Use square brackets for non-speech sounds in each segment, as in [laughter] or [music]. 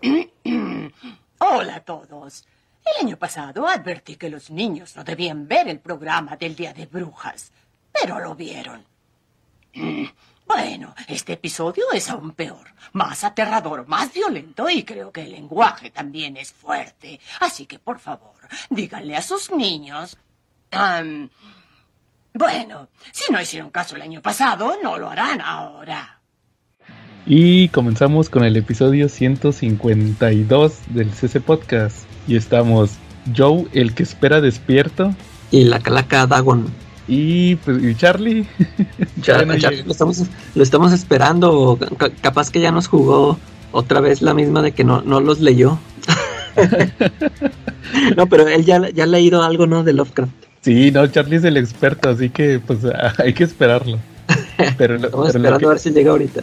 [coughs] Hola a todos. El año pasado advertí que los niños no debían ver el programa del Día de Brujas, pero lo vieron. [coughs] Bueno, este episodio es aún peor, más aterrador, más violento y creo que el lenguaje también es fuerte. Así que, por favor, díganle a sus niños... bueno, si no hicieron caso el año pasado, no lo harán ahora. Y comenzamos con el episodio 152 del CC Podcast. Y estamos Joe, el que espera despierto. Y la calaca Dagon. Y, pues, ¿y Charlie. [laughs] lo, estamos, esperando. capaz que ya nos jugó otra vez la misma de que no, no los leyó. [laughs] no, pero él ya, ya ha leído algo, ¿no? De Lovecraft. Sí, no, Charlie es el experto, así que pues [laughs] hay que esperarlo. Pero, estamos esperando a ver si llega ahorita.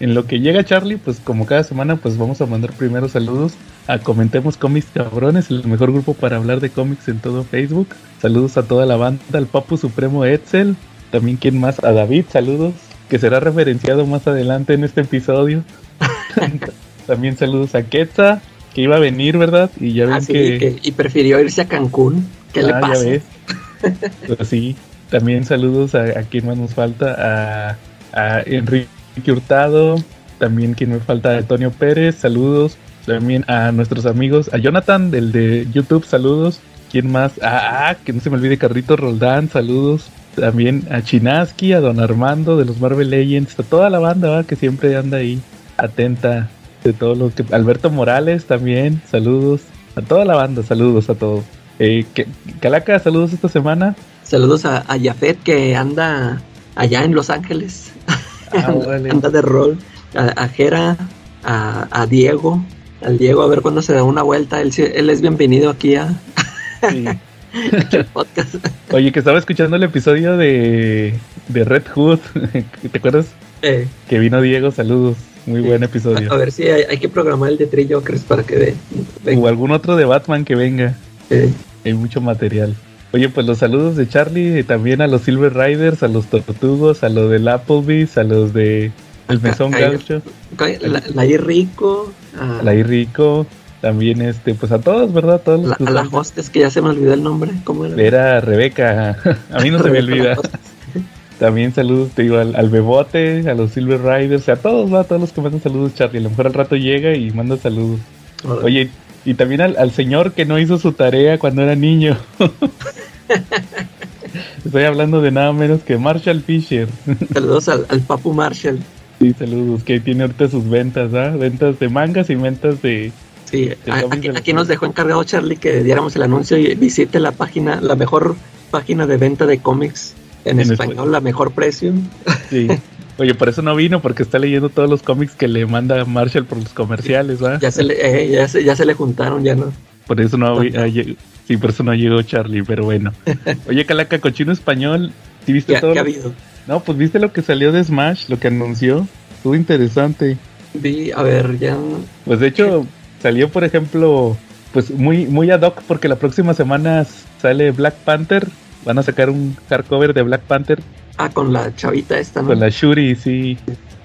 En lo que llega Charlie, pues como cada semana, pues vamos a mandar primero saludos a Comentemos Cómics Cabrones, el mejor grupo para hablar de cómics en todo Facebook. Saludos a toda la banda, al Papu Supremo Edsel, también quien más, a David, saludos, que será referenciado más adelante en este episodio. [laughs] también saludos a Quetza, que iba a venir, ¿verdad? Y ya ven ah, que... Y prefirió irse a Cancún. ¿Qué le ah, pasa? [laughs] Pues sí, también saludos a, a quien más nos falta, a, a Enrique Hurtado, también quien me falta, Antonio Pérez, saludos. También a nuestros amigos, a Jonathan, del de YouTube, saludos. ¿Quién más? Ah, ah, que no se me olvide Carrito Roldán, saludos. También a Chinaski, a Don Armando de los Marvel Legends, a toda la banda que siempre anda ahí atenta de todo lo que... Alberto Morales también, saludos. A toda la banda, saludos a todos. Eh, Calaca, saludos esta semana. Saludos a, a Jafet que anda allá en Los Ángeles. [laughs] Ah, [laughs] anda de rol. A, Jera, a, Diego, al Diego, a ver cuándo se da una vuelta. Él, él es bienvenido aquí a. [laughs] podcast. Oye, que estaba escuchando el episodio de, de Red Hood. [laughs] ¿Te acuerdas? Que vino Diego, saludos. Muy buen episodio. A, ver si hay, que programar el de Tree Jokers para que ve. O algún otro de Batman que venga. Hay mucho material. Oye, pues los saludos de Charlie, y también a los Silver Riders, a los Tortugos, a los del Applebee's, a los de El Mesón Gaucho. La, la Rico. La Rico. También, este, pues a todos, ¿verdad? todos la, a la hostes, que ya se me olvidó el nombre. ¿Cómo era? Era Rebeca. [laughs] A mí no se me olvida. También saludos, te digo, al, Bebote, a los Silver Riders, a todos, va, a todos los que mandan saludos, Charlie. A lo mejor al rato llega y manda saludos. Oye, y también al, señor que no hizo su tarea cuando era niño. [laughs] Estoy hablando de nada menos que Marshall Fisher. Saludos al, Papu Marshall. Sí, saludos, que tiene ahorita sus ventas, ¿ah? Ventas de mangas y ventas de... Sí, aquí, nos dejó encargado Charlie que diéramos el anuncio y visite la página, la mejor página de venta de cómics en, español, la mejor precio. Sí. [laughs] Oye, por eso no vino, porque está leyendo todos los cómics que le manda Marshall por los comerciales, ¿va? Ya se le, eh, ya, se, ya se le juntaron, ya no. Por eso no, sí, por eso no llegó Charlie, pero bueno. [laughs] Oye, Calaca, cochino español, ¿sí viste todo? No, pues viste lo que salió de Smash, lo que anunció. Estuvo interesante. Vi, a ver, ya. Pues de hecho, salió, por ejemplo, pues muy, muy ad hoc, porque la próxima semana sale Black Panther. Van a sacar un hardcover de Black Panther Ah, con la chavita esta, ¿no? Con la Shuri, sí.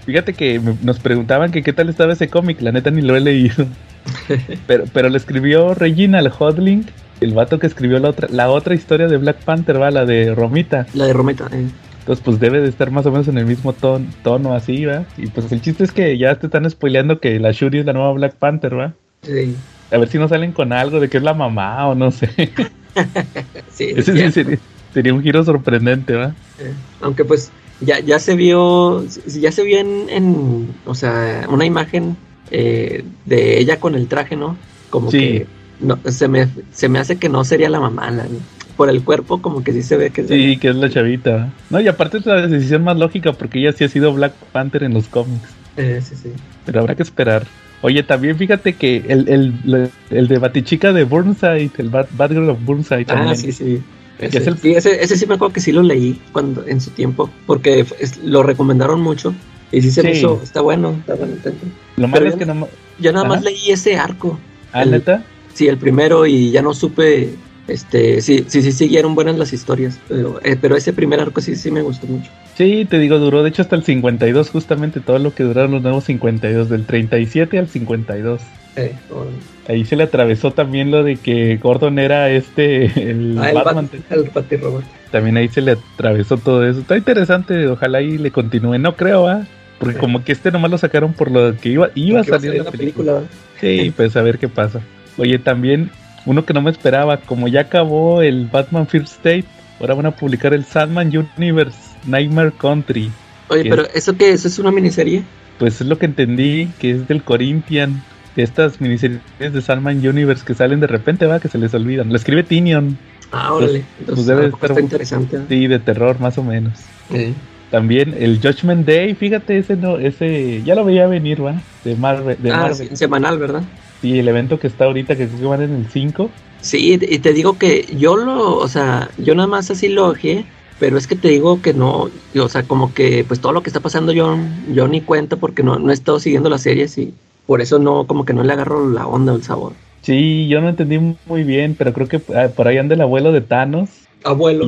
Fíjate que nos preguntaban que qué tal estaba ese cómic, la neta ni lo he leído. [laughs] pero, pero lo escribió Reginald Hodling, el vato que escribió la otra, la otra historia de Black Panther, va, la de Romita. La de Romita, eh. Entonces, pues debe de estar más o menos en el mismo tono, tono así, ¿va? Y pues el chiste es que ya te están spoileando que la Shuri es la nueva Black Panther, ¿va? Sí. A ver si no salen con algo de que es la mamá o no sé. [laughs] sí, sí, Sería un giro sorprendente, ¿va? Eh, aunque pues ya, ya se vio, ya se vio en, o sea, una imagen eh, de ella con el traje, ¿no? Como que no, se, me, se me hace que no sería la mamá, por el cuerpo como que sí se ve que es Sí, que es la chavita. No, y aparte es la decisión más lógica porque ella sí ha sido Black Panther en los cómics. Eh, sí, sí. Pero habrá que esperar. Oye, también fíjate que el, el, el de Batichica de Burnside, el Bad, Girl of Burnside. Ah, también. sí, sí. Ese, sí, me acuerdo que sí lo leí cuando en su tiempo, porque lo recomendaron mucho. Y sí se me hizo, está bueno, está bueno. Lo malo es que no Yo nada más leí ese arco. ¿Ah, neta? Sí, el primero y ya no supe, este, sí, sí, sí siguieron buenas las historias, pero, eh, pero ese primer arco sí, sí me gustó mucho. Sí, te digo, duró de hecho hasta el 52, justamente todo lo que duraron los nuevos 52, del 37 al 52. Eh, Ahí se le atravesó también lo de que Gordon era este, el ah, Batman. El, También ahí se le atravesó todo eso. Está interesante, ojalá ahí le continúe. No creo, ¿ah? Porque como que este nomás lo sacaron por lo que iba, iba a salir en la película. Sí, pues a ver qué pasa. Oye, también uno que no me esperaba, como ya acabó el Batman First State, ahora van a publicar el Sandman Universe Nightmare Country. Oye, pero ¿eso qué es? ¿Es una miniserie? Pues es lo que entendí, que es del Corinthian. De estas miniseries de Sandman Universe que salen de repente, va, que se les olvidan. Lo escribe Tinion. Ah, órale. Entonces, pues debe estar interesante. Sí, de terror, más o menos. También el Judgment Day, fíjate, ese no, ese ya lo veía venir, va, de Marvel. De ah, semanal, ¿verdad? Sí, el evento que está ahorita, que creo que van en el 5. Sí, y te digo que yo lo, o sea, yo nada más así lo ojé, pero es que te digo que no, o sea, como que pues todo lo que está pasando yo, yo ni cuento porque no, no he estado siguiendo las series y por eso no, como que no le agarro la onda o el sabor. Sí, yo no entendí muy bien, pero creo que ah, por ahí anda el abuelo de Thanos. Abuelo.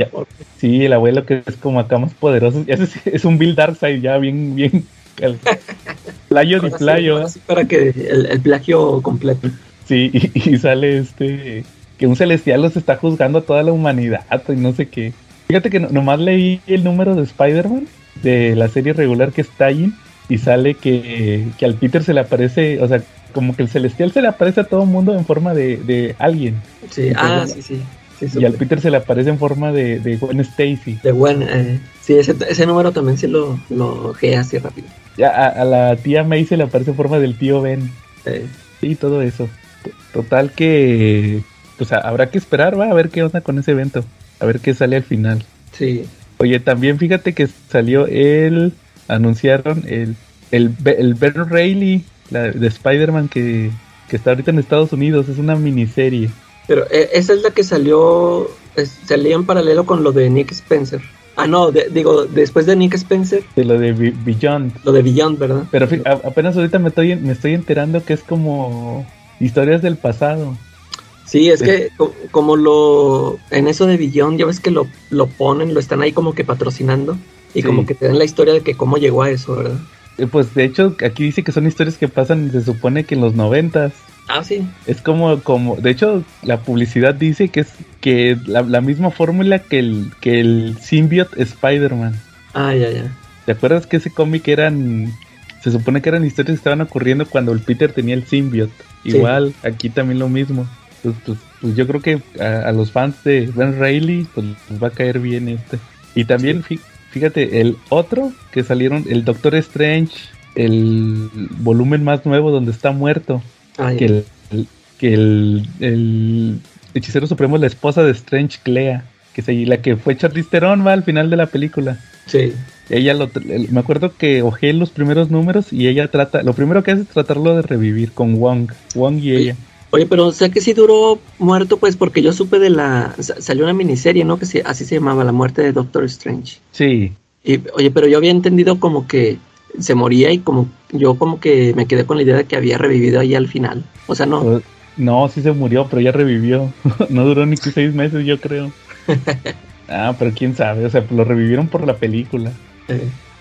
sí, el abuelo que es como acá más poderoso. [laughs] Es, es un Bill Darkseid ya bien, bien [laughs] playo de playo. para que el, plagio completo. Sí, y, sale este que un celestial los está juzgando a toda la humanidad y no sé qué. Fíjate que nomás leí el número de Spider-Man de la serie regular que está ahí y sale que, que, al Peter se le aparece, o sea, como que el celestial se le aparece a todo el mundo en forma de, de alguien. Sí, ah, sí, sí y al Peter se le aparece en forma de, de Gwen Stacy. De Gwen, eh, sí, ese, ese, número también se lo, lo así rápido. Ya, a, la tía May se le aparece en forma del tío Ben. Eh. Sí, todo eso. Total que, pues habrá que esperar, va a ver qué onda con ese evento. A ver qué sale al final. Sí. Oye, también fíjate que salió el, anunciaron el, el, el Ben Reilly de Spider-Man que, que está ahorita en Estados Unidos. Es una miniserie. Pero eh, esa es la que salió, salía en paralelo con lo de Nick Spencer. Ah, no, digo, después de Nick Spencer. De lo de Beyond. Lo de Beyond, ¿verdad? Pero apenas ahorita me estoy, me estoy enterando que es como historias del pasado. Sí, es que como lo en eso de Beyond, ya ves que lo, lo ponen, lo están ahí como que patrocinando y como que te dan la historia de que cómo llegó a eso, ¿verdad? Eh, pues de hecho aquí dice que son historias que pasan, se supone que en los noventas. Ah, sí. Es como, como, de hecho, la publicidad dice que es que la, misma fórmula que el, que el symbiote Spider-Man. Ah, ya, ya. ¿Te acuerdas que ese cómic eran, se supone que eran historias que estaban ocurriendo cuando el Peter tenía el symbiote? Igual, aquí también lo mismo. Pues, pues, pues yo creo que a, los fans de Ben Reilly, pues les va a caer bien este. Y también, fíjate, el otro que salieron, el Doctor Strange, el volumen más nuevo donde está muerto que, el, que el, hechicero supremo es la esposa de Strange Clea, que es la que fue Charlize Theron va al final de la película. Sí. Ella lo, me acuerdo que ojé los primeros números y ella trata, lo primero que hace es tratarlo de revivir con Wong, Wong y ella. Oye, pero o sea que sí duró muerto, pues porque yo supe de la, salió una miniserie, ¿no? Que así se llamaba, La muerte de Doctor Strange. Sí. Y, oye, pero yo había entendido como que se moría y como yo como que me quedé con la idea de que había revivido ahí al final. O sea, no. Pues, no, sí se murió, pero ya revivió. [laughs] no duró ni seis meses, yo creo. [laughs] ah, pero quién sabe, o sea, lo revivieron por la película.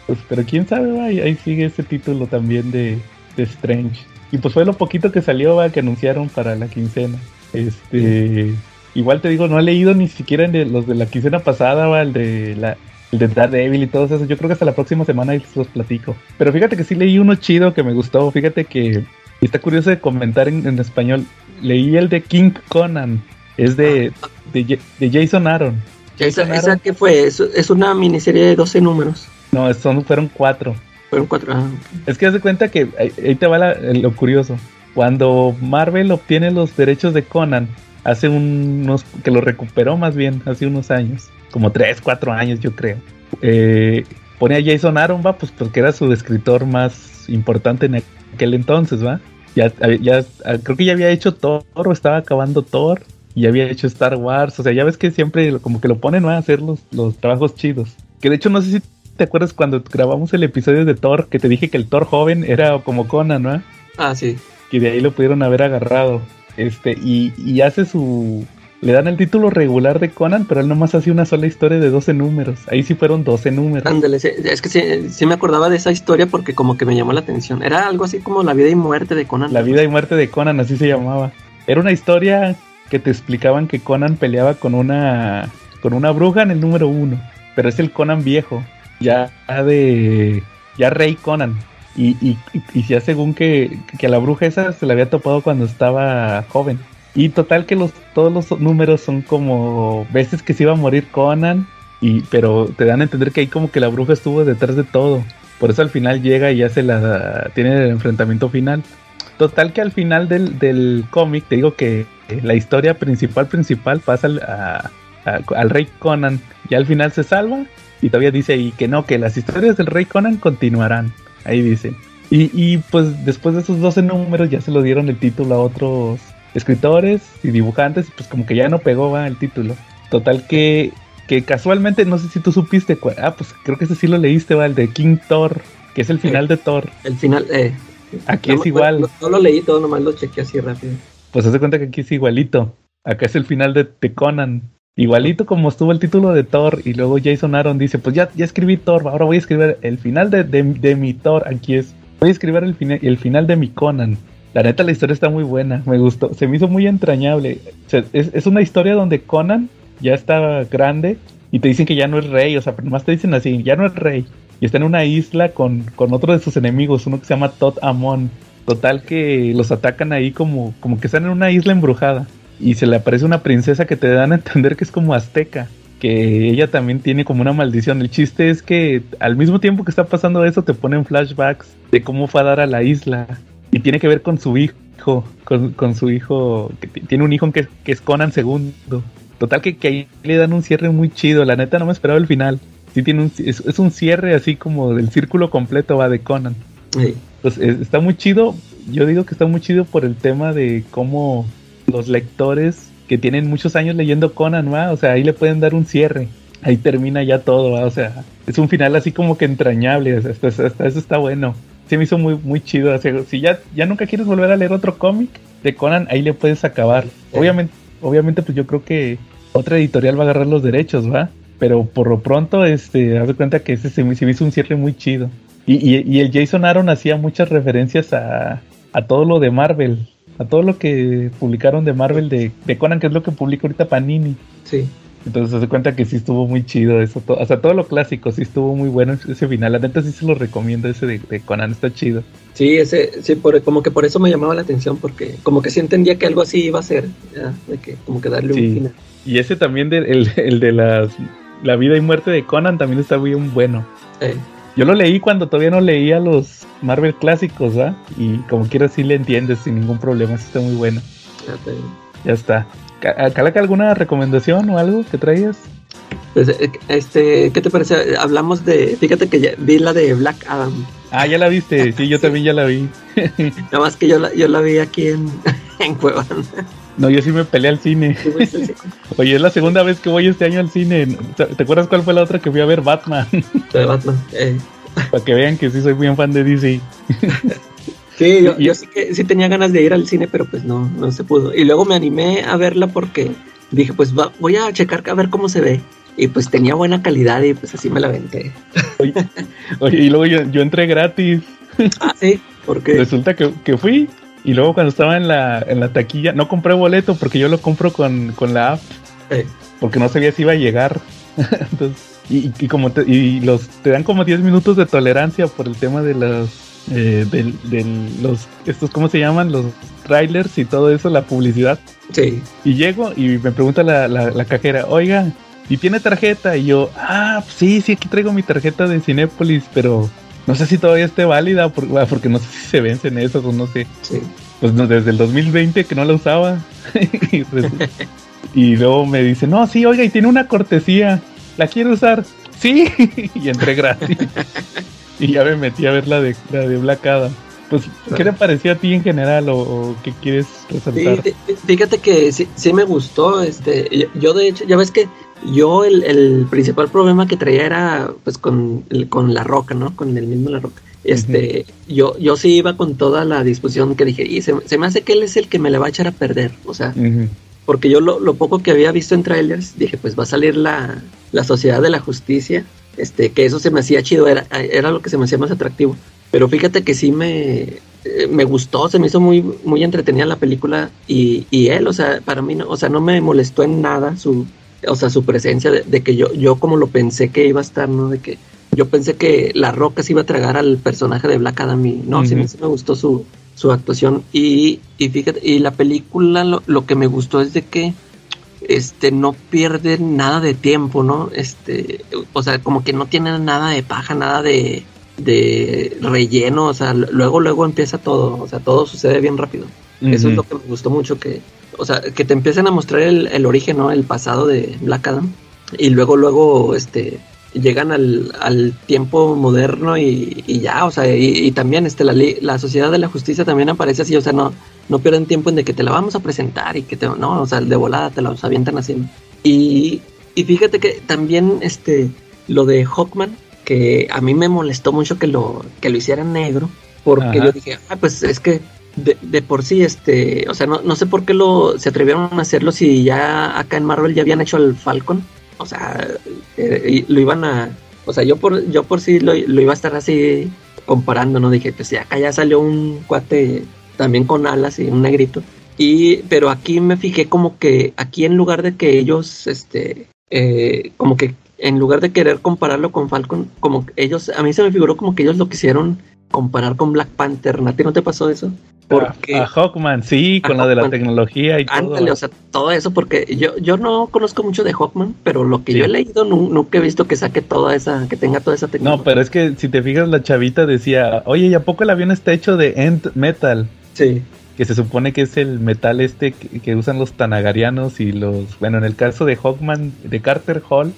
Pues, pero quién sabe, ahí, sigue ese título también de, de, Strange. Y pues fue lo poquito que salió, va, que anunciaron para la quincena. Este, igual te digo, no he leído ni siquiera los de la quincena pasada, va, el de la, el de Daredevil y todo eso. Yo creo que hasta la próxima semana los platico. Pero fíjate que sí leí uno chido que me gustó. Fíjate que está curioso de comentar en, español. Leí el de King Conan. Es de, de, Jason Aaron. Jason ¿Esa, qué fue? ¿Es, ¿Es, una miniserie de 12 números? No, son, fueron cuatro. Fueron cuatro. Ah, es que haz de cuenta que ahí, te va lo curioso. Cuando Marvel obtiene los derechos de Conan, hace unos que lo recuperó más bien hace unos años como 3, 4 años yo creo. Eh, pone a Jason Aaron, va, pues porque era su escritor más importante en aquel entonces, va. Ya, ya, creo que ya había hecho Thor o estaba acabando Thor y había hecho Star Wars. O sea, ya ves que siempre como que lo ponen a hacer los, los trabajos chidos. Que de hecho no sé si te acuerdas cuando grabamos el episodio de Thor, que te dije que el Thor joven era como Conan, ¿no? Ah, sí. Que de ahí lo pudieron haber agarrado. Este, y, y hace su, le dan el título regular de Conan, pero él nomás hacía una sola historia de 12 números. Ahí sí fueron 12 números. Ándale, es que sí, me acordaba de esa historia porque como que me llamó la atención. Era algo así como la vida y muerte de Conan. La vida y muerte de Conan, así se llamaba. Era una historia que te explicaban que Conan peleaba con una con una bruja en el número uno, pero es el Conan viejo, ya de ya rey Conan. Y, y, y ya según que, que a la bruja esa se la había topado cuando estaba joven. Y total que los, todos los números son como veces que se iba a morir Conan, y, pero te dan a entender que ahí como que la bruja estuvo detrás de todo. Por eso al final llega y ya se la tiene el enfrentamiento final. Total que al final del, del cómic te digo que la historia principal principal pasa al rey Conan y al final se salva y todavía dice ahí que no, que las historias del rey Conan continuarán. Ahí dice. Y, y pues después de esos 12 números ya se lo dieron el título a otros escritores y dibujantes, pues como que ya no pegó va el título. Total que, que casualmente, no sé si tú supiste, ah, pues creo que ese sí lo leíste, va, el de King Thor, que es el final de Thor. El final, eh. Aquí es igual. No, lo leí todo, nomás lo chequeé así rápido. Pues hace cuenta que aquí es igualito. Acá es el final de, de Conan. Igualito como estuvo el título de Thor y luego Jason Aaron dice, pues ya, ya escribí Thor, ahora voy a escribir el final de, de, mi Thor, aquí es. Voy a escribir el, final el final de mi Conan. La neta, la historia está muy buena, me gustó, se me hizo muy entrañable. es, una historia donde Conan ya está grande y te dicen que ya no es rey, o sea, nomás te dicen así, ya no es rey. Y está en una isla con, con otro de sus enemigos, uno que se llama Tot Amon. Total que los atacan ahí como, como que están en una isla embrujada. Y se le aparece una princesa que te dan a entender que es como azteca. Que ella también tiene como una maldición. El chiste es que al mismo tiempo que está pasando eso, te ponen flashbacks de cómo fue a dar a la isla y tiene que ver con su hijo, con, su hijo, que tiene un hijo que, es Conan segundo. Total que, que, ahí le dan un cierre muy chido, la neta no me esperaba el final. Sí tiene un, es, un cierre así como del círculo completo va de Conan. Sí. Pues está muy chido, yo digo que está muy chido por el tema de cómo los lectores que tienen muchos años leyendo Conan, ¿va? o sea, ahí le pueden dar un cierre. Ahí termina ya todo, ¿va? o sea, es un final así como que entrañable, hasta eso está bueno se me hizo muy, muy chido. si ya, ya nunca quieres volver a leer otro cómic de Conan, ahí le puedes acabar. Obviamente, obviamente, pues yo creo que otra editorial va a agarrar los derechos, ¿va? Pero por lo pronto, este, haz de cuenta que ese se me, hizo un cierre muy chido. Y, y, el Jason Aaron hacía muchas referencias a, a todo lo de Marvel, a todo lo que publicaron de Marvel de, de Conan, que es lo que publica ahorita Panini. Sí. Entonces se cuenta que sí estuvo muy chido eso, o sea, todo lo clásico, sí estuvo muy bueno ese final. La neta sí se lo recomiendo ese de, Conan, está chido. Sí, ese, sí, por, como que por eso me llamaba la atención, porque como que sí entendía que algo así iba a ser, de que como que darle un final. Y ese también de, el, de las, la vida y muerte de Conan también está bien bueno. Yo lo leí cuando todavía no leía los Marvel clásicos, ¿ah? Y como quieras sí le entiendes sin ningún problema, sí está muy bueno. Ya está. ¿Calaca alguna recomendación o algo que traías? Pues, eh, este, ¿qué te parece? Hablamos de, fíjate que ya vi la de Black Adam. Ah, ya la viste, sí, yo también ya la vi. [laughs] Nada más que yo la, yo la vi aquí en, [laughs] en No, yo sí me peleé al cine. [laughs] Oye, es la segunda vez que voy este año al cine. ¿Te acuerdas cuál fue la otra que fui a ver? Batman. De Batman, eh. Para que vean que sí soy bien fan de DC. Sí, yo, sí que sí tenía ganas de ir al cine, pero pues no, no se pudo. Y luego me animé a verla porque dije, pues voy a checar a ver cómo se ve. Y pues tenía buena calidad y pues así me la venté. Oye, y luego yo, entré gratis. Ah, sí, porque resulta que, que, fui y luego cuando estaba en la, en la taquilla, no compré boleto porque yo lo compro con, con la app. Porque no sabía si iba a llegar. [laughs] Entonces, y, y como te, y los te dan como 10 minutos de tolerancia por el tema de los eh, de, los, estos, ¿cómo se llaman? Los trailers y todo eso, la publicidad. Sí. Y llego y me pregunta la, la, cajera, oiga, ¿y tiene tarjeta? Y yo, ah, sí, sí, aquí traigo mi tarjeta de Cinépolis, pero no sé si todavía esté válida, ah, porque no sé si se vencen esos o no sé. Sí. Pues no, desde el 2020 que no la usaba. [laughs] y, luego me dice, no, sí, oiga, y tiene una cortesía, ¿la quiere usar? Sí, [laughs] y entré gratis. [laughs] y ya me metí a ver la de, la de Black Adam. Pues, ¿qué te pareció a ti en general o, qué quieres resaltar? fíjate que sí, sí, me gustó. este Yo, de hecho, ya ves que yo el, el principal problema que traía era pues con, con La Roca, ¿no? Con el mismo La Roca. Este, yo, yo sí iba con toda la disposición que dije, y se, me hace que él es el que me le va a echar a perder. O sea, porque yo lo, lo, poco que había visto en trailers, dije, pues va a salir la, la Sociedad de la Justicia, este, que eso se me hacía chido, era, era lo que se me hacía más atractivo. Pero fíjate que sí me, eh, me gustó, se me hizo muy, muy entretenida la película y, y él, o sea, para mí, no, o sea, no me molestó en nada su, o sea, su presencia, de, que yo, yo como lo pensé que iba a estar, ¿no? De que yo pensé que La Roca se iba a tragar al personaje de Black Adam y no, sí, me gustó su, su actuación y, y fíjate, y la película lo, lo, que me gustó es de que este no pierde nada de tiempo, ¿no? Este, o sea, como que no tiene nada de paja, nada de, de relleno, o sea, luego luego empieza todo, o sea, todo sucede bien rápido. Eso es lo que me gustó mucho que o sea, que te empiecen a mostrar el, el origen, ¿no? El pasado de Black Adam y luego luego este llegan al, al tiempo moderno y, y, ya, o sea, y, también este, la, la sociedad de la justicia también aparece así, o sea, no, no pierden tiempo en de que te la vamos a presentar y que te, no, o sea, de volada te la avientan así. Y, y fíjate que también este, lo de Hawkman, que a mí me molestó mucho que lo, que lo hicieran negro, porque yo dije, ah, pues es que de, de, por sí, este, o sea, no, no sé por qué lo, se atrevieron a hacerlo si ya acá en Marvel ya habían hecho al Falcon o sea, eh, lo iban a, o sea, yo por, yo por sí lo, iba a estar así comparando, ¿no? Dije, pues acá ya salió un cuate también con alas y un negrito. Y, pero aquí me fijé como que aquí en lugar de que ellos, este, eh, como que en lugar de querer compararlo con Falcon, como ellos, a mí se me figuró como que ellos lo quisieron comparar con Black Panther. ¿A ti no te pasó eso? Porque, a, Hawkman, sí, con lo de la tecnología y todo. o sea, todo eso, porque yo, yo no conozco mucho de Hawkman, pero lo que yo he leído nunca he visto que saque toda esa, que tenga toda esa tecnología. No, pero es que si te fijas, la chavita decía, oye, ¿y a poco el avión está hecho de End Metal? Sí. Que se supone que es el metal este que, usan los tanagarianos y los, bueno, en el caso de Hawkman, de Carter Hall.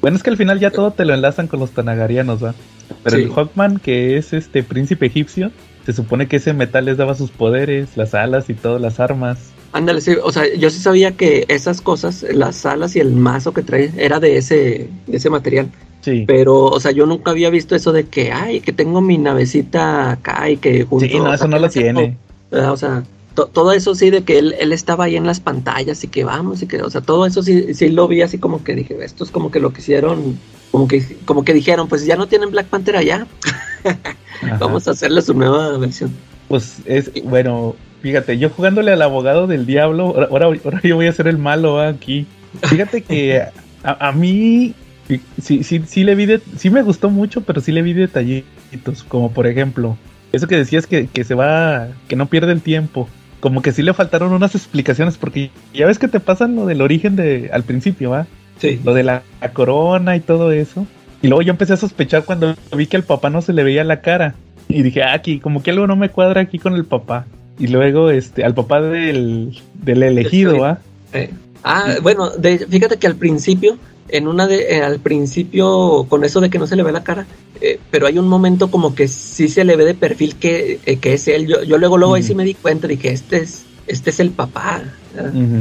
Bueno, es que al final ya todo te lo enlazan con los tanagarianos, ¿va? Pero el Hawkman, que es este príncipe egipcio, se supone que ese metal les daba sus poderes, las alas y todas las armas. Ándale, sí, o sea, yo sí sabía que esas cosas, las alas y el mazo que trae, era de ese, de ese material. Sí. Pero, o sea, yo nunca había visto eso de que, ay, que tengo mi navecita acá y que junto... Sí, no, eso no lo tiene. O sea, todo eso sí de que él, él, estaba ahí en las pantallas y que vamos y que, o sea, todo eso sí, sí lo vi así como que dije, esto es como que lo que hicieron, como que, como que dijeron, pues ya no tienen Black Panther allá. [laughs] Vamos a hacerle su nueva versión. Pues es, bueno, fíjate, yo jugándole al abogado del diablo, ahora, ahora yo voy a ser el malo aquí. Fíjate que a, mí sí, sí, sí le vi, de, sí me gustó mucho, pero sí le vi detallitos, como por ejemplo, eso que decías que, que se va, que no pierde el tiempo. Como que sí le faltaron unas explicaciones, porque ya ves que te pasan lo del origen de al principio, ¿va? Sí. Lo de la corona y todo eso. Y luego yo empecé a sospechar cuando vi que al papá no se le veía la cara. Y dije, ah, aquí, como que algo no me cuadra aquí con el papá. Y luego, este, al papá del, del elegido, ¿ah? ah, bueno, fíjate que al principio, en una de, eh, al principio, con eso de que no se le ve la cara, eh, pero hay un momento como que sí se le ve de perfil que, eh, que es él. Yo, yo luego, luego ahí sí me di cuenta, dije, este es, este es el papá.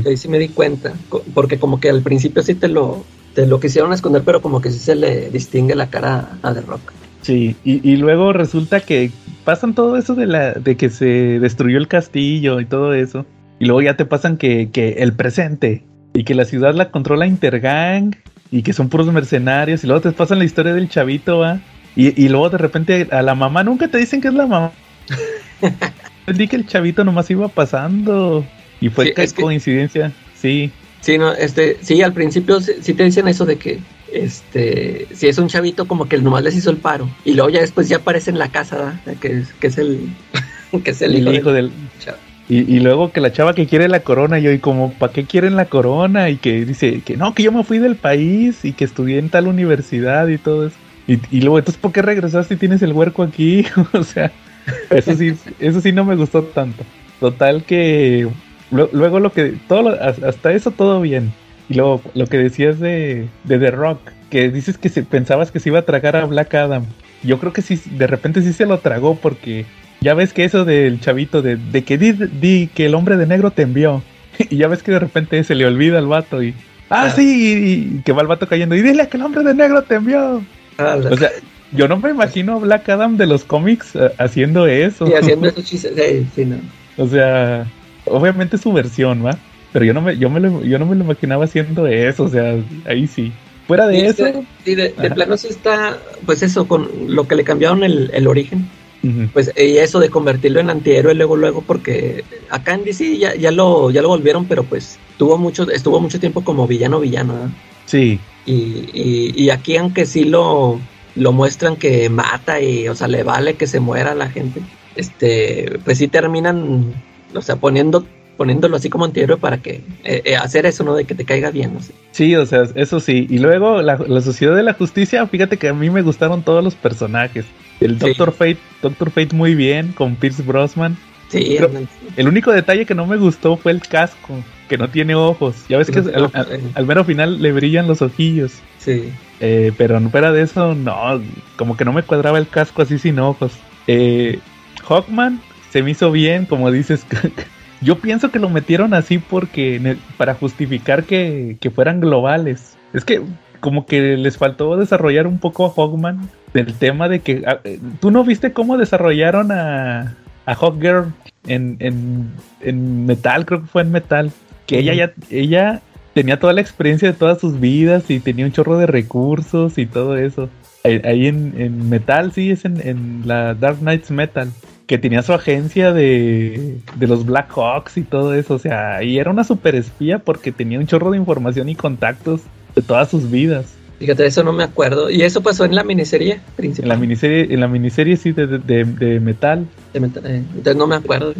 Ahí sí me di cuenta, porque como que al principio sí te lo, te lo quisieron esconder, pero como que sí se le distingue la cara a The Rock. Sí, y, luego resulta que pasan todo eso de la de que se destruyó el castillo y todo eso. Y luego ya te pasan que, que el presente y que la ciudad la controla Intergang y que son puros mercenarios. Y luego te pasan la historia del chavito, ¿va? Y, y luego de repente a la mamá nunca te dicen que es la mamá. [laughs] Entendí que el chavito nomás iba pasando. Y fue coincidencia, sí. Sí, no, este, sí, al principio sí te dicen eso de que, este, si es un chavito como que nomás les hizo el paro y luego ya después ya aparece en la casa, que es, que es el, [laughs] que es el, hijo, del Y, y, luego que la chava que quiere la corona, yo y como, ¿para qué quieren la corona? Y que dice que no, que yo me fui del país y que estudié en tal universidad y todo eso. Y, y luego, entonces, ¿por qué regresaste y tienes el huerco aquí? [laughs] o sea, eso sí, eso sí no me gustó tanto. Total que luego lo que, todo hasta eso todo bien. Y luego lo que decías de, de The Rock, que dices que se, pensabas que se iba a tragar a Black Adam. Yo creo que sí, de repente sí se lo tragó porque ya ves que eso del chavito de, de que di, que el hombre de negro te envió. [laughs] y ya ves que de repente se le olvida al vato y... Ah, sí, y, que va el vato cayendo y dile que el hombre de negro te envió. Ah, o sea, yo no me imagino a Black Adam de los cómics eh, haciendo eso. Y haciendo [laughs] esos chistes, sí, sí, no. O sea, obviamente su versión, ¿va? pero yo no me, yo me lo, yo no me lo imaginaba haciendo eso, o sea, ahí sí. Fuera de eso. Sí, de, plano sí está, pues eso, con lo que le cambiaron el, el origen. Pues y eso de convertirlo en antihéroe luego, luego, porque acá en DC ya, ya, lo, ya lo volvieron, pero pues tuvo mucho, estuvo mucho tiempo como villano, villano. Sí. Y, y, y, aquí, aunque sí lo, lo muestran que mata y, o sea, le vale que se muera la gente, este, pues sí terminan, o sea, poniendo poniéndolo así como antihéroe para que eh, eh, hacer eso, ¿no? De que te caiga bien, no sé. Sí, o sea, eso sí. Y luego la, Sociedad de la Justicia, fíjate que a mí me gustaron todos los personajes. El Doctor Fate, Doctor Fate muy bien, con Pierce Brosnan. Sí, el único detalle que no me gustó fue el casco, que no tiene ojos. Ya ves que al, al, mero final le brillan los ojillos. Sí. Eh, pero fuera de eso, no, como que no me cuadraba el casco así sin ojos. Eh, Hawkman se me hizo bien, como dices, [laughs] Yo pienso que lo metieron así porque para justificar que, fueran globales. Es que como que les faltó desarrollar un poco a Hawkman del tema de que eh, tú no viste cómo desarrollaron a, a Hawkgirl en, en, Metal, creo que fue en Metal, que ella ya ella tenía toda la experiencia de todas sus vidas y tenía un chorro de recursos y todo eso. Ahí, en, en, Metal, sí, es en, en la Dark Knights Metal que tenía su agencia de, de los Black Hawks y todo eso. O sea, y era una super espía porque tenía un chorro de información y contactos de todas sus vidas. Fíjate, eso no me acuerdo. ¿Y eso pasó en la miniserie principal? En la miniserie, en la miniserie sí, de, de, metal. De metal eh, entonces no me acuerdo.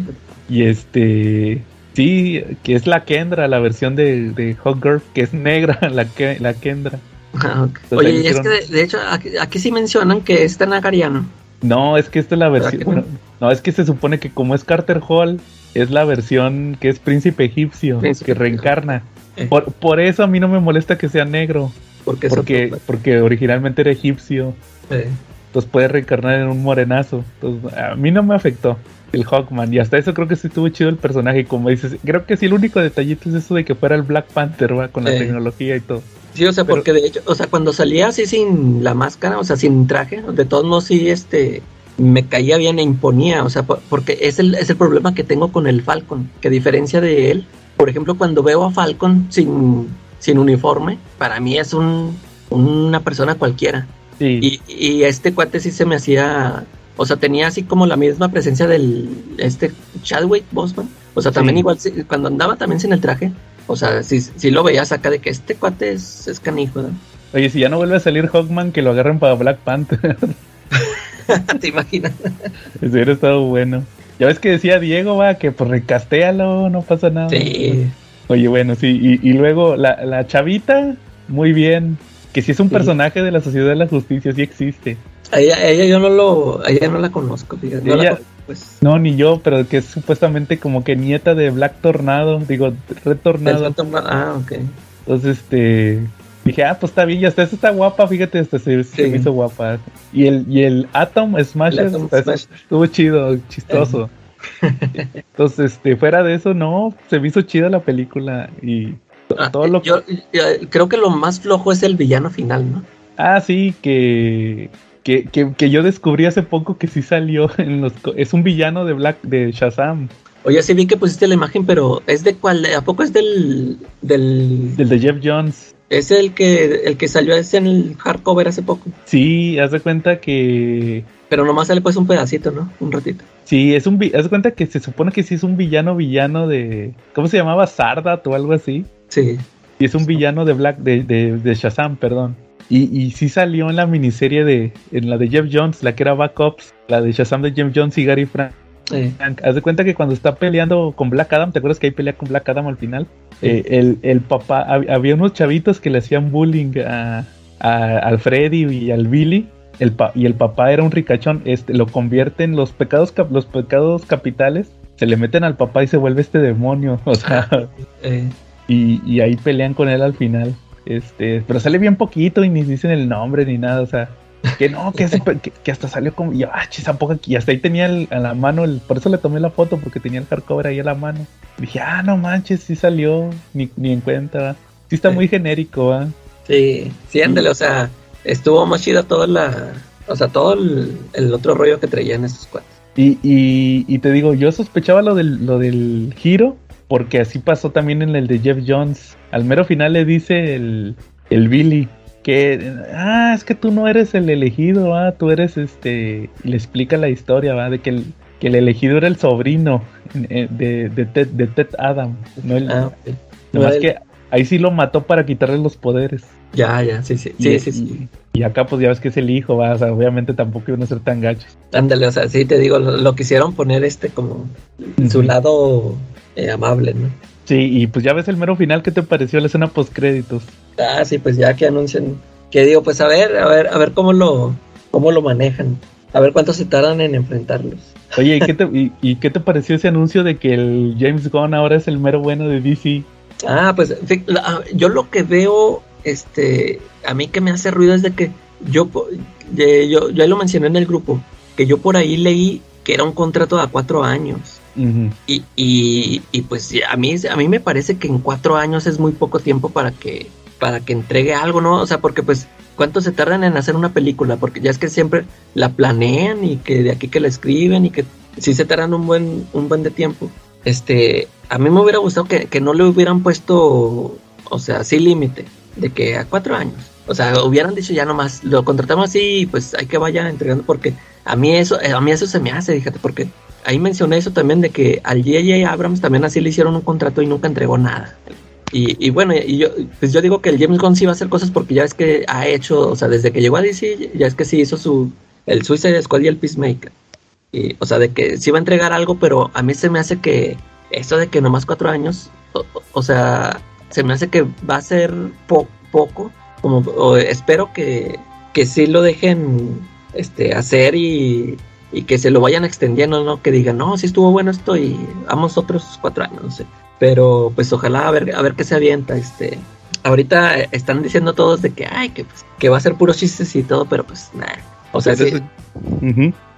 Y este. Sí, que es la Kendra, la versión de, de Hawkgirl, que es negra, [laughs] la, la Kendra. Ah, Oye, y es que de, hecho aquí, aquí, sí mencionan que es Tanagariano. No, es que esta es la versión. No, es que se supone que como es Carter Hall, es la versión que es príncipe egipcio, que reencarna. Eh. Por, eso a mí no me molesta que sea negro. porque, porque originalmente era egipcio. Entonces puede reencarnar en un morenazo. Entonces, a mí no me afectó el Hawkman. Y hasta eso creo que sí estuvo chido el personaje. Como dices, creo que sí el único detallito es eso de que fuera el Black Panther, ¿va? Con la tecnología y todo. Sí, o sea, porque de hecho, o sea, cuando salía así sin la máscara, o sea, sin traje, de todos modos sí, este, me caía bien e imponía, o sea, porque es el, es el problema que tengo con el Falcon, que a diferencia de él, por ejemplo, cuando veo a Falcon sin, sin uniforme, para mí es un, una persona cualquiera. Y, y este cuate sí se me hacía, o sea, tenía así como la misma presencia del, este, Chadwick Boseman, o sea, también igual, cuando andaba también sin el traje, o sea, si, si lo veías acá de que este cuate es, es canijo, ¿no? Oye, si ya no vuelve a salir Hawkman, que lo agarren para Black Panther. [laughs] ¿Te imaginas? Eso hubiera estado bueno. Ya ves que decía Diego, va, que pues recastéalo, no pasa nada. Sí. Oye, bueno, sí. Y, luego la, la, chavita, muy bien. Que si es un personaje de la Sociedad de la Justicia, sí existe. Ella, ella yo no lo, ella no la conozco, fíjate. No la, pues. No, ni yo, pero que es supuestamente como que nieta de Black Tornado, digo, Retornado. Ah, ok. Entonces, este, dije, ah, pues está bien, ya está, está guapa, fíjate, hasta se, me hizo guapa. Y el, y el Atom Smash, estuvo chido, chistoso. [laughs] Entonces, este, fuera de eso, no, se me hizo chida la película y ah, todo lo yo, yo, creo que lo más flojo es el villano final, ¿no? Ah, sí, que que, que, yo descubrí hace poco que sí salió [laughs] en los es un villano de Black de Shazam. Oye, sí vi que pusiste la imagen, pero ¿es de cuál? ¿A poco es del del del de Jeff Jones? Es el que el que salió ese en el hardcover hace poco. Sí, haz de cuenta que pero nomás sale pues un pedacito, ¿no? Un ratito. Sí, es un haz de cuenta que se supone que sí es un villano villano de ¿cómo se llamaba? Sardat o algo así. Sí. Y es un villano de Black de, de, de Shazam, perdón. Y, y sí salió en la miniserie de, en la de Jeff Jones, la que era Backups, la de Shazam de Jeff Jones y Gary Frank. Haz de cuenta que cuando está peleando con Black Adam, ¿te acuerdas que ahí pelea con Black Adam al final? Eh, el, el, papá, había unos chavitos que le hacían bullying a, a, al Freddy y al Billy. El y el papá era un ricachón, este, lo convierten los pecados, los pecados capitales, se le meten al papá y se vuelve este demonio, [laughs] o sea, eh. y, y ahí pelean con él al final. Este, pero sale bien poquito y ni dicen el nombre ni nada, o sea, que no, que, que, hasta salió como, y ah, chis, poco y hasta ahí tenía a la mano, el, por eso le tomé la foto, porque tenía el hardcover ahí a la mano. dije, ah, no manches, sí salió, ni, ni en cuenta, sí está muy genérico, ¿va? Sí, sí, ándale, o sea, estuvo más chida toda la, o sea, todo el, otro rollo que traían esos cuates. Y, y, y, te digo, yo sospechaba lo del, lo del giro, porque así pasó también en el de Jeff Jones. Al mero final le dice el, el Billy que, ah, es que tú no eres el elegido, ah, tú eres este, le explica la historia, va, de que el, que el elegido era el sobrino de, de, Ted, de Ted Adam, no el, ah, que ahí sí lo mató para quitarle los poderes. Ya, ya, sí, sí, sí, sí, Y, acá pues ya ves que es el hijo, va, o sea, obviamente tampoco iban a ser tan gachos. Ándale, o sea, sí te digo, lo, quisieron poner este como en su lado eh, amable, ¿no? Sí, y pues ya ves el mero final, ¿qué te pareció la escena post créditos? Ah, sí, pues ya que anuncian, que digo, pues a ver, a ver, a ver cómo lo, cómo lo manejan, a ver cuánto se tardan en enfrentarlos. Oye, ¿y qué, [laughs] te, y, qué te pareció ese anuncio de que el James Gunn ahora es el mero bueno de DC? Ah, pues ah, yo lo que veo, este, a mí que me hace ruido es de que yo, yo, yo lo mencioné en el grupo, que yo por ahí leí que era un contrato a cuatro años. Y, y, y, pues a mí, a mí me parece que en cuatro años es muy poco tiempo para que para que entregue algo, ¿no? O sea, porque pues, ¿cuánto se tardan en hacer una película? Porque ya es que siempre la planean y que de aquí que la escriben y que sí se tardan un buen, un buen de tiempo. Este, a mí me hubiera gustado que, no le hubieran puesto, o sea, así límite, de que a cuatro años. O sea, hubieran dicho ya nomás, lo contratamos así y pues hay que vaya entregando porque a mí eso, a mí eso se me hace, fíjate, porque ahí mencioné eso también de que al J.J. Abrams también así le hicieron un contrato y nunca entregó nada. Y, bueno, y yo, pues yo digo que el James Gunn sí va a hacer cosas porque ya es que ha hecho, o sea, desde que llegó a DC, ya es que sí hizo su, el Suicide Squad y el Peacemaker. Y, o sea, de que sí va a entregar algo, pero a mí se me hace que eso de que nomás cuatro años, o, sea, se me hace que va a ser poco, como espero que, que sí lo dejen este, hacer y, y que se lo vayan extendiendo, ¿no? Que digan, no, sí estuvo bueno esto y vamos otros cuatro años, no sé. Pero pues ojalá a ver, a ver qué se avienta. Este, ahorita están diciendo todos de que, ay, que, pues, que va a ser puros chistes y todo, pero pues nada. O sea, pues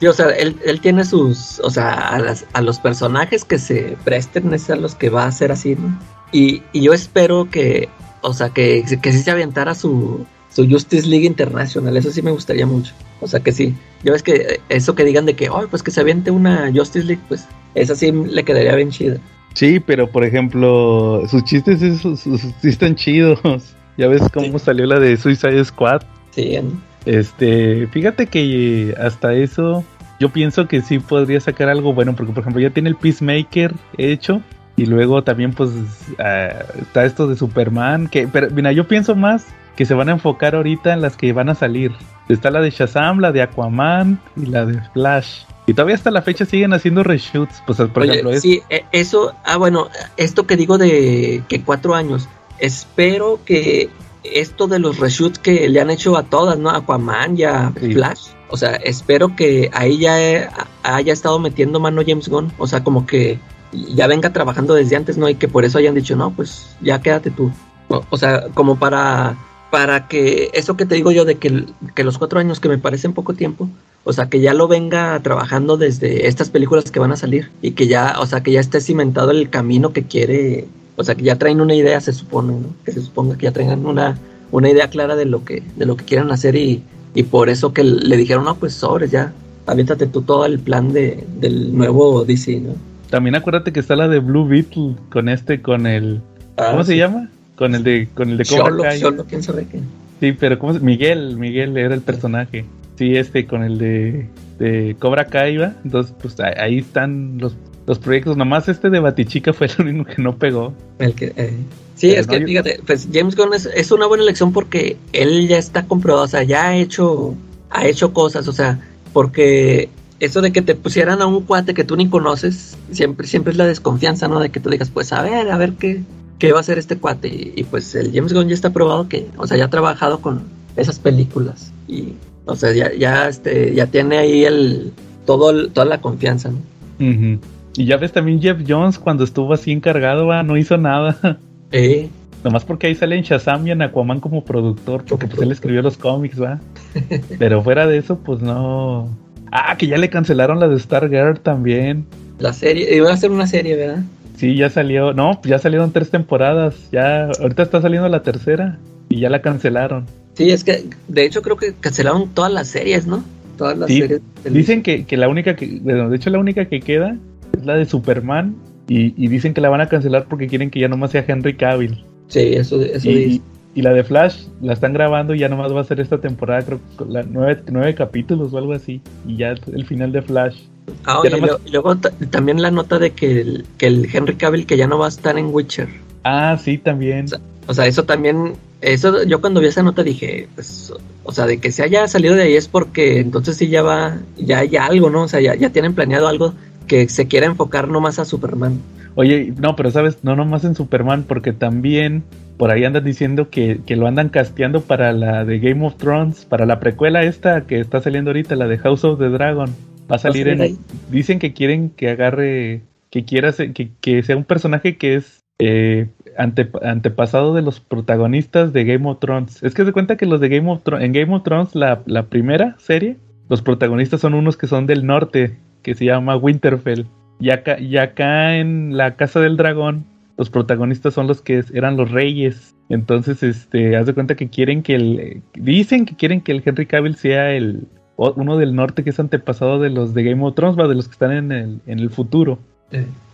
sí, o sea, él, él, tiene sus, o sea, a, las, a los personajes que se presten es a los que va a ser así, ¿no? Y, y yo espero que, o sea, que, que sí se aventara su, su Justice League International, eso sí me gustaría mucho. O sea que sí, ya ves que eso que digan de que, oh, pues que se aviente una Justice League, pues esa sí le quedaría bien chida. Sí, pero por ejemplo, sus chistes sí, están chidos. [laughs] Ya ves cómo salió la de Suicide Squad. Sí. Este, fíjate que hasta eso yo pienso que sí podría sacar algo bueno, porque por ejemplo ya tiene el Peacemaker hecho y luego también pues ah, está esto de Superman, que pero mira, yo pienso más que se van a enfocar ahorita en las que van a salir. Está la de Shazam, la de Aquaman y la de Flash. Y todavía hasta la fecha siguen haciendo reshoots. Pues, por ejemplo, sí, e, eso, ah, bueno, esto que digo de que cuatro años, espero que esto de los reshoots que le han hecho a todas, ¿no? Aquaman y a Flash. O sea, espero que ahí ya haya estado metiendo mano James Gunn. O sea, como que ya venga trabajando desde antes, ¿no? Y que por eso hayan dicho, no, pues ya quédate tú. O, sea, como para, para que eso que te digo yo de que, que los cuatro años que me parecen poco tiempo, o sea, que ya lo venga trabajando desde estas películas que van a salir y que ya, o sea, que ya esté cimentado el camino que quiere, o sea, que ya traen una idea, se supone, ¿no? Que se suponga que ya tengan una, una idea clara de lo que, de lo que quieran hacer y, y por eso que le dijeron, no, pues sobres, ya, aviéntate tú todo el plan de, del nuevo DC, ¿no? También acuérdate que está la de Blue Beetle con este, con el, ah, ¿cómo se llama? Con el de, con el de Cobra Kai. ¿quién sabe qué? Sí, pero ¿cómo se... Miguel, Miguel era el personaje. Sí, este con el de, de Cobra Kai, ¿va? Entonces, pues ahí están los, los proyectos. Nomás este de Batichica [laughs] fue el único que no pegó. El que, eh, Sí, es que fíjate, pues James Gunn es, es, una buena elección porque él ya está comprobado, o sea, ya ha hecho, ha hecho cosas, o sea, porque eso de que te pusieran a un cuate que tú ni conoces, siempre, siempre es la desconfianza, ¿no? De que tú digas, pues a ver, a ver qué, qué va a hacer este cuate. Y, y pues el James Gunn ya está probado que, o sea, ya ha trabajado con esas películas. Y o sea, ya, ya, este, ya tiene ahí el, todo toda la confianza, ¿no? Y ya ves también Jeff Jones cuando estuvo así encargado, ¿va? no hizo nada. [laughs] Eh. Nomás porque ahí sale en Shazam y en Aquaman como productor, porque pues él escribió los cómics, va. [laughs] Pero fuera de eso, pues no. Ah, que ya le cancelaron la de Stargirl también. La serie, iba a ser una serie, ¿verdad? Sí, ya salió, no, ya salieron tres temporadas, ya, ahorita está saliendo la tercera y ya la cancelaron. Sí, es que de hecho creo que cancelaron todas las series, ¿no? Todas las series. Dicen que, que, la única que, bueno, de hecho la única que queda es la de Superman Y, dicen que la van a cancelar porque quieren que ya nomás sea Henry Cavill. Sí, eso, eso y, y la de Flash la están grabando y ya nomás va a ser esta temporada, creo que la nueve, nueve capítulos o algo así. Y ya el final de Flash. Ah, oye, y luego también la nota de que el, que el Henry Cavill que ya no va a estar en Witcher. Ah, sí, también. O sea, eso también, eso yo cuando vi esa nota dije, pues, o sea, de que se haya salido de ahí es porque entonces sí ya va, ya hay algo, ¿no? O sea, ya, ya tienen planeado algo que se quiera enfocar nomás a Superman. Oye, no, pero sabes, no nomás en Superman, porque también por ahí andan diciendo que, que, lo andan casteando para la de Game of Thrones, para la precuela esta que está saliendo ahorita, la de House of the Dragon. Va a salir en... Dicen que quieren que agarre, que quiera, que, que sea un personaje que es eh, antepasado de los protagonistas de Game of Thrones. Es que se cuenta que los de Game of Thrones, en Game of Thrones, la, primera serie, los protagonistas son unos que son del norte, que se llama Winterfell. Y acá, y acá en la Casa del Dragón, los protagonistas son los que eran los reyes. Entonces, este, haz de cuenta que quieren que el. Dicen que quieren que el Henry Cavill sea el. Uno del norte que es antepasado de los de Game of Thrones, de los que están en el, en el futuro.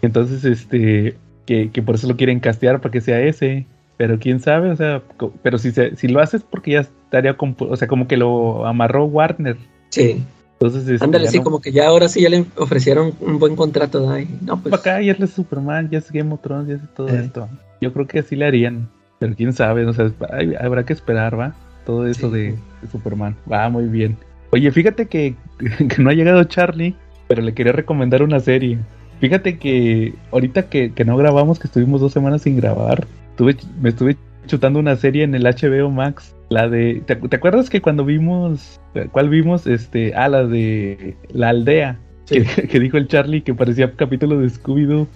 Entonces, este que, por eso lo quieren castear para que sea ese. Pero quién sabe, o sea, pero si, si lo haces porque ya estaría, o sea, como que lo amarró Warner. Sí. Entonces, este, Ándale, sí, como que ya ahora sí ya le ofrecieron un buen contrato. ahí No, pues. Acá ya es Superman, ya es Game of Thrones, ya es todo eh. esto. Yo creo que así le harían. Pero quién sabe, o sea, habrá que esperar, ¿va? Todo eso de, Superman. Va muy bien. Oye, fíjate que, [laughs] que no ha llegado Charlie, pero le quería recomendar una serie. Fíjate que ahorita que, no grabamos, que estuvimos dos semanas sin grabar, me estuve chutando una serie en el HBO Max. La de. ¿te, acuerdas que cuando vimos. ¿Cuál vimos? Este. Ah, la de. La aldea. [laughs] Que, dijo el Charlie que parecía capítulo de Scooby-Doo.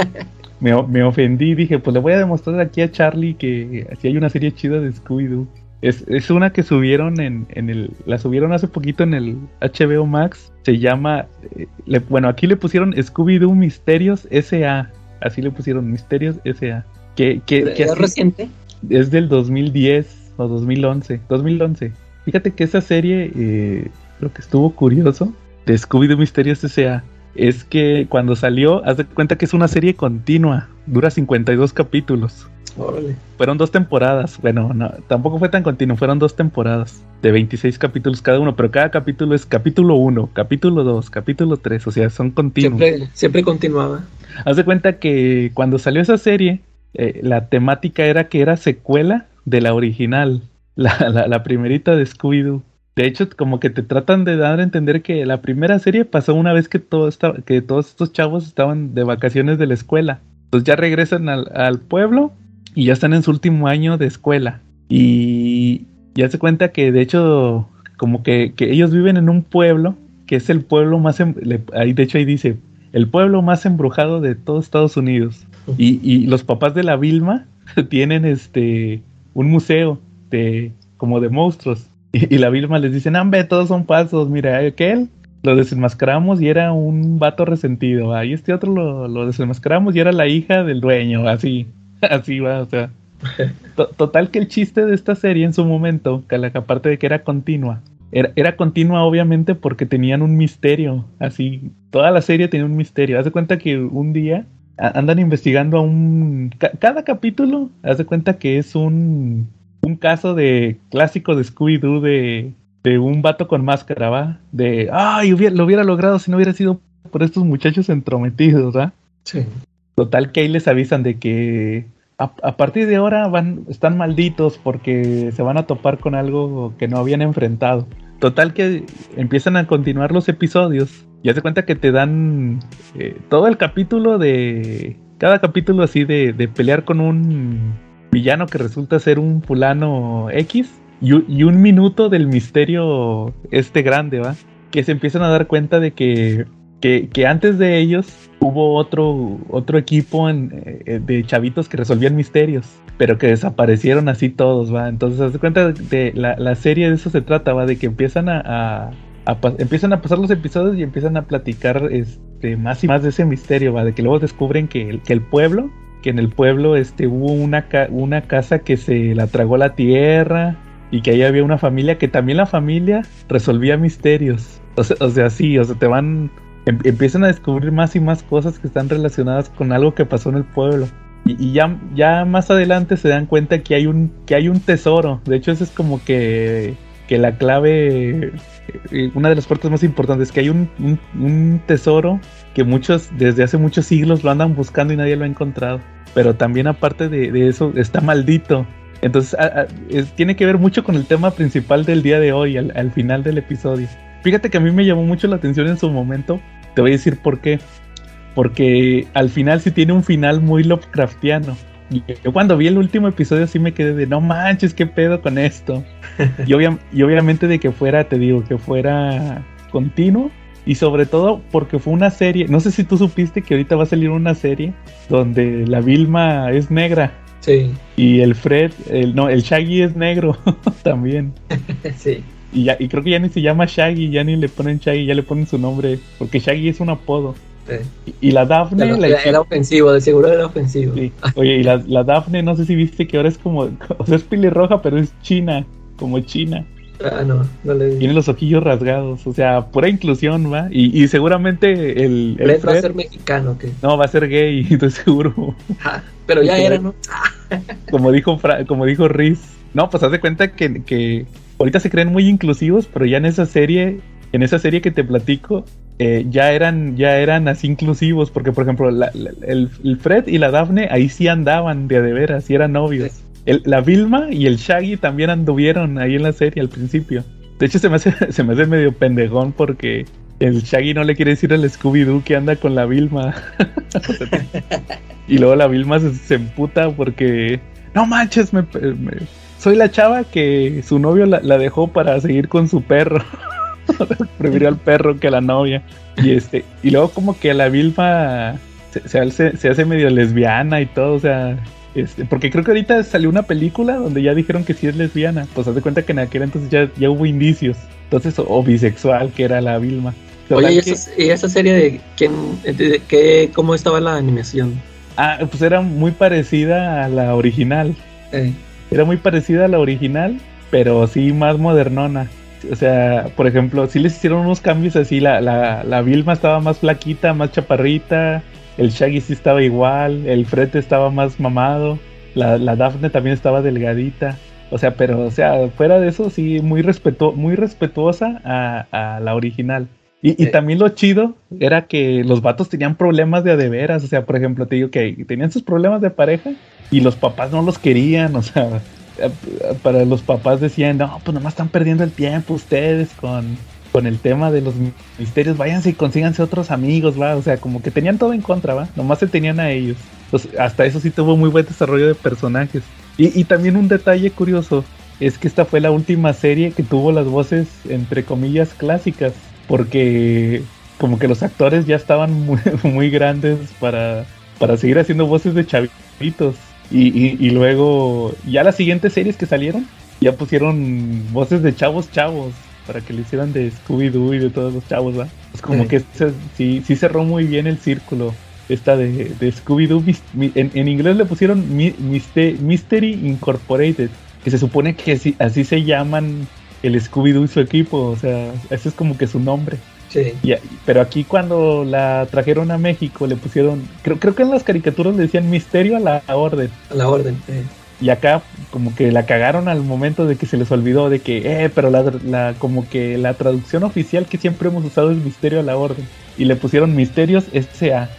[laughs] me, me, ofendí. Dije, pues le voy a demostrar aquí a Charlie que si hay una serie chida de Scooby-Doo. Es, es, una que subieron en, en, el. La subieron hace poquito en el HBO Max. Se llama. Eh, bueno, aquí le pusieron Scooby-Doo Misterios S.A. Así le pusieron Misterios S.A. Que, que, que ¿Es reciente? Es del 2010 o 2011. 2011. Fíjate que esa serie. Eh, lo que estuvo curioso de Scooby-Doo Misterios S.A. Es que cuando salió, haz de cuenta que es una serie continua. Dura 52 capítulos. Fueron dos temporadas. Bueno, no, tampoco fue tan continuo. Fueron dos temporadas de 26 capítulos cada uno. Pero cada capítulo es capítulo 1, capítulo 2, capítulo 3. O sea, son continuos. Siempre, siempre continuaba. Haz de cuenta que cuando salió esa serie, eh, la temática era que era secuela de la original. [laughs] La, la, primerita de Scooby-Doo. De hecho, como que te tratan de dar a entender que la primera serie pasó una vez que, todo estaba, que todos estos chavos estaban de vacaciones de la escuela. Entonces ya regresan al, al pueblo y ya están en su último año de escuela. Y ya se cuenta que de hecho, como que, ellos viven en un pueblo, que es el pueblo más, em, ahí, de hecho ahí dice, el pueblo más embrujado de todo Estados Unidos. Y, y los papás de la Vilma [laughs] tienen este un museo de como de monstruos. Y, la Vilma les dice, hombre, todos son falsos, mira, aquel lo desenmascaramos y era un vato resentido. Ahí este otro lo, lo desenmascaramos y era la hija del dueño, así. [laughs] Así va, o sea. total que el chiste de esta serie en su momento, que aparte de que era continua, era, continua obviamente porque tenían un misterio, así, toda la serie tenía un misterio. Haz de cuenta que un día andan investigando a un... cada capítulo, haz de cuenta que es un, un caso de clásico de Scooby-Doo de, de un vato con máscara, ¿va? De, ay, lo hubiera logrado si no hubiera sido por estos muchachos entrometidos, ¿va? Sí. Total que ahí les avisan de que a, partir de ahora van, están malditos porque se van a topar con algo que no habían enfrentado. Total que empiezan a continuar los episodios y hace cuenta que te dan eh, todo el capítulo de... Cada capítulo así de, de, pelear con un villano que resulta ser un fulano X y, y un minuto del misterio este grande, ¿va? Que se empiezan a dar cuenta de que que, antes de ellos hubo otro, otro equipo eh, de chavitos que resolvían misterios, pero que desaparecieron así todos, ¿va? Entonces, haz cuenta de la, serie de eso se trata. De que empiezan a, empiezan a pasar los episodios y empiezan a platicar este, más y más de ese misterio, ¿va? De que luego descubren que el, que el pueblo, que en el pueblo este, hubo una, una casa que se la tragó la tierra y que ahí había una familia que también la familia resolvía misterios. O sea, o sea sí, o sea, te van em- empiezan a descubrir más y más cosas que están relacionadas con algo que pasó en el pueblo. Y, y ya, ya más adelante se dan cuenta que hay un, que hay un tesoro. De hecho, eso es como que, que la clave, eh, una de las partes más importantes, que hay un, un- un tesoro que muchos, desde hace muchos siglos lo andan buscando y nadie lo ha encontrado. Pero también aparte de, de eso, está maldito. Entonces, a- a- es- tiene que ver mucho con el tema principal del día de hoy, al, al final del episodio. Fíjate que a mí me llamó mucho la atención en su momento. Te voy a decir por qué. Porque al final sí tiene un final muy Lovecraftiano. Yo cuando vi el último episodio sí me quedé de no manches, qué pedo con esto. [laughs] y, obvia- y obviamente de que fuera, te digo, que fuera continuo. Y sobre todo porque fue una serie. No sé si tú supiste que ahorita va a salir una serie donde la Vilma es negra. Sí, Y el Fred, el, no, el Shaggy es negro [laughs] también. [laughs] sí. Y, ya, y creo que ya ni se llama Shaggy, ya ni le ponen Shaggy, ya le ponen su nombre, porque Shaggy es un apodo. sí. Y, y la Daphne, Era, la- era- era ofensivo, de seguro era ofensivo. sí. oye, y la, la Daphne, no sé si viste que ahora es como, [laughs] o sea, es pelirroja, pero es china, como china. Ah, no, no le Tiene los ojillos rasgados, o sea, pura inclusión, ¿va? Y, y seguramente el, el Fred va a ser mexicano, que no, va a ser gay, [laughs] estoy seguro. Pero ya era. ¿no? [laughs] como dijo Fra- como dijo Riz. No, pues haz de cuenta que, que ahorita se creen muy inclusivos, pero ya en esa serie, en esa serie que te platico, eh, ya eran, ya eran así inclusivos, porque por ejemplo, la- la- el, el Fred y la Daphne ahí sí andaban de de veras, y eran novios. El- la Vilma y el Shaggy también anduvieron ahí en la serie al principio. De hecho, se me hace, [laughs] se me hace medio pendejón porque el Shaggy no le quiere decir al Scooby-Doo que anda con la Vilma. [laughs] y luego la Vilma se, se emputa porque, no manches, me, me- soy la chava que su novio la, la dejó para seguir con su perro. [laughs] Prefirió al perro que a la novia. Y este, y luego como que la Vilma se, se hace, se hace medio lesbiana y todo, o sea, este, porque creo que ahorita salió una película donde ya dijeron que sí es lesbiana. Pues haz de cuenta que en aquel entonces ya, ya hubo indicios. Entonces, o, o bisexual, que era la Vilma. Oye, ¿y que- esa, y esa serie de quién, de, qué, cómo estaba la animación? ah, pues era muy parecida a la original. Eh, Era muy parecida a la original, pero sí más modernona. O sea, por ejemplo, sí les hicieron unos cambios así. La, la, la Vilma estaba más flaquita, más chaparrita. El Shaggy sí estaba igual. El Fred estaba más mamado. La, la Daphne también estaba delgadita. O sea, pero, o sea, fuera de eso, sí, muy, respetu muy respetuosa a, a la original. Y, también lo chido era que los vatos tenían problemas de a de veras. O sea, por ejemplo, te digo que tenían sus problemas de pareja y los papás no los querían. O sea, [laughs] para los papás decían, no, pues nomás están perdiendo el tiempo ustedes con, con el tema de los misterios. Váyanse y consíganse otros amigos, va. O sea, como que tenían todo en contra, va. Nomás se tenían a ellos. Entonces, hasta eso sí tuvo muy buen desarrollo de personajes. Y, y también un detalle curioso es que esta fue la última serie que tuvo las voces, entre comillas, clásicas. Porque como que los actores ya estaban muy, [laughs] muy grandes para, para seguir haciendo voces de chavitos. Y, y, y luego, ya las siguientes series que salieron, ya pusieron voces de chavos chavos para que le hicieran de Scooby-Doo y de todos los chavos, ¿va? Pues como Sí. que se- sí, sí cerró muy bien el círculo. Esta de, de Scooby-Doo, en, en inglés le pusieron Mystery Incorporated, que se supone que así, así se llaman el Scooby-Doo y su equipo, o sea, ese es como que su nombre. sí. Y pero aquí cuando la trajeron a México le pusieron, creo, creo que en las caricaturas le decían Misterio a la Orden. A la orden. eh. Y acá como que la cagaron al momento de que se les olvidó de que, eh, pero la, la- como que la traducción oficial que siempre hemos usado es Misterio a la Orden. Y le pusieron Misterios S.A.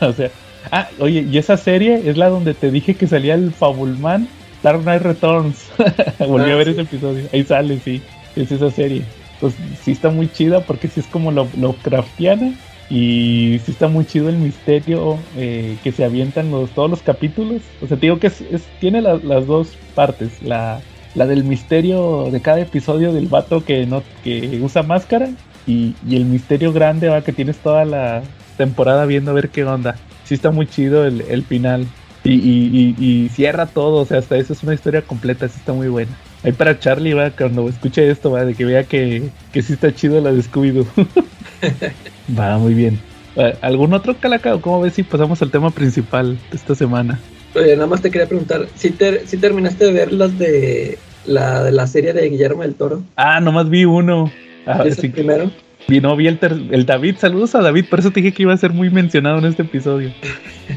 [laughs] o sea, ah, oye, y esa serie es la donde te dije que salía el Fabulman Dark Knight Returns. [laughs] Volví Ah, a ver sí. ese episodio. Ahí sale, sí. Es esa serie. Pues sí está muy chida porque sí es como lo, Lovecraftiana. Y sí está muy chido el misterio eh, que se avientan los, todos los capítulos. O sea, te digo que es, es- tiene la- las dos partes. La, la del misterio de cada episodio del vato que no que usa máscara. Y, y el misterio grande va que tienes toda la temporada viendo a ver qué onda. Sí está muy chido el, el final. Y, y- y- y cierra todo. O sea, hasta eso es una historia completa. Sí está muy buena. Ahí para Charlie va cuando escuche esto, va, de que vea que, que sí está chido la de Scooby-Doo. [laughs] Va, muy bien. ¿Algún otro calacao? ¿Cómo ves si pasamos al tema principal de esta semana? Oye, nada más te quería preguntar, ¿si, si terminaste de ver las de la, de la serie de Guillermo del Toro? Ah, nomás vi uno. Ah, ¿Es sí, el primero? vino vi el, el David, saludos a David, por eso te dije que iba a ser muy mencionado en este episodio.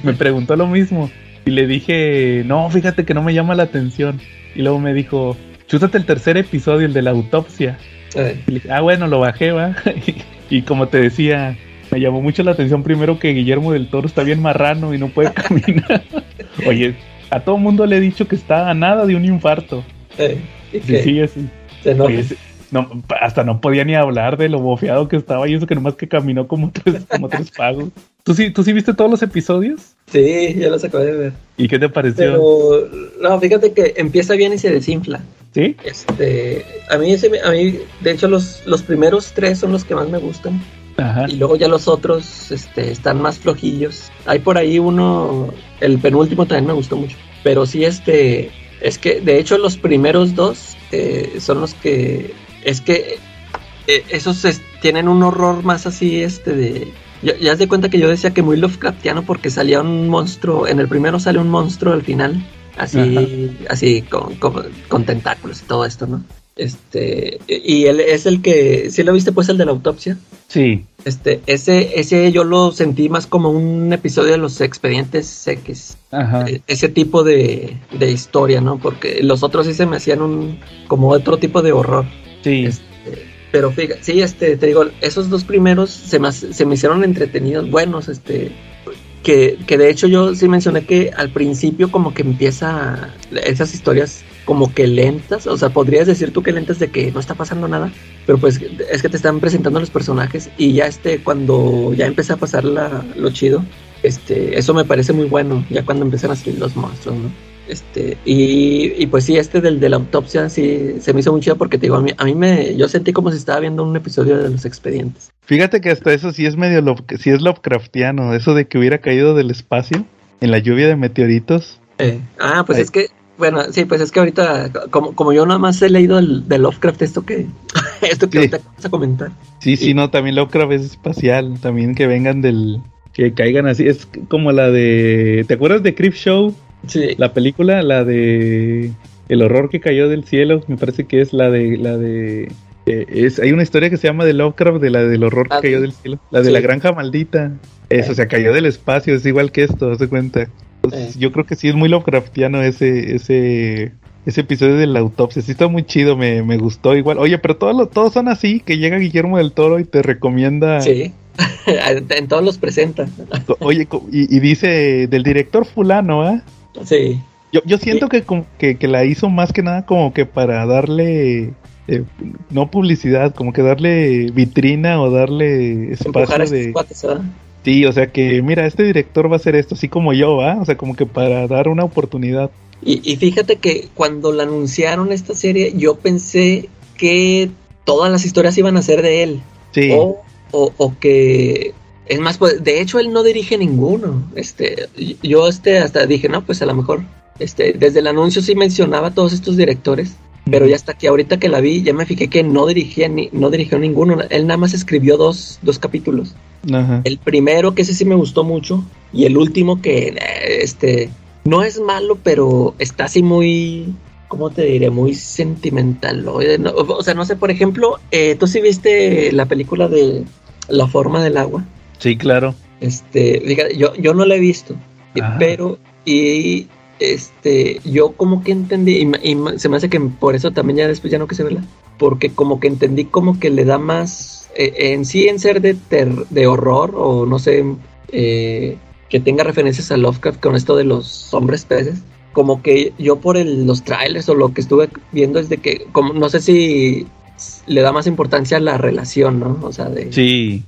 Me preguntó lo mismo y le dije, no, fíjate que no me llama la atención. Y luego me dijo, chútate el tercer episodio, el de la autopsia. Y dije, ah, bueno, lo bajé, va. [laughs] y como te decía, me llamó mucho la atención primero que Guillermo del Toro está bien marrano y no puede [laughs] caminar. Oye, a todo mundo le he dicho que está a nada de un infarto. Eh, ¿y Sí, sí, sí. Oye, no, hasta no podía ni hablar de lo bofeado que estaba y eso que nomás que caminó como tres, como tres pagos. ¿Tú sí, ¿Tú sí viste todos los episodios? Sí, ya los acabé de ver. ¿Y qué te pareció? Pero, no, fíjate que empieza bien y se desinfla. ¿Sí? Este, a mí, ese a mí, de hecho, los, los primeros tres son los que más me gustan. Ajá. Y luego ya los otros este, están más flojillos. Hay por ahí uno, el penúltimo también me gustó mucho. Pero sí, este, es que de hecho los primeros dos eh, son los que, es que eh, esos es- tienen un horror más así, este, de... Ya, ya has de cuenta que yo decía que muy Lovecraftiano porque salía un monstruo, en el primero sale un monstruo al final, así, así con, con, con tentáculos y todo esto, ¿no? Este, y él es el que, ¿sí lo viste pues el de la autopsia? Sí. Este, ese, ese yo lo sentí más como un episodio de los expedientes X. Ajá. E- Ese tipo de, de historia, ¿no? Porque los otros sí se me hacían un, como otro tipo de horror. Sí. Este, pero fíjate, sí, este, te digo, esos dos primeros se me, se me hicieron entretenidos, buenos, este, que, que de hecho yo sí mencioné que al principio como que empieza esas historias como que lentas, o sea, podrías decir tú que lentas de que no está pasando nada, pero pues es que te están presentando los personajes y ya este, cuando ya empieza a pasar la, lo chido, este, eso me parece muy bueno, ya cuando empiezan a salir los monstruos, ¿no? Este, y, y pues sí, este del de la autopsia sí se me hizo muy chido porque te digo, a mí, a mí me, yo sentí como si estaba viendo un episodio de los expedientes. Fíjate que hasta eso sí es medio Love, sí es Lovecraftiano, eso de que hubiera caído del espacio en la lluvia de meteoritos. Ah, pues es que, bueno, sí, pues es que ahorita, como, como yo nada más he leído el de Lovecraft, esto que, [laughs] esto que Sí. ahorita vamos a comentar. Sí, sí, Sí. no, también Lovecraft es espacial, también que vengan del que caigan así, es como la de ¿te acuerdas de Creep Show? Sí, La película, la de El horror que cayó del cielo, me parece que es la de la de eh, es hay una historia que se llama de Lovecraft de la del horror que Ah, cayó del cielo, la de Sí. la granja maldita. Eso, o sea, cayó del espacio, es igual que esto, haz de cuenta. Entonces, Eh. Yo creo que sí es muy Lovecraftiano ese ese ese episodio de la autopsia, sí está muy chido, me, me gustó igual. Oye, pero todos los- todos son así, que llega Guillermo del Toro y te recomienda sí. [laughs] en todos los presenta. Oye, y dice del director fulano, ¿ah? Sí, Yo, yo siento que, que, que la hizo más que nada como que para darle, eh, no publicidad, como que darle vitrina o darle espacio de... Sí, o sea que, mira, este director va a hacer esto, así como yo, ¿va? O sea, como que para dar una oportunidad. Y, y fíjate que cuando la anunciaron esta serie, yo pensé que todas las historias iban a ser de él. Sí, O, o, o que es más pues, de hecho él no dirige ninguno este yo este hasta dije no pues a lo mejor este desde el anuncio sí mencionaba a todos estos directores pero ya hasta que ahorita que la vi ya me fijé que no dirigía ni no dirigió ninguno él nada más escribió dos, dos capítulos Ajá. el primero que ese sí me gustó mucho y el último que eh, este no es malo pero está así muy ¿Cómo te diré? Muy sentimental. Eh, no, o sea, no sé, por ejemplo, eh, ¿tú sí viste la película de La forma del agua? Sí, claro. Este, fíjate, yo, yo no la he visto, eh, Ajá. pero y este, yo como que entendí, y, y se me hace que por eso también ya después ya no quise verla, porque como que entendí como que le da más, eh, en sí en ser de, ter- de horror o no sé, eh, que tenga referencias a Lovecraft con esto de los hombres peces, como que yo por el- los trailers o lo que estuve viendo es de que, como no sé si le da más importancia a la relación, ¿no? O sea, de... Sí.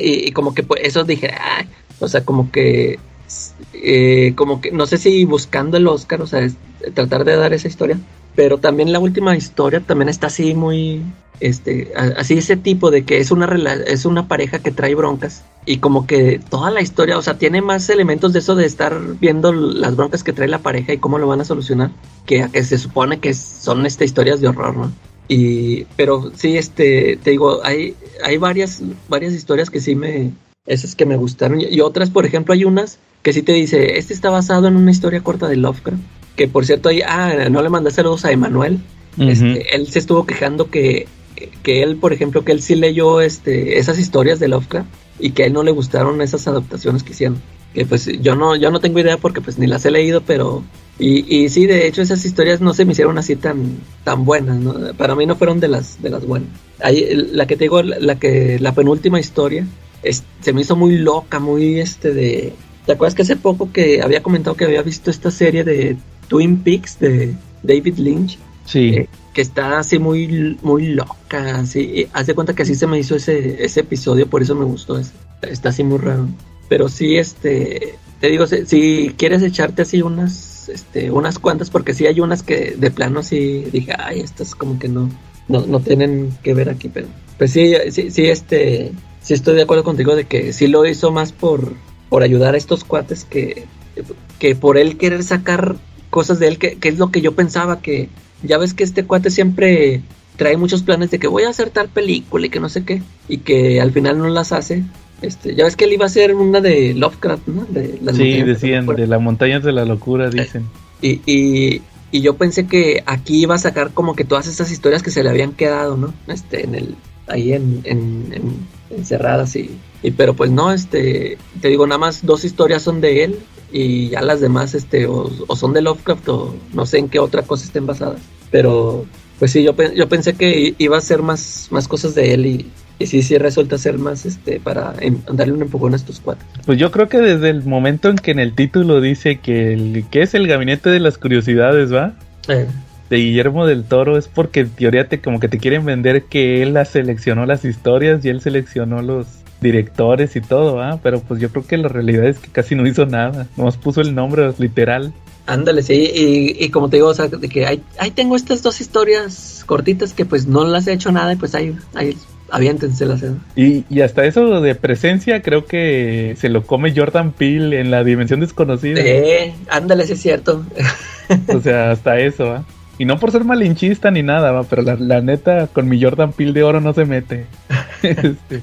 Y, y como que pues eso dije, ay, o sea, como que, eh, como que, no sé si buscando el Oscar, o sea, es- tratar de dar esa historia, pero también la última historia también está así muy, este, así ese tipo de que es una es una pareja que trae broncas y como que toda la historia, o sea, tiene más elementos de eso de estar viendo las broncas que trae la pareja y cómo lo van a solucionar, que a que se supone que son este historias de horror, ¿no? Y, pero sí, este, te digo, hay, hay varias, varias historias que sí me, esas que me gustaron. Y, otras, por ejemplo, hay unas que sí te dice, este está basado en una historia corta de Lovecraft. Que por cierto, ahí, ah, no le mandé saludos a Emanuel. Este, él se estuvo quejando que, que, que él, por ejemplo, que él sí leyó este, esas historias de Lovecraft y que a él no le gustaron esas adaptaciones que hicieron. Que pues yo no, yo no tengo idea porque pues ni las he leído, pero y, y sí, de hecho esas historias no se me hicieron así tan, tan buenas, ¿no? Para mí no fueron de las, de las buenas. Ahí, la que te digo, la que, la penúltima historia, es, se me hizo muy loca, muy este de... ¿Te acuerdas que hace poco que había comentado que había visto esta serie de Twin Peaks de David Lynch? Sí. Eh, que está así muy, muy loca, así. Haz de cuenta que así se me hizo ese, ese episodio, por eso me gustó ese. Está así muy raro. Pero sí, este, te digo, si, si quieres echarte así unas, este, unas cuantas, porque sí hay unas que de plano sí dije, ay, estas como que no, no, no tienen que ver aquí, pero pues sí, sí, sí, este, sí estoy de acuerdo contigo de que sí lo hizo más por, por ayudar a estos cuates que, que por él querer sacar cosas de él, que, que es lo que yo pensaba que, ya ves que este cuate siempre trae muchos planes de que voy a hacer tal película y que no sé qué, y que al final no las hace. Este, ya ves que él iba a hacer una de Lovecraft, ¿no? De las Sí, decían, de las montañas de la locura, dicen. y, y, y yo pensé que aquí iba a sacar como que todas esas historias que se le habían quedado, ¿no? Este, en el, ahí en, en, en- encerradas y, y pero pues no, este, te digo, nada más dos historias son de él y ya las demás, este, o, o son de Lovecraft o no sé en qué otra cosa estén basadas. Pero, pues sí, yo, yo pensé que iba a ser más, más cosas de él y, y sí, sí resulta ser más, este, para em- darle un empujón a estos cuatro. Pues yo creo que desde el momento en que en el título dice que, el, que es el gabinete de las curiosidades, ¿va? Eh, De Guillermo del Toro es porque en teoría te, como que te quieren vender que él las seleccionó las historias y él seleccionó los directores y todo, ¿va? Pero pues yo creo que la realidad es que casi no hizo nada. Nomás puso el nombre literal. Ándale, sí, y, y como te digo, o sea, de que ahí, ahí tengo estas dos historias cortitas que pues no las he hecho nada y pues ahí, ahí aviéntenselas. ¿eh? Y, y hasta eso de presencia creo que se lo come Jordan Peele en la dimensión desconocida. Eh, ándale, sí es cierto. O sea, hasta eso, ¿va? Y no por ser malinchista ni nada, ¿va? Pero la, la neta, con mi Jordan Peele de oro no se mete. [laughs] Este,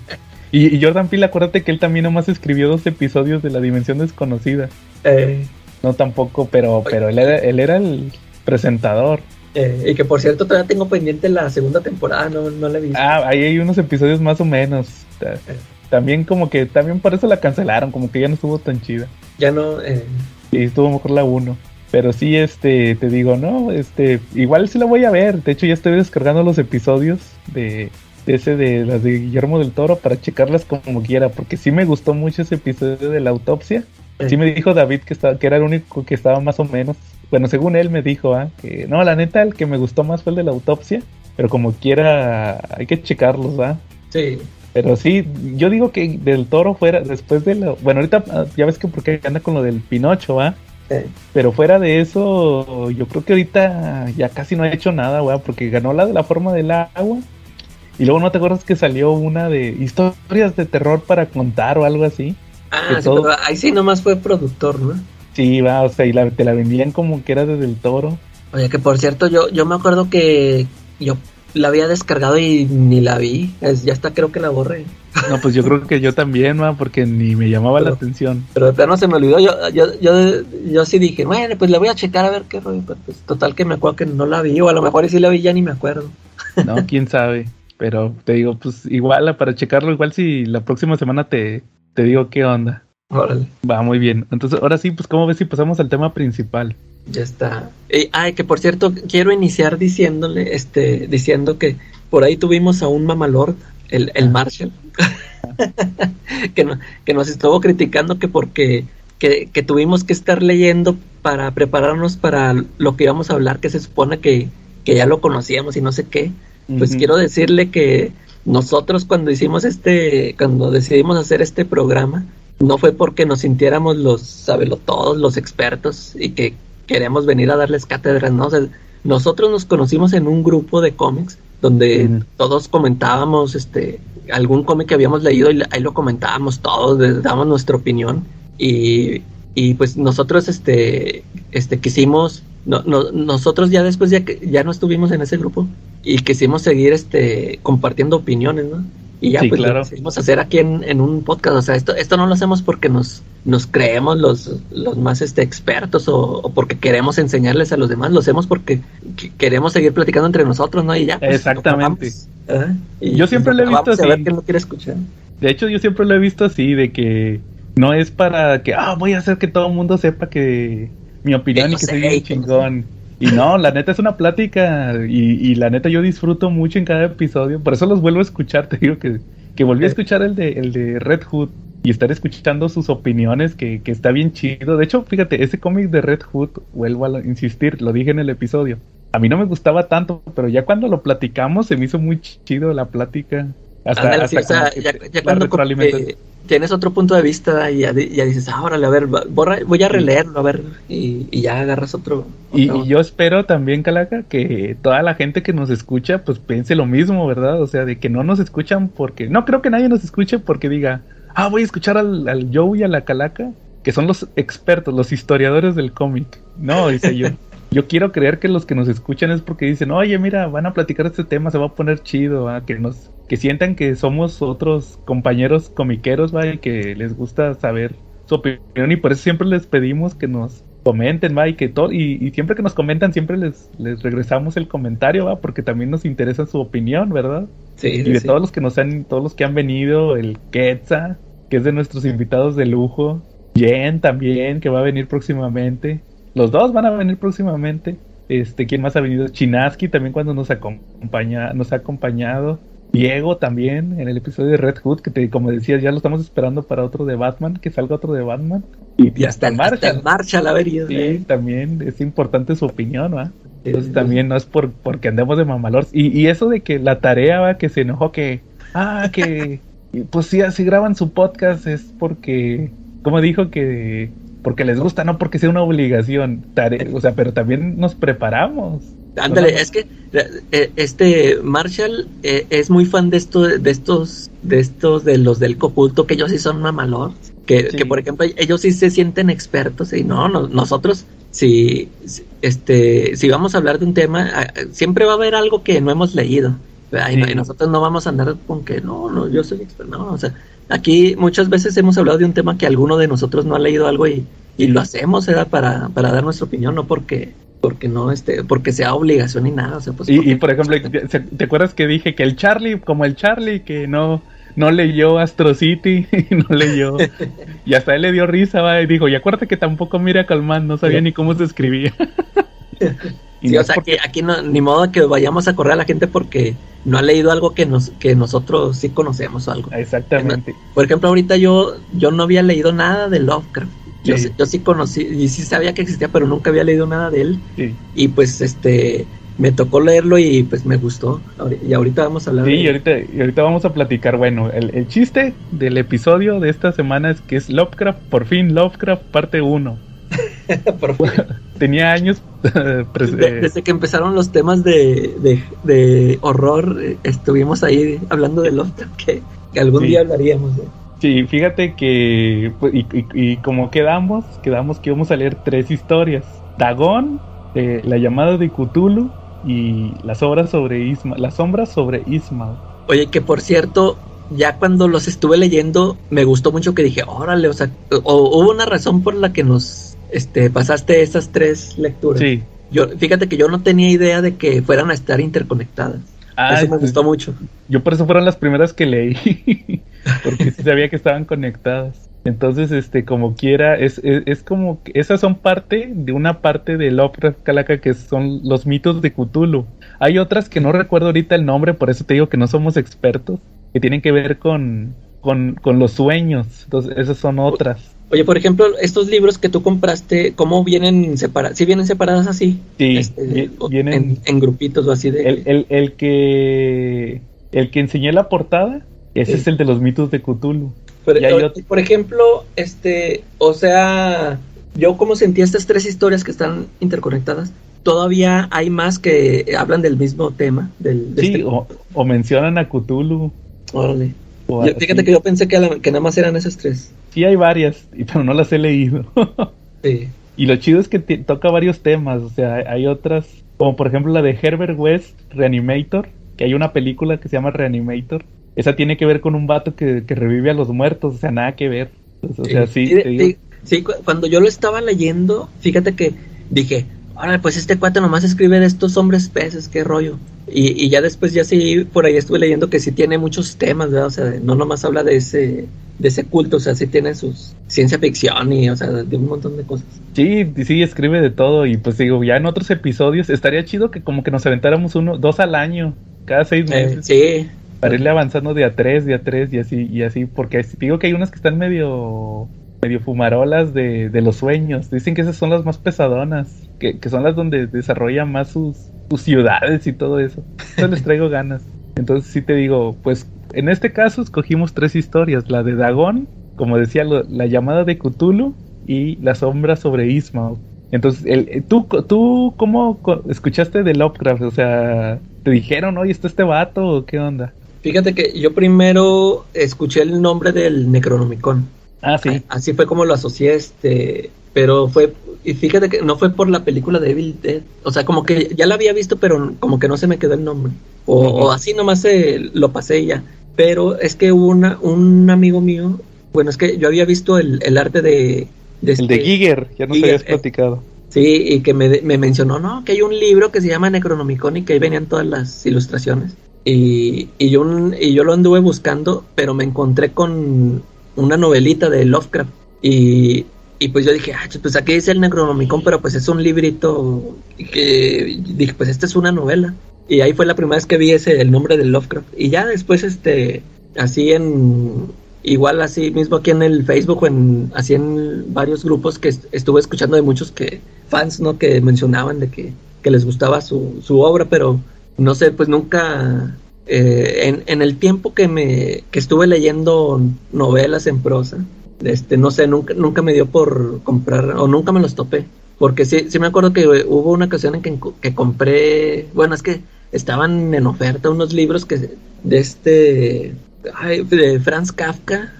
y, y Jordan Peele, acuérdate que él también nomás escribió dos episodios de la dimensión desconocida. Eh, No tampoco, pero, pero él, era, él era el presentador. Eh, y que por cierto todavía tengo pendiente la segunda temporada, no, no la he visto. Ah, ahí hay unos episodios más o menos. Ta- También como que, también por eso la cancelaron, como que ya no estuvo tan chida. Ya no, eh, Sí, estuvo mejor la 1. Pero sí, este, te digo, no, este, igual sí la voy a ver. De hecho, ya estoy descargando los episodios de, de ese de las de Guillermo del Toro para checarlas como quiera, porque sí me gustó mucho ese episodio de la autopsia. eh, Sí me dijo David que estaba, que era el único que estaba más o menos. Bueno, según él me dijo, ah, que no, la neta, el que me gustó más fue el de la autopsia. Pero como quiera, hay que checarlos, ¿va? sí, Pero sí, yo digo que del toro fuera, después de la. Bueno, ahorita ah, ya ves que porque anda con lo del Pinocho, ¿va? eh, Pero fuera de eso, yo creo que ahorita ya casi no ha hecho nada, weá, porque ganó la de la forma del agua. Y luego no te acuerdas que salió una de historias de terror para contar o algo así. Ah, sí, todo- pero ahí sí nomás fue productor, ¿no? Sí, va, o sea, y la- te la vendían como que era desde el toro. Oye, que por cierto, yo, yo me acuerdo que yo la había descargado y ni la vi. Es, ya está, creo que la borré. No, pues yo creo que yo también, va, porque ni me llamaba la atención. Pero de plano se me olvidó. Yo, yo, yo, yo sí dije, bueno, pues la voy a checar a ver qué rollo. Pero pues total que me acuerdo que no la vi. O a lo mejor sí la vi, ya ni me acuerdo. No, [laughs] quién sabe. Pero te digo, pues igual, para checarlo, igual si la próxima semana te, te digo qué onda. Órale, Va muy bien. Entonces, ahora sí, pues, ¿cómo ves si pasamos al tema principal? ya está. Y, ay, que por cierto, quiero iniciar diciéndole, este, diciendo que por ahí tuvimos a un mamalord, el, el Marshall, [laughs] que, no- que nos estuvo criticando que porque que, que tuvimos que estar leyendo para prepararnos para lo que íbamos a hablar, que se supone que, que ya lo conocíamos y no sé qué. Pues quiero decirle que nosotros cuando hicimos este, cuando decidimos hacer este programa, no fue porque nos sintiéramos los todos los expertos y que queremos venir a darles cátedras, ¿no? O sea, nosotros nos conocimos en un grupo de cómics donde todos comentábamos este algún cómic que habíamos leído y ahí lo comentábamos todos, le dábamos nuestra opinión y, y pues nosotros este este quisimos no, no- nosotros ya después ya que ya no estuvimos en ese grupo y quisimos seguir este compartiendo opiniones, ¿no? Y ya Sí, pues claro. lo decidimos hacer aquí en, en un podcast. O sea, esto, esto no lo hacemos porque nos, nos creemos los, los más este, expertos o, o porque queremos enseñarles a los demás. Lo hacemos porque qu- queremos seguir platicando entre nosotros, ¿no? Y ya. pues, Exactamente. lo yo siempre lo he visto así. A ver quiere escuchar. De hecho, yo siempre lo he visto así, de que no es para que, ah, voy a hacer que todo el mundo sepa que mi opinión y que soy un chingón. Y no, la neta es una plática y, y, la neta yo disfruto mucho en cada episodio. Por eso los vuelvo a escuchar, [laughs] te digo que, que volví a escuchar el de, el de Red Hood y estar escuchando sus opiniones, que, que está bien chido. De hecho, fíjate, ese cómic de Red Hood, vuelvo a insistir, lo dije en el episodio. A mí no me gustaba tanto, pero ya cuando lo platicamos se me hizo muy chido la plática. Hasta, hasta ya, cuando tienes otro punto de vista y ya, dices, ah, órale, a ver, voy a releerlo, a ver, y, ya agarras otro. Y, yo espero también, Calaca, que toda la gente que nos escucha, pues piense lo mismo, ¿verdad? O sea, de que no nos escuchan porque, no creo que nadie nos escuche porque diga, ah, voy a escuchar al, al Joe y a la Calaca, que son los expertos, los historiadores del cómic. No, dice yo. [laughs] Yo quiero creer que los que nos escuchan es porque dicen, oye, mira, van a platicar este tema, se va a poner chido, que nos que sientan que somos otros compañeros comiqueros, ¿va? y que les gusta saber su opinión y por eso siempre les pedimos que nos comenten, ¿va? y que todo y, siempre que nos comentan siempre les, les regresamos el comentario, ¿va? porque también nos interesa su opinión, ¿verdad? Sí. Y de todos los que nos han todos los que han venido, el Quetza, que es de nuestros invitados de lujo, Jen también que va a venir próximamente. Los dos van a venir próximamente. Este, ¿quién más ha venido? Chinaski también cuando nos acompaña, nos ha acompañado. Diego también en el episodio de Red Hood, que te, como decías, ya lo estamos esperando para otro de Batman, que salga otro de Batman. Y, hasta en marcha. en marcha la vería. Sí, también es importante su opinión, ¿va? Entonces también no es por porque andemos de mamalors. Y, y eso de que la tarea, ¿va? Que se enojó que, ah, que, [laughs] pues sí, así graban su podcast es porque, como dijo que, porque les gusta, no porque sea una obligación. o sea, pero también nos preparamos. Ándale, es que eh, este Marshall eh, es muy fan de esto, de estos, de estos de los del copulto, que ellos sí son mamalón, que, que por ejemplo ellos sí se sienten expertos y no, nosotros si, este, si vamos a hablar de un tema, siempre va a haber algo que no hemos leído. Y, nosotros no vamos a andar con que no, no, yo soy experto, no, o sea, aquí muchas veces hemos hablado de un tema que alguno de nosotros no ha leído algo y, y lo hacemos, ¿verdad? Para, para dar nuestra opinión, no porque porque no este porque sea obligación ni nada pues, y, por ejemplo ¿te acuerdas que dije que el Charlie como el Charlie que no no leyó Astro City [laughs] no leyó y hasta él le dio risa ¿va? y dijo y acuérdate que tampoco mira Calmán no sabía ni cómo se escribía [laughs] sí, o sea que aquí no, ni modo que vayamos a correr a la gente porque no ha leído algo que nos que nosotros sí conocemos o algo exactamente por ejemplo ahorita yo yo no había leído nada de Lovecraft yo, sí conocí y sí sabía que existía, pero nunca había leído nada de él. Y pues este me tocó leerlo y pues me gustó. Y ahorita vamos a hablar. Sí, y, ahorita, y ahorita vamos a platicar. Bueno, el, chiste del episodio de esta semana es que es Lovecraft, por fin Lovecraft parte 1. [laughs] [laughs] Tenía años. [laughs] desde, que empezaron los temas de, de, horror, eh, estuvimos ahí hablando de Lovecraft, que, algún día hablaríamos. de Sí, fíjate que, pues, y, como quedamos, quedamos que íbamos a leer tres historias. Dagón, eh, La llamada de Cthulhu y las obras sobre Isma, las sombras sobre Isma. Oye, que por cierto, ya cuando los estuve leyendo, me gustó mucho que dije, órale, o sea, hubo una razón por la que nos este, pasaste esas tres lecturas. Sí. Yo, fíjate que yo no tenía idea de que fueran a estar interconectadas. eso me gustó mucho. Yo por eso fueron las primeras que leí. [laughs] porque sabía que estaban conectadas. Entonces, este, como quiera, es, es, como esas son parte de una parte de Lovecraft Calaca que son los mitos de Cthulhu. Hay otras que no recuerdo ahorita el nombre, por eso te digo que no somos expertos, que tienen que ver con, con, los sueños. Entonces, esas son otras. Oye, por ejemplo, estos libros que tú compraste, ¿cómo vienen separados? ¿Sí vienen separados así? Sí, este, vienen en, grupitos o así de... El, el, el, que... El que enseñé la portada ese es el de los mitos de Cthulhu. Por ejemplo, este, o sea, yo como sentía estas tres historias que están interconectadas, todavía hay más que hablan del mismo tema. Del, sí, este o, mencionan a Cthulhu. Órale. Fíjate que yo pensé que, nada más eran esas tres. Sí, hay varias, [laughs] pero no las he leído. sí. Y lo chido es que toca varios temas, o sea, hay otras, como por ejemplo la de Herbert West, Reanimator, que hay una película que se llama Reanimator, esa tiene que ver con un vato que, revive a los muertos, o sea, nada que ver. O sea, sí, sí, cuando yo lo estaba leyendo, fíjate que dije, ahora pues este cuate nomás escribe de estos hombres peces, qué rollo. Y, y ya después ya sí, por ahí estuve leyendo que sí tiene muchos temas, ¿verdad? O sea, no nomás habla de ese, de ese culto, o sea, sí tiene sus ciencia ficción y, o sea, de un montón de cosas. Sí, sí, escribe de todo y pues digo, ya en otros episodios estaría chido que como que nos aventáramos uno, dos al año, cada seis Eh, meses. sí, Para irle avanzando de a tres, de a tres y así, y así, porque digo que hay unas que están medio, medio fumarolas de, de los sueños. Dicen que esas son las más pesadonas, que, que son las donde desarrollan más sus, sus ciudades y todo eso. Eso les traigo ganas. Entonces sí te digo, pues en este caso escogimos tres historias, la de Dagón, como decía, lo- la llamada de Cthulhu y la sombra sobre Ismael. Entonces, el, eh, ¿tú, ¿tú cómo escuchaste de Lovecraft? O sea, ¿te dijeron, oye, está este vato o qué onda? fíjate que yo primero escuché el nombre del Necronomicon. Ah, sí. Así fue como lo asocié, este, pero fue, y fíjate que no fue por la película de Evil Dead, o sea, como que ya la había visto, pero como que no se me quedó el nombre, o, así nomás se, lo pasé y ya, pero es que hubo una, un amigo mío, bueno, es que yo había visto el, el arte de... de El de este- Giger, ya nos Giger, habías eh. platicado. Sí, y que me, me mencionó, no, que hay un libro que se llama Necronomicon y que ahí venían todas las ilustraciones. Y, y, yo, y yo lo anduve buscando, pero me encontré con una novelita de Lovecraft. Y, y pues yo dije, ah, pues aquí dice el Necronomicon, pero pues es un librito que dije, pues esta es una novela. Y ahí fue la primera vez que vi ese, el nombre de Lovecraft. Y ya después, este, así en, igual así mismo aquí en el Facebook en, así en varios grupos que est- estuve escuchando de muchos que, fans, ¿no? Que mencionaban de que, que les gustaba su, su obra, pero no sé, pues nunca, eh, en, en el tiempo que me, que estuve leyendo novelas en prosa, este, no sé, nunca, nunca me dio por comprar, o nunca me los topé. Porque sí, sí me acuerdo que hubo una ocasión en que, que compré, bueno, es que estaban en oferta unos libros que de este, ay, de Franz Kafka,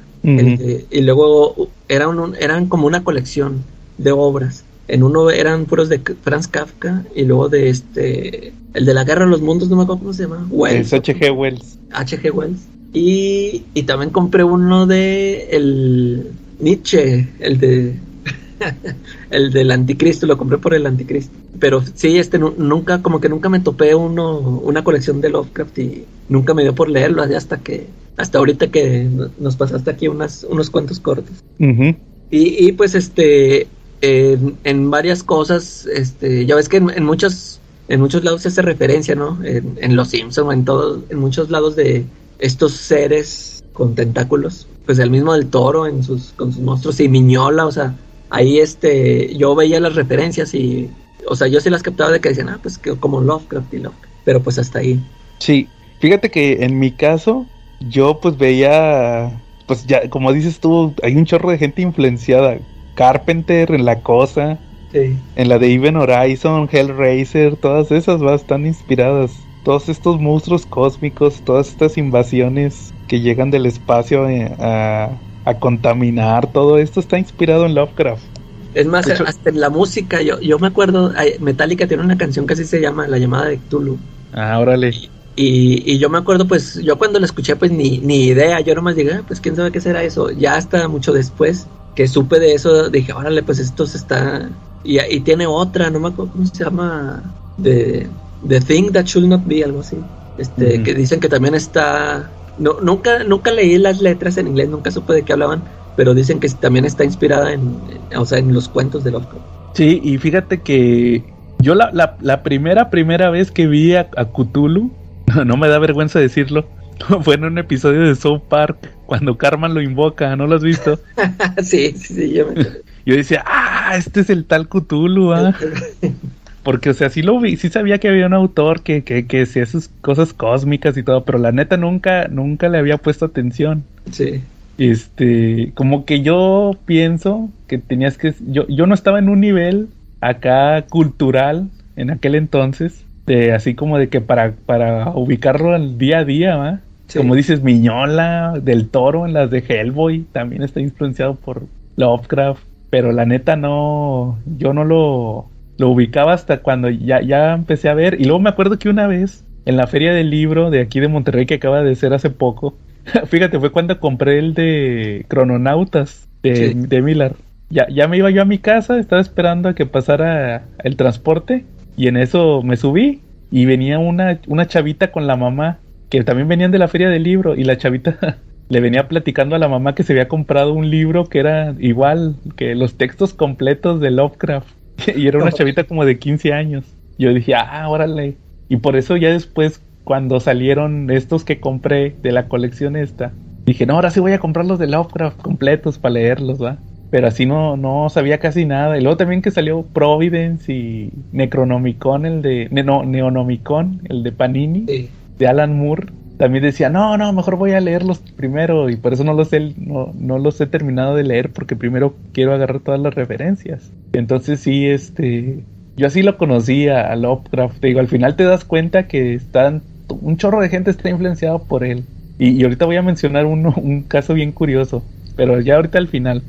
de- y luego era un- eran como una colección de obras. En uno eran puros de Franz Kafka y luego de este, el de la Guerra de los Mundos, no me acuerdo cómo se llama, Wells. H.G. Wells. H.G. Wells. Y, y también compré uno de el Nietzsche, el de [laughs] el del anticristo, lo compré por el anticristo. Pero sí, este nu- nunca, como que nunca me topé uno, una colección de Lovecraft y nunca me dio por leerlo hasta que, hasta ahorita que no- nos pasaste aquí unas, unos cuentos cortos. Ujú. Y, y pues este, en, en varias cosas, este, ya ves que en, en muchos, en muchos lados se hace referencia, ¿no? En, en Los Simpson, en todos, en muchos lados de estos seres con tentáculos, pues el mismo del toro en sus, con sus monstruos y Miñola, o sea, ahí este, yo veía las referencias y, o sea, yo sí las captaba de que decían, ah, pues que como Lovecraft y Lovecraft, pero pues hasta ahí. Sí, fíjate que en mi caso, yo pues veía, pues ya, como dices tú, hay un chorro de gente influenciada. Carpenter, en La Cosa, Sí. en la de Even Horizon, Hellraiser, todas esas va, están inspiradas. Todos estos monstruos cósmicos, todas estas invasiones que llegan del espacio eh, a, a contaminar, todo esto está inspirado en Lovecraft. Es más, hecho- hasta en la música, yo, yo me acuerdo, Metallica tiene una canción que así se llama, La llamada de Cthulhu. Ah, órale. Y, y yo me acuerdo, pues, yo cuando la escuché, pues ni, ni idea, yo nomás dije, "Ah, pues quién sabe qué será eso. Ya hasta mucho después que supe de eso, dije, órale, pues esto se está. Y, y tiene otra, no me acuerdo cómo se llama, de The Thing That Should Not Be, algo así. Este, que dicen que también está. No, nunca, nunca leí las letras en inglés, nunca supe de qué hablaban, pero dicen que también está inspirada en, en- o sea, en los cuentos de Lovecraft. Sí, y fíjate que yo la, la, la primera, primera vez que vi a, a Cthulhu, [laughs] no me da vergüenza decirlo, [laughs] fue en un episodio de South Park, cuando Carmen lo invoca, ¿no lo has visto? [laughs] sí, sí, sí, yo me [laughs] Yo decía, ah, este es el tal Cthulhu, ah. Porque, o sea, sí lo vi, sí sabía que había un autor que, que, que hacía sus cosas cósmicas y todo, pero la neta nunca, nunca le había puesto atención. Sí. Este, como que yo pienso que tenías que, yo, yo no estaba en un nivel acá cultural en aquel entonces, de así como de que para, para ubicarlo al día a día, ¿va? Sí. Como dices, Miñola, del Toro en las de Hellboy, también está influenciado por Lovecraft, pero la neta no, yo no lo, lo ubicaba hasta cuando ya, ya empecé a ver, y luego me acuerdo que una vez, en la feria del libro de aquí de Monterrey que acaba de ser hace poco, [laughs] fíjate, fue cuando compré el de Crononautas de, Sí. de Miller. ya, ya me iba yo a mi casa, estaba esperando a que pasara el transporte y en eso me subí y venía una, una chavita con la mamá, que también venían de la feria del libro y la chavita [laughs] le venía platicando a la mamá que se había comprado un libro que era igual que los textos completos de Lovecraft. [laughs] y era una chavita como de 15 años. Yo dije, ah, órale. Y por eso ya después, cuando salieron estos que compré de la colección esta, dije, no, ahora sí voy a comprar los de Lovecraft completos para leerlos, ¿va? Pero así no, no sabía casi nada. Y luego también que salió Providence y Necronomicon, el de. No, Neonomicon, el de Panini, de Alan Moore también decía, no, no, mejor voy a leerlos primero y por eso no los he, no, no los he terminado de leer porque primero quiero agarrar todas las referencias. Entonces sí, este, yo así lo conocía a Lovecraft. Te digo, al final te das cuenta que están, un chorro de gente está influenciado por él. Y, ahorita voy a mencionar uno, [laughs] un caso bien curioso, pero ya ahorita al final.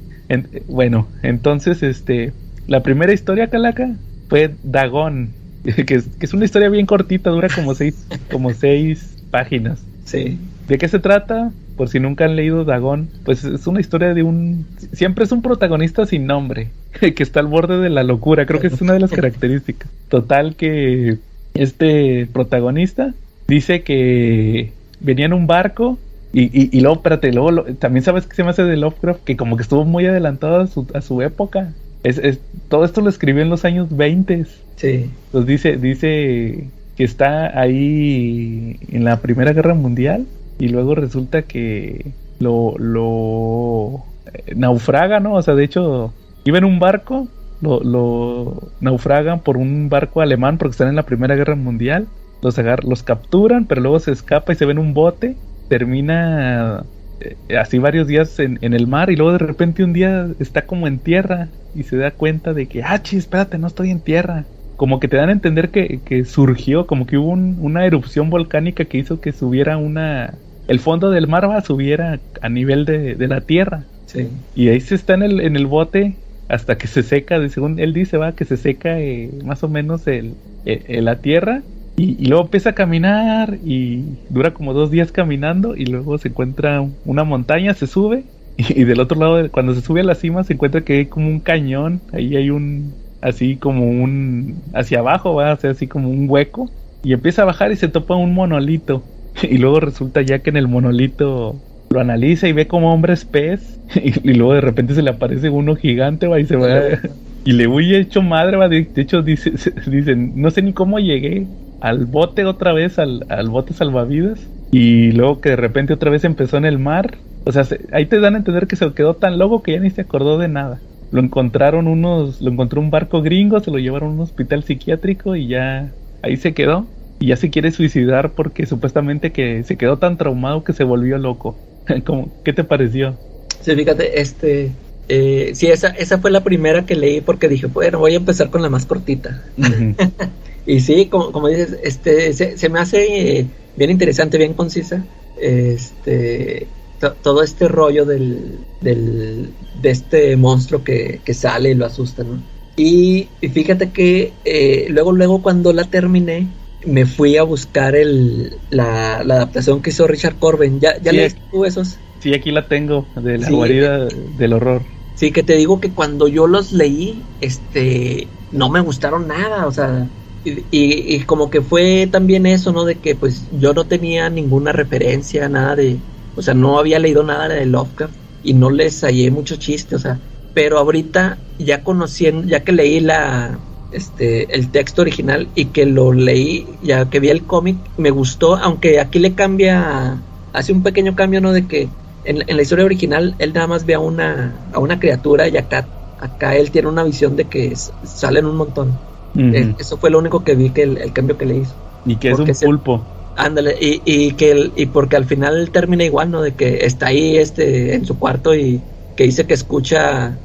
Bueno, entonces, este, la primera historia, Calaca, fue Dagón, [laughs] que es, que es una historia bien cortita, dura como seis, como seis páginas. Sí. ¿De qué se trata? Por si nunca han leído Dagón, pues es una historia de un... Siempre es un protagonista sin nombre, [laughs] que está al borde de la locura, creo que es una de las características. Total que este protagonista dice que venía en un barco y, y, luego, espérate, luego también sabes que se me hace de Lovecraft, que como que estuvo muy adelantado a su, a su época. Es, es, todo esto lo escribió en los años 20. Sí. Entonces dice, dice que está ahí en la Primera Guerra Mundial y luego resulta que lo, lo eh, naufraga, ¿no? O sea, de hecho, iba en un barco, lo, lo naufragan por un barco alemán porque están en la Primera Guerra Mundial, los, los capturan, pero luego se escapa y se ve en un bote, termina eh, así varios días en, en, el mar y luego de repente un día está como en tierra y se da cuenta de que, ah, chis, espérate, no estoy en tierra como que te dan a entender que, surgió, como que hubo una erupción volcánica que hizo que subiera una... El fondo del mar va subiera a nivel de, la tierra. Sí. Y ahí se está en el, en el bote hasta que se seca, según él dice, va, que se seca eh, más o menos el, eh, la tierra. Y, luego empieza a caminar y dura como dos días caminando y luego se encuentra una montaña, se sube y, y del otro lado, cuando se sube a la cima, se encuentra que hay como un cañón, ahí hay un, así como un hacia abajo, va a ser así como un hueco y empieza a bajar y se topa un monolito. [laughs] Y luego resulta ya que en el monolito lo analiza y ve como hombre es pez [laughs] y, luego de repente se le aparece uno gigante va y se va [laughs] y le huye hecho madre va de, hecho dice, dicen no sé ni cómo llegué al bote otra vez al, al bote salvavidas y luego que de repente otra vez empezó en el mar o sea ahí te dan a entender que se quedó tan loco que ya ni se acordó de nada lo encontraron unos, lo encontró un barco gringo, se lo llevaron a un hospital psiquiátrico y ya ahí se quedó. Y ya se quiere suicidar porque supuestamente que se quedó tan traumado que se volvió loco. [laughs] ¿Qué te pareció? Sí, fíjate, este, eh, sí, esa, esa fue la primera que leí porque dije, bueno, voy a empezar con la más cortita. [laughs] y sí, como, como dices, este, se, se me hace eh, bien interesante, bien concisa. Este, todo este rollo del, del, de este monstruo que, sale y lo asusta, ¿no? Y, fíjate que eh, luego, luego cuando la terminé, me fui a buscar el, la, adaptación que hizo Richard Corbin. ¿Ya, ya leíste tú esos? Sí, aquí la tengo, de la guarida del horror. Sí, que te digo que cuando yo los leí, este, no me gustaron nada, o sea, y, y, como que fue también eso, ¿no? De que pues yo no tenía ninguna referencia, nada de, o sea, no había leído nada de Lovecraft y no les hallé mucho chiste, o sea, pero ahorita ya conociendo, ya que leí la este el texto original y que lo leí, ya que vi el cómic, me gustó, aunque aquí le cambia hace un pequeño cambio, ¿no? De que en, la historia original él nada más ve a una a una criatura y acá acá él tiene una visión de que salen un montón. Eh, eso fue lo único que vi que el, cambio que le hizo. Y que es un pulpo. Ándale, y, y que y porque al final termina igual, ¿no? De que está ahí este en su cuarto y que dice que escucha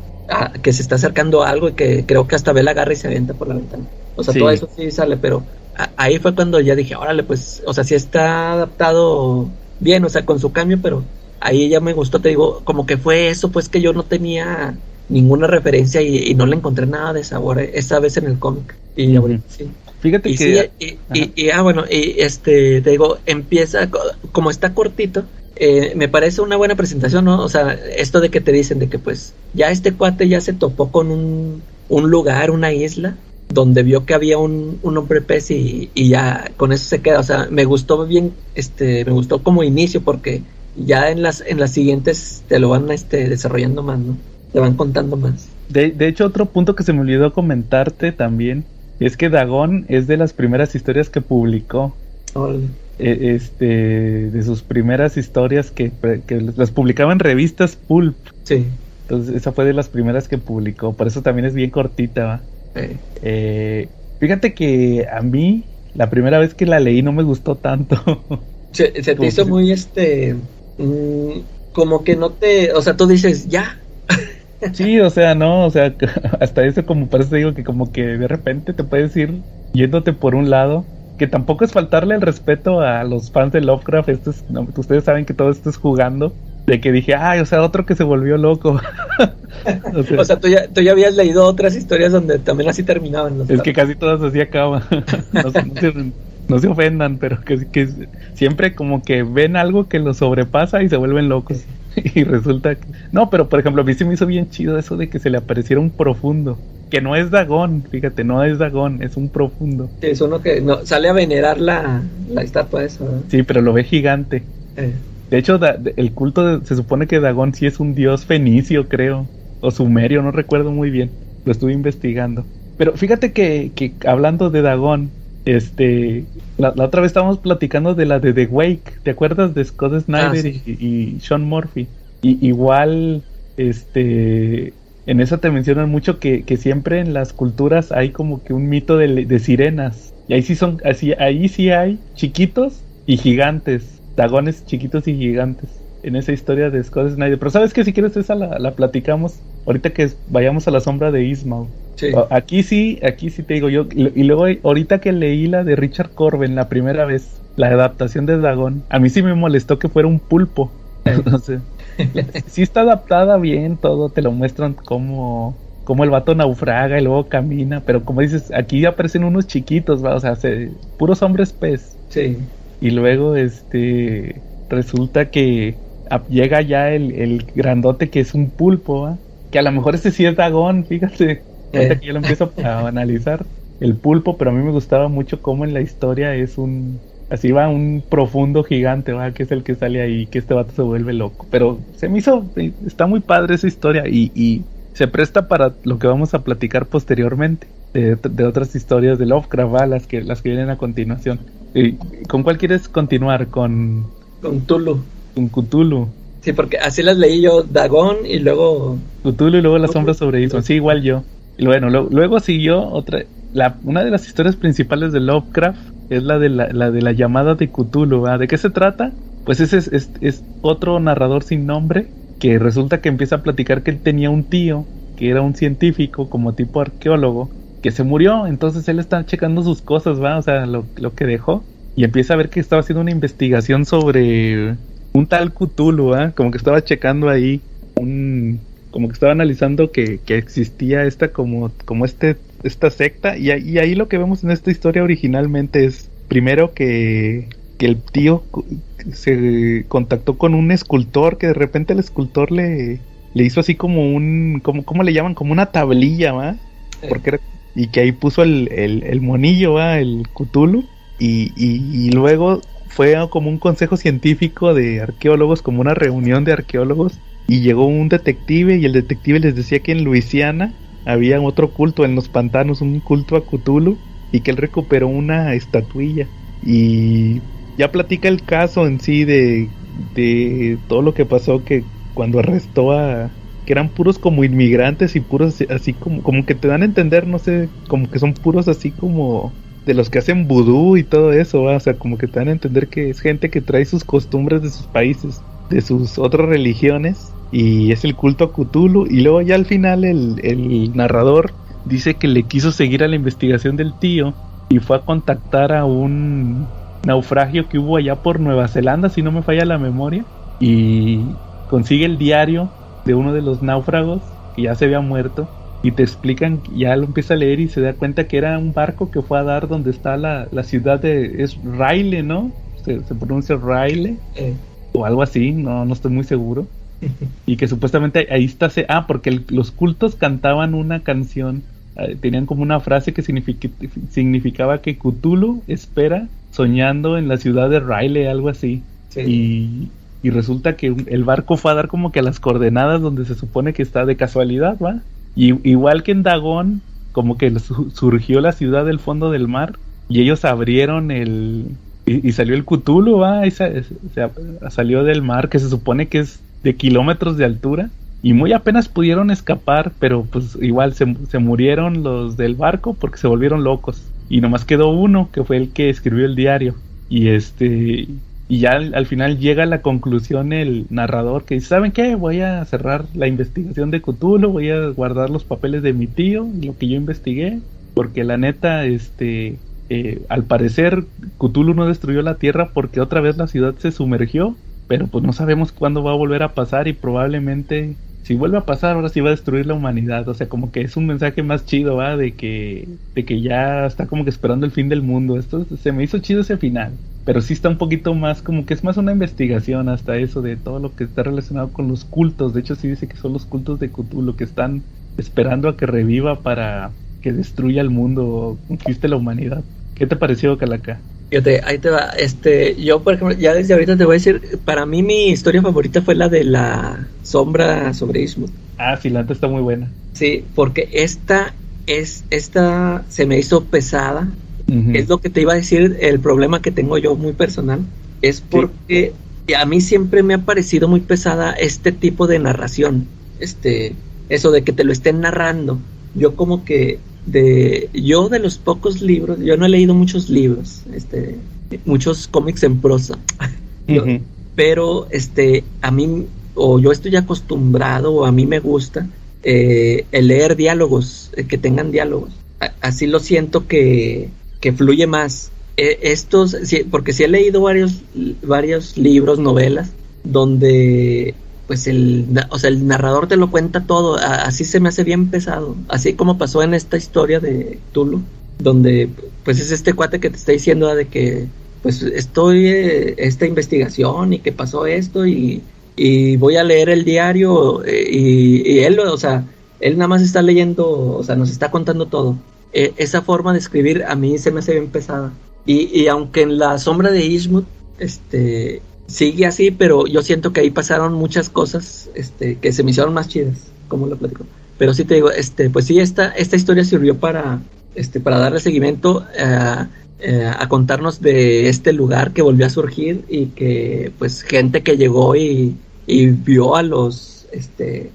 que se está acercando algo y que creo que hasta ve la garra y se avienta por la ventana. O sea, todo eso sí sale, pero ahí fue cuando ya dije, órale, pues, o sea, sí está adaptado bien, o sea, con su cambio, pero ahí ya me gustó, te digo, como que fue eso, pues que yo no tenía ninguna referencia y, no le encontré nada de sabor esa vez en el cómic. Y sí. Fíjate que. y, ah, bueno, y este, te digo, empieza, como está cortito, eh, me parece una buena presentación, ¿no? O sea, esto de que te dicen de que pues ya este cuate ya se topó con un, un lugar, una isla, donde vio que había un, un hombre pez y, y, ya con eso se queda. O sea, me gustó bien, este, me gustó como inicio porque ya en las, en las siguientes te lo van este, desarrollando más, ¿no? Te van contando más. De, de hecho, otro punto que se me olvidó comentarte también es que Dagón es de las primeras historias que publicó. E, este, de sus primeras historias que, que las publicaba en revistas Pulp. Sí. Entonces, esa fue de las primeras que publicó. Por eso también es bien cortita, ¿va? Eh, fíjate que a mí, la primera vez que la leí no me gustó tanto. [laughs] Se, te hizo muy este. Mm, como que no te. O sea, tú dices, ya. Sí, o sea, no, o sea, [laughs] hasta eso como parece digo que como que de repente te puedes ir yéndote por un lado, que tampoco es faltarle el respeto a los fans de Lovecraft, esto ustedes saben que todo esto es jugando, de que dije, ay, o sea, otro que se volvió loco. [laughs] o sea, tú, ya, tú ya habías leído otras historias donde también así terminaban. es que casi todas así acaban. [laughs] no, se, ofendan, pero que, que siempre como que ven algo que los sobrepasa y se vuelven locos. [laughs] y resulta que... No, pero por ejemplo, a mí se me hizo bien chido eso de que se le apareciera un profundo. Que no es Dagón, fíjate, no es Dagón, es un profundo. es uno que no, sale a venerar la, la estatua esa. Sí, pero lo ve gigante. Eh. De hecho, el culto se supone que Dagón sí es un dios fenicio, creo. O sumerio, no recuerdo muy bien. Lo estuve investigando. Pero fíjate que, que hablando de Dagón, este, la, otra vez estábamos platicando de la de The Wake, ¿te acuerdas de Scott Snyder ah, y, Sean Murphy? Y igual, este, en esa te mencionan mucho que, que, siempre en las culturas hay como que un mito de, de sirenas. Y ahí sí son, así, ahí sí hay chiquitos y gigantes dragones chiquitos y gigantes en esa historia de Scott Snyder. Pero sabes que si quieres esa la, platicamos ahorita que vayamos a la sombra de Ismael. Aquí sí, aquí sí te digo yo. Y luego ahorita que leí la de Richard Corben la primera vez, la adaptación de Dragón, a mí sí me molestó que fuera un pulpo. Entonces, [laughs] sí está adaptada bien, todo te lo muestran como como el vato naufraga y luego camina, pero como dices, aquí aparecen unos chiquitos, ¿va? o sea, puros hombres pez. Sí. Y luego, este, resulta que llega ya el, grandote que es un pulpo, que a lo mejor ese sí es Dagón, fíjate. Eh. que yo lo empiezo a [laughs] analizar. El pulpo, pero a mí me gustaba mucho cómo en la historia es un. Así va un profundo gigante, ¿va? que es el que sale ahí, que este vato se vuelve loco. Pero se me hizo. Está muy padre esa historia y, y se presta para lo que vamos a platicar posteriormente. De, de otras historias de Lovecraft, las que, las que vienen a continuación. ¿Con cuál quieres continuar? Con. Con Tulu. Con Cthulhu. Sí, porque así las leí yo, Dagón y luego. Cthulhu y luego La Sombra sobre Isma. Sí, igual yo. Y bueno, luego siguió otra. La, una de las historias principales de Lovecraft es la de la, de la llamada de Cthulhu. ¿De qué se trata? Pues ese es, es, otro narrador sin nombre que resulta que empieza a platicar que él tenía un tío que era un científico como tipo arqueólogo que se murió, entonces él está checando sus cosas, va, o sea, lo, que dejó, y empieza a ver que estaba haciendo una investigación sobre un tal Cthulhu, ¿ah? como que estaba checando ahí un como que estaba analizando que, que existía esta como como este esta secta. Y, y, ahí lo que vemos en esta historia originalmente es primero que, que el tío se contactó con un escultor que de repente el escultor le, le hizo así como un como cómo le llaman como una tablilla ¿va? porque era y que ahí puso el, el, monillo, el Cthulhu, y, y, luego fue como un consejo científico de arqueólogos, como una reunión de arqueólogos, y llegó un detective y el detective les decía que en Luisiana había otro culto en los pantanos, un culto a Cthulhu, y que él recuperó una estatuilla. Y ya platica el caso en sí de, de todo lo que pasó que cuando arrestó a, que eran puros como inmigrantes y puros así como, como que te dan a entender, no sé, como que son puros así como de los que hacen vudú y todo eso, o sea, como que te dan a entender que es gente que trae sus costumbres de sus países, de sus otras religiones, y es el culto a Cthulhu, y luego ya al final el, el narrador dice que le quiso seguir a la investigación del tío y fue a contactar a un naufragio que hubo allá por Nueva Zelanda, si no me falla la memoria, y consigue el diario de uno de los náufragos que ya se había muerto y te explican, ya lo empieza a leer y se da cuenta que era un barco que fue a dar donde está la, la ciudad de... es Raile, ¿no? Se, pronuncia Raile. o algo así, no, no estoy muy seguro. [laughs] y que supuestamente ahí está, ah, porque los cultos cantaban una canción, eh, tenían como una frase que significaba que Cthulhu espera soñando en la ciudad de Riley, algo así. Y, y resulta que el barco fue a dar como que a las coordenadas donde se supone que está de casualidad, ¿va? Y igual que en Dagón, como que surgió la ciudad del fondo del mar y ellos abrieron el... Y, salió el Cthulhu, ¿va? Y salió del mar, que se supone que es de kilómetros de altura. Y muy apenas pudieron escapar, pero pues igual se, se murieron los del barco porque se volvieron locos. Y nomás quedó uno, que fue el que escribió el diario. Y este y ya al, final llega a la conclusión el narrador que dice, ¿saben qué? Voy a cerrar la investigación de Cthulhu, voy a guardar los papeles de mi tío, lo que yo investigué, porque la neta, este, eh, al parecer Cthulhu no destruyó la Tierra porque otra vez la ciudad se sumergió, pero pues no sabemos cuándo va a volver a pasar y probablemente si vuelve a pasar, ahora sí va a destruir la humanidad. O sea, como que es un mensaje más chido, ¿va? De que, de que ya está como que esperando el fin del mundo. Esto se me hizo chido ese final. Pero sí está un poquito más, como que es más una investigación hasta eso de todo lo que está relacionado con los cultos. De hecho, sí dice que son los cultos de Cthulhu que están esperando a que reviva para que destruya el mundo conquiste la humanidad. ¿Qué te pareció, Calaca? Fíjate, ahí te va. Este, yo, por ejemplo, ya desde ahorita te voy a decir, para mí mi historia favorita fue la de la sombra sobre Ismuth. Ah, la está muy buena. Sí, porque esta es, esta se me hizo pesada. Es lo que te iba a decir, el problema que tengo yo muy personal. Es porque a mí siempre me ha parecido muy pesada este tipo de narración. Este, eso de que te lo estén narrando. Yo como que de yo de los pocos libros, yo no he leído muchos libros, este, muchos cómics en prosa, [laughs] pero este, a mí o yo estoy acostumbrado o a mí me gusta eh, el leer diálogos, eh, que tengan diálogos. así lo siento que, que fluye más. E, estos, porque sí he leído varios, varios libros, novelas, donde pues el, o sea, el narrador te lo cuenta todo, así se me hace bien pesado, así como pasó en esta historia de Tulu, donde pues es este cuate que te está diciendo de que pues estoy eh, esta investigación y que pasó esto y, y voy a leer el diario eh, y, y, él, o sea, él nada más está leyendo, o sea, nos está contando todo. E, esa forma de escribir a mí se me hace bien pesada. Y, y aunque en la sombra de Ishmut, este, sigue así, pero yo siento que ahí pasaron muchas cosas este, que se me hicieron más chidas, como lo platico. Pero sí te digo, este, pues sí, esta, esta historia sirvió para, este, para darle seguimiento a, eh, eh, a contarnos de este lugar que volvió a surgir y que, pues, gente que llegó y, y vio a los, este,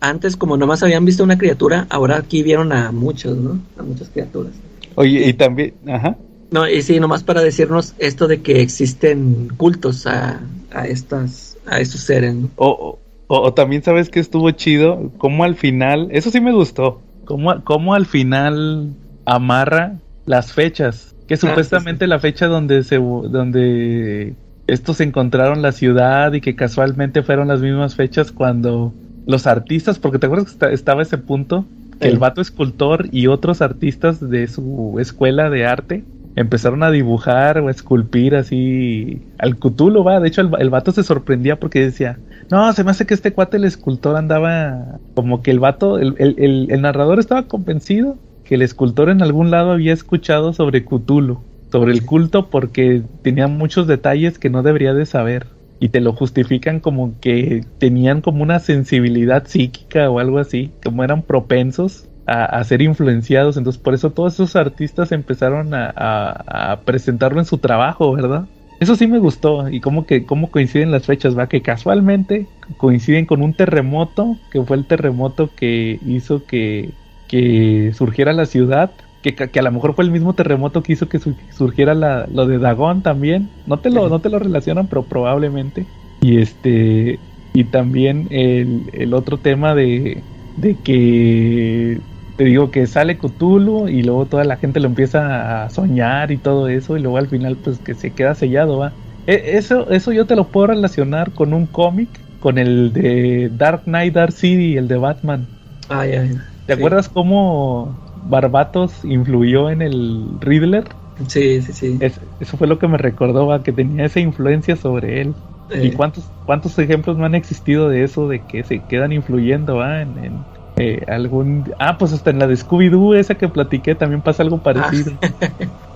antes como nomás habían visto una criatura, ahora aquí vieron a muchos, ¿no? A muchas criaturas. Oye, y también, ajá. No, y sí, nomás para decirnos esto de que existen cultos a, a estas, a estos seres, O, o, también sabes que estuvo chido, como al final, eso sí me gustó, como, como al final amarra las fechas, que ah, supuestamente la fecha donde se, donde estos encontraron la ciudad y que casualmente fueron las mismas fechas cuando los artistas, porque te acuerdas que estaba ese punto, que el vato escultor y otros artistas de su escuela de arte empezaron a dibujar o a esculpir así al Cthulhu, va. De hecho, el, el, vato se sorprendía porque decía, no, se me hace que este cuate, el escultor, andaba como que el vato, el, el, el narrador estaba convencido que el escultor en algún lado había escuchado sobre Cthulhu, sobre el culto, porque tenía muchos detalles que no debería de saber. Y te lo justifican como que tenían como una sensibilidad psíquica o algo así, como eran propensos a, ser influenciados. Entonces, por eso todos esos artistas empezaron a, presentarlo en su trabajo, ¿verdad? Eso sí me gustó. Y cómo que cómo coinciden las fechas, va que casualmente coinciden con un terremoto, que fue el terremoto que hizo que, que surgiera la ciudad. Que, que, a lo mejor fue el mismo terremoto que hizo que surgiera la, lo de Dagón también. No te lo, no te lo relacionan, pero probablemente. Y este. Y también el, el otro tema de, de que te digo que sale Cthulhu y luego toda la gente lo empieza a soñar y todo eso y luego al final pues que se queda sellado, va. E, eso, eso yo te lo puedo relacionar con un cómic, con el de Dark Knight, Dark City, el de Batman. Ay, ay, ¿Te acuerdas cómo Barbatos influyó en el Riddler? Sí, sí, sí. eso fue lo que me recordó, va, que tenía esa influencia sobre él. ¿Y cuántos, cuántos ejemplos no han existido de eso, de que se quedan influyendo ¿va? en, eh, algún... Ah, pues hasta en la de Scooby-Doo, esa que platiqué, también pasa algo parecido. Ah.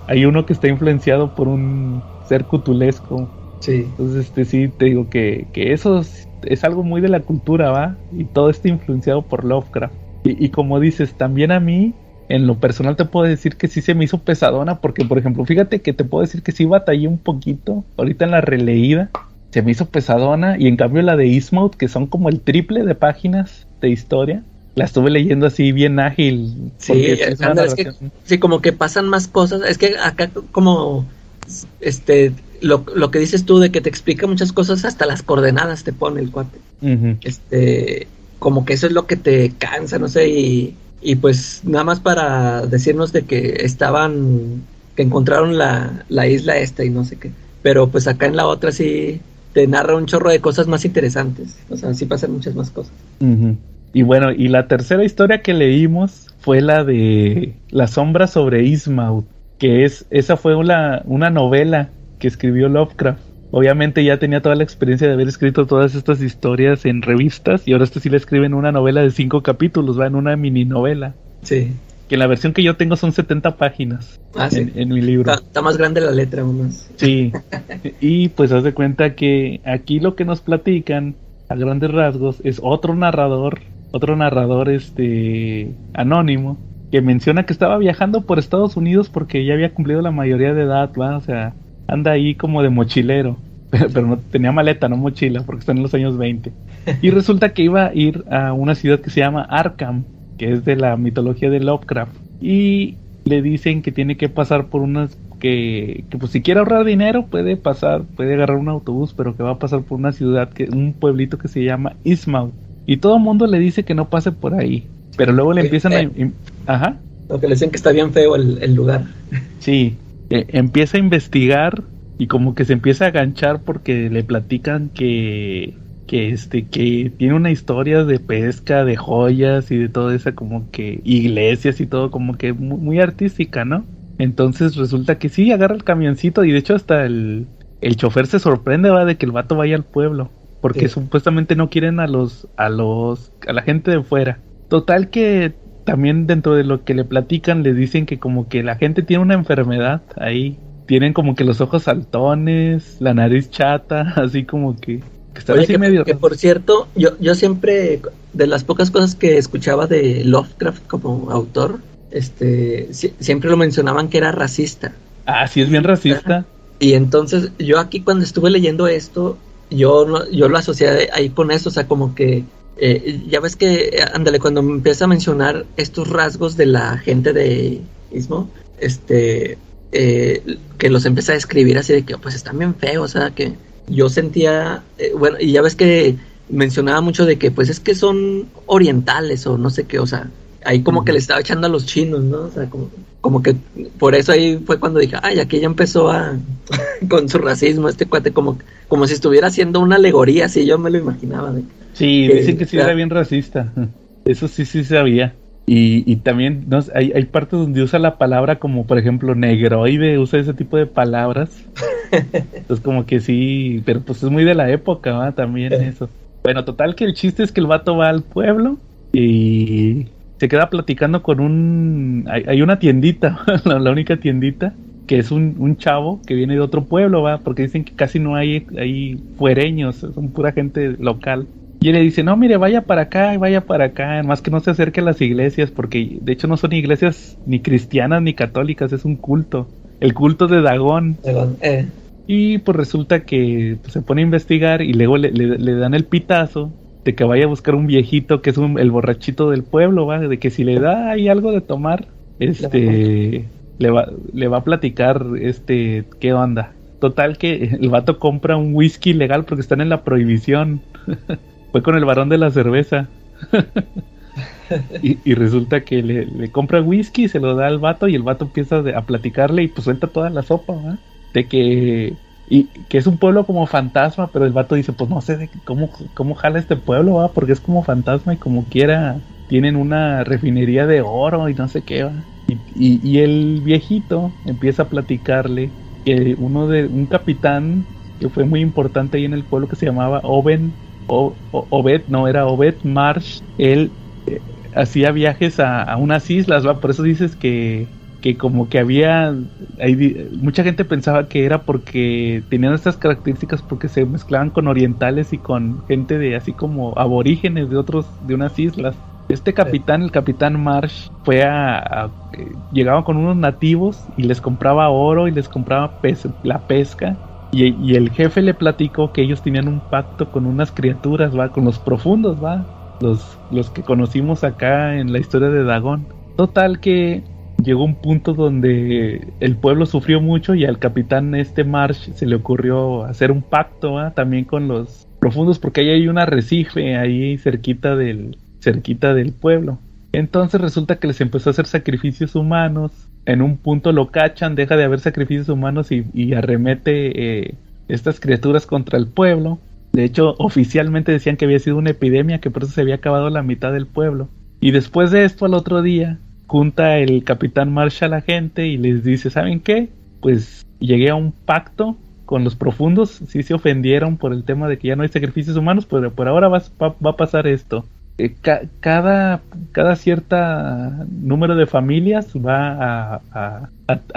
Hay uno que está influenciado por un ser cutulesco. Sí. Entonces, este, sí, te digo que, que eso es, algo muy de la cultura, ¿va? Y todo está influenciado por Lovecraft. Y, y como dices, también a mí en lo personal te puedo decir que sí se me hizo pesadona, porque por ejemplo, fíjate que te puedo decir que sí batallé un poquito, ahorita en la releída, se me hizo pesadona, y en cambio la de Ismouth, que son como el triple de páginas de historia, la estuve leyendo así bien ágil. Sí, es, que, sí, como que pasan más cosas, es que acá como, este, lo, lo, que dices tú de que te explica muchas cosas, hasta las coordenadas te pone el cuate. Este, como que eso es lo que te cansa, no sé, y y pues nada más para decirnos de que estaban, que encontraron la, la isla esta y no sé qué. Pero pues acá en la otra sí te narra un chorro de cosas más interesantes. O sea, sí pasan muchas más cosas. Y bueno, y la tercera historia que leímos fue la de La sombra sobre Ismaud, que es, esa fue una, una novela que escribió Lovecraft obviamente ya tenía toda la experiencia de haber escrito todas estas historias en revistas y ahora este sí le escriben una novela de cinco capítulos, va en una mini novela. Sí. Que la versión que yo tengo son 70 páginas ah, en, mi libro. Está, más grande la letra aún más. Sí. y pues haz de cuenta que aquí lo que nos platican a grandes rasgos es otro narrador, otro narrador este anónimo que menciona que estaba viajando por Estados Unidos porque ya había cumplido la mayoría de edad, ¿va? O sea, anda ahí como de mochilero, [laughs] pero, no tenía maleta, no mochila, porque está en los años 20. Y [laughs] resulta que iba a ir a una ciudad que se llama Arkham, que es de la mitología de Lovecraft. Y le dicen que tiene que pasar por unas que, que, pues si quiere ahorrar dinero puede pasar, puede agarrar un autobús, pero que va a pasar por una ciudad que un pueblito que se llama Ismaud. Y todo el mundo le dice que no pase por ahí, pero luego le empiezan a ajá. Lo que le dicen que está bien feo el, el lugar. Sí, eh, empieza a investigar y como que se empieza a ganchar porque le platican que que este que tiene una historia de pesca de joyas y de todo eso como que iglesias y todo como que muy, artística no entonces resulta que sí agarra el camioncito y de hecho hasta el, el chofer se sorprende va de que el vato vaya al pueblo porque supuestamente no quieren a los a los a la gente de fuera total que también dentro de lo que le platican le dicen que como que la gente tiene una enfermedad ahí. Tienen como que los ojos saltones, la nariz chata, [laughs] así como que... que medio... que por cierto, yo, yo siempre, de las pocas cosas que escuchaba de Lovecraft como autor, este, siempre lo mencionaban que era racista. Ah, sí, es bien racista. Y entonces yo aquí cuando estuve leyendo esto, yo, yo lo asocié ahí con eso, o sea, como que eh, ya ves que, eh, ándale, cuando empieza a mencionar estos rasgos de la gente de Ismo, este, eh, que los empieza a describir así de que, pues están bien feos, o sea, que yo sentía, bueno, y ya ves que mencionaba mucho de que, pues es que son orientales o no sé qué, o sea, ahí como que le estaba echando a los chinos, ¿no? O sea, como, como que por eso ahí fue cuando dije, ay, aquí ya empezó a, [laughs] con su racismo, este cuate, como, como si estuviera haciendo una alegoría, así yo me lo imaginaba. De, Sí, dicen que sí era bien racista. Eso sí, sí sabía. Y, y también no, hay, hay partes donde usa la palabra como, por ejemplo, negroide, usa ese tipo de palabras. [laughs] Entonces, como que sí, pero pues es muy de la época, ¿va? También [laughs] eso. Bueno, total que el chiste es que el vato va al pueblo y se queda platicando con un... Hay, una tiendita, [laughs] la, la, única tiendita, que es un, un, chavo que viene de otro pueblo, ¿va? Porque dicen que casi no hay, hay fuereños, son pura gente local. Y él le dice, no, mire, vaya para acá y vaya para acá, más que no se acerque a las iglesias, porque de hecho no son iglesias ni cristianas ni católicas, es un culto, el culto de Dagón. Eh. Y pues resulta que pues, se pone a investigar y luego le, dan el pitazo de que vaya a buscar un viejito que es el borrachito del pueblo, ¿va? De que si le da ahí algo de tomar, este, le va, le va a platicar, este, qué onda. Total que el vato compra un whisky legal porque están en la prohibición. [laughs] Fue con el varón de la cerveza. [laughs] y, resulta que le, compra whisky, se lo da al vato y el vato empieza a platicarle y pues suelta toda la sopa, De que y que es un pueblo como fantasma, pero el vato dice, pues no sé de cómo, cómo jala este pueblo, ¿va? porque es como fantasma y como quiera tienen una refinería de oro y no sé qué, ¿va? Y, y, el viejito empieza a platicarle que uno de un capitán que fue muy importante ahí en el pueblo que se llamaba Oben, o, Obed, no, era Obed Marsh, él eh, hacía viajes a, unas islas, ¿va? por eso dices que, que como que había, mucha gente pensaba que era porque tenían estas características porque se mezclaban con orientales y con gente de así como aborígenes de otros, de unas islas. Este capitán, el capitán Marsh, fue a, llegaba con unos nativos y les compraba oro y les compraba la pesca. Y, el jefe le platicó que ellos tenían un pacto con unas criaturas, va, con los profundos, va, los, los que conocimos acá en la historia de Dagón. Total que llegó un punto donde el pueblo sufrió mucho y al capitán este Marsh se le ocurrió hacer un pacto también con los profundos porque ahí hay un arrecife ahí cerquita del, cerquita del pueblo. Entonces resulta que les empezó a hacer sacrificios humanos. En un punto lo cachan, deja de haber sacrificios humanos y, arremete eh, estas criaturas contra el pueblo. De hecho, oficialmente decían que había sido una epidemia, que por eso se había acabado la mitad del pueblo. Y después de esto, al otro día, junta el capitán Marshall a la gente y les dice, ¿saben qué? Pues llegué a un pacto con los profundos, sí se ofendieron por el tema de que ya no hay sacrificios humanos, pero por ahora va a pasar esto eh, cada, cada cierta número de familias va a,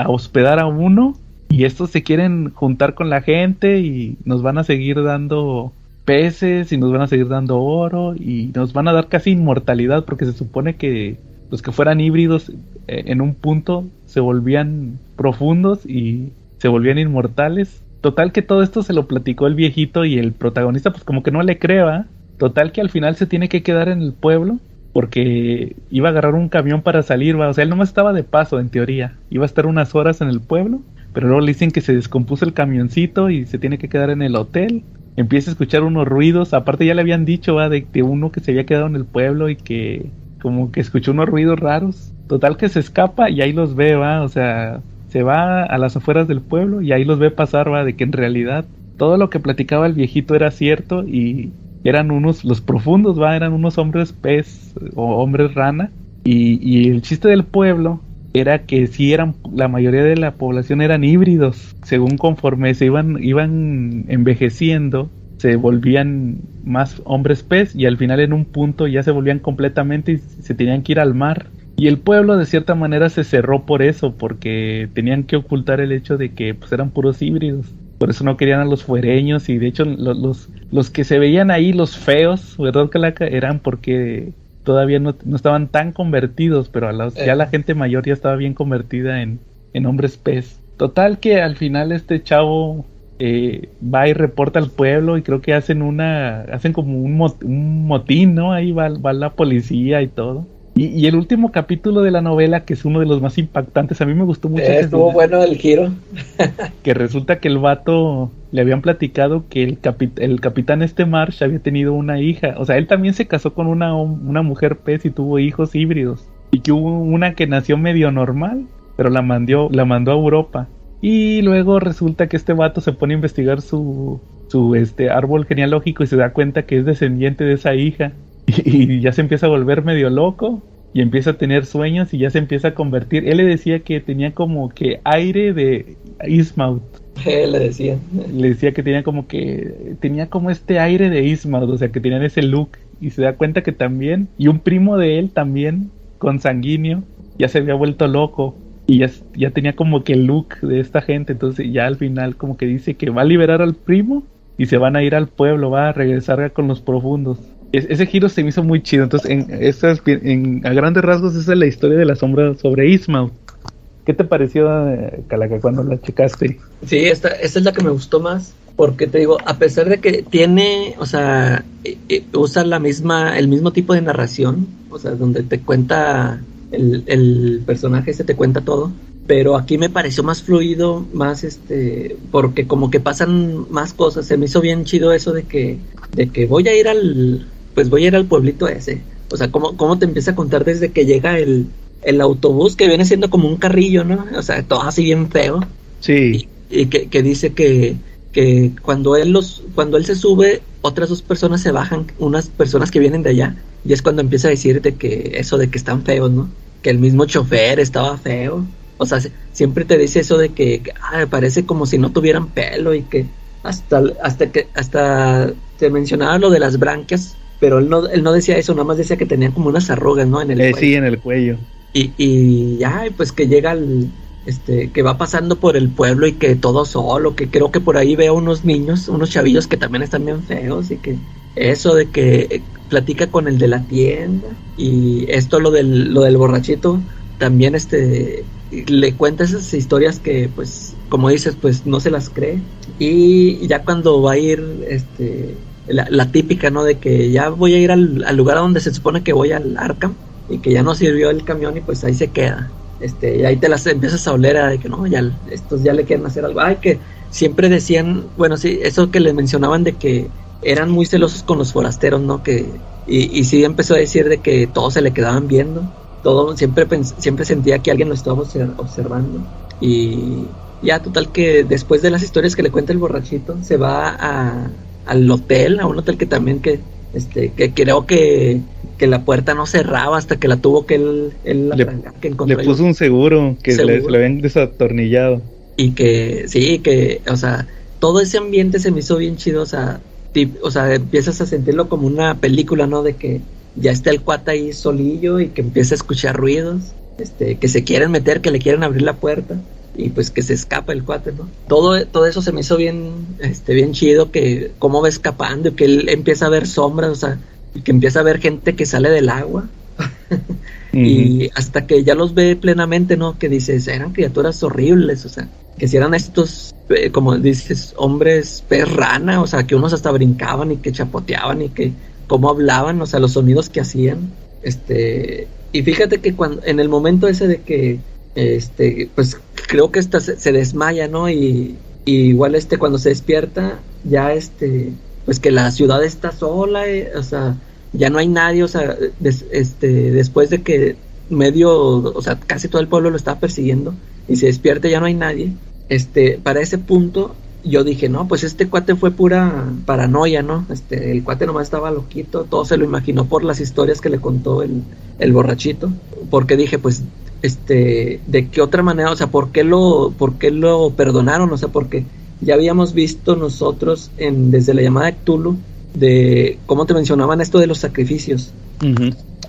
hospedar a uno y estos se quieren juntar con la gente y nos van a seguir dando peces y nos van a seguir dando oro y nos van a dar casi inmortalidad porque se supone que los que fueran híbridos eh, en un punto se volvían profundos y se volvían inmortales. Total que todo esto se lo platicó el viejito y el protagonista pues como que no le creba Total que al final se tiene que quedar en el pueblo porque iba a agarrar un camión para salir, o sea, él nomás estaba de paso en teoría, iba a estar unas horas en el pueblo, pero luego le dicen que se descompuso el camioncito y se tiene que quedar en el hotel. Empieza a escuchar unos ruidos, aparte ya le habían dicho ¿va? De, uno que se había quedado en el pueblo y que como que escuchó unos ruidos raros. Total que se escapa y ahí los ve, va, o sea, se va a las afueras del pueblo y ahí los ve pasar, va, de que en realidad todo lo que platicaba el viejito era cierto y eran unos, los profundos, va, eran unos hombres pez o hombres rana. Y, y el chiste del pueblo era que si eran, la mayoría de la población eran híbridos. Según conforme se iban, iban envejeciendo, se volvían más hombres pez y al final en un punto ya se volvían completamente y se tenían que ir al mar. Y el pueblo de cierta manera se cerró por eso, porque tenían que ocultar el hecho de que pues, eran puros híbridos por eso no querían a los fuereños y de hecho los, los, que se veían ahí, los feos, ¿verdad, Calaca? Eran porque todavía no, estaban tan convertidos, pero a ya la gente mayor ya estaba bien convertida en, en hombres pez. Total que al final este chavo eh, va y reporta al pueblo y creo que hacen una, hacen como un, un motín, ¿no? Ahí va, va la policía y todo. Y, el último capítulo de la novela, que es uno de los más impactantes, a mí me gustó mucho. estuvo bueno el giro. que resulta que el vato le habían platicado que el, el capitán este Marsh había tenido una hija. O sea, él también se casó con una, una mujer pez y tuvo hijos híbridos. Y que hubo una que nació medio normal, pero la, mandó, la mandó a Europa. Y luego resulta que este vato se pone a investigar su, su este, árbol genealógico y se da cuenta que es descendiente de esa hija. [laughs] y, ya se empieza a volver medio loco y empieza a tener sueños y ya se empieza a convertir. Él le decía que tenía como que aire de Ismouth. le decía. Le decía que tenía como que tenía como este aire de Ismouth, o sea, que tenían ese look y se da cuenta que también y un primo de él también consanguíneo ya se había vuelto loco y ya, ya tenía como que el look de esta gente, entonces ya al final como que dice que va a liberar al primo y se van a ir al pueblo, va a regresar con los profundos ese giro se me hizo muy chido. Entonces, en, en, a grandes rasgos, esa es la historia de la sombra sobre Ismael. ¿Qué te pareció, eh, Calaca, cuando la checaste? Sí, esta, esta es la que me gustó más. Porque te digo, a pesar de que tiene, o sea, usa la misma, el mismo tipo de narración, o sea, donde te cuenta el, el personaje, se te cuenta todo, pero aquí me pareció más fluido, más este, porque como que pasan más cosas, se me hizo bien chido eso de que, de que voy a ir al, pues voy a ir al pueblito ese. O sea, ¿cómo, cómo te empieza a contar desde que llega el, el autobús que viene siendo como un carrillo, ¿no? O sea, todo así bien feo. Sí. Y, que, que, dice que, que cuando él los, cuando él se sube, otras dos personas se bajan, unas personas que vienen de allá. Y es cuando empieza a decirte que eso de que están feos, ¿no? Que el mismo chofer estaba feo. O sea, siempre te dice eso de que, ah, parece como si no tuvieran pelo y que hasta, hasta que hasta te mencionaba lo de las branquias, pero él no, él no decía eso, nada más decía que tenía como unas arrugas, ¿no? En el eh, Sí, en el cuello. Y, y ya, pues que llega al, este, que va pasando por el pueblo y que todo solo, que creo que por ahí veo unos niños, unos chavillos que también están bien feos y que eso de que platica con el de la tienda y esto lo del, lo del borrachito, también este le cuenta esas historias que pues como dices pues no se las cree. Y ya cuando va a ir este la, típica no de que ya voy a ir al, al lugar donde se supone que voy al Arkham y que ya no sirvió el camión y pues ahí se queda este, y ahí te las empiezas a oler de que no, ya estos ya le quieren hacer algo. Ay, que siempre decían, bueno, sí, eso que le mencionaban de que eran muy celosos con los forasteros, ¿no? Que, y, y sí empezó a decir de que todos se le quedaban viendo. Todo, siempre, siempre sentía que alguien lo estaba observando. Y ya, total que después de las historias que le cuenta el borrachito, se va a, al hotel, a un hotel que también que, este, que creo que que la puerta no cerraba hasta que la tuvo que él, le, le puso un seguro que le, le habían desatornillado. Y que, sí, que, o sea, todo ese ambiente se me hizo bien chido, o sea, o sea, empiezas a sentirlo como una película, ¿no? De que ya está el cuata ahí solillo y que empieza a escuchar ruidos, este, que se quieren meter, que le quieren abrir la puerta y pues que se escapa el cuate, ¿no? Todo, todo eso se me hizo bien, este, bien chido, que cómo va escapando y que él empieza a ver sombras, o sea, y que empieza a ver gente que sale del agua. [laughs] y hasta que ya los ve plenamente, ¿no? Que dices, eran criaturas horribles, o sea, que si eran estos, eh, como dices, hombres pez rana, o sea, que unos hasta brincaban y que chapoteaban y que cómo hablaban, o sea, los sonidos que hacían. Este, y fíjate que cuando, en el momento ese de que, este, pues creo que esta se, desmaya, ¿no? Y, igual este, cuando se despierta, ya este, pues que la ciudad está sola, eh, o sea, ya no hay nadie, o sea, este, después de que medio, o sea, casi todo el pueblo lo estaba persiguiendo y se despierta ya no hay nadie. Este, para ese punto yo dije, no, pues este cuate fue pura paranoia, ¿no? Este, el cuate nomás estaba loquito, todo se lo imaginó por las historias que le contó el, el borrachito, porque dije, pues, este, de qué otra manera, o sea, ¿por qué lo, por qué lo perdonaron? O sea, porque ya habíamos visto nosotros en, desde la llamada de Cthulhu de cómo te mencionaban esto de los sacrificios.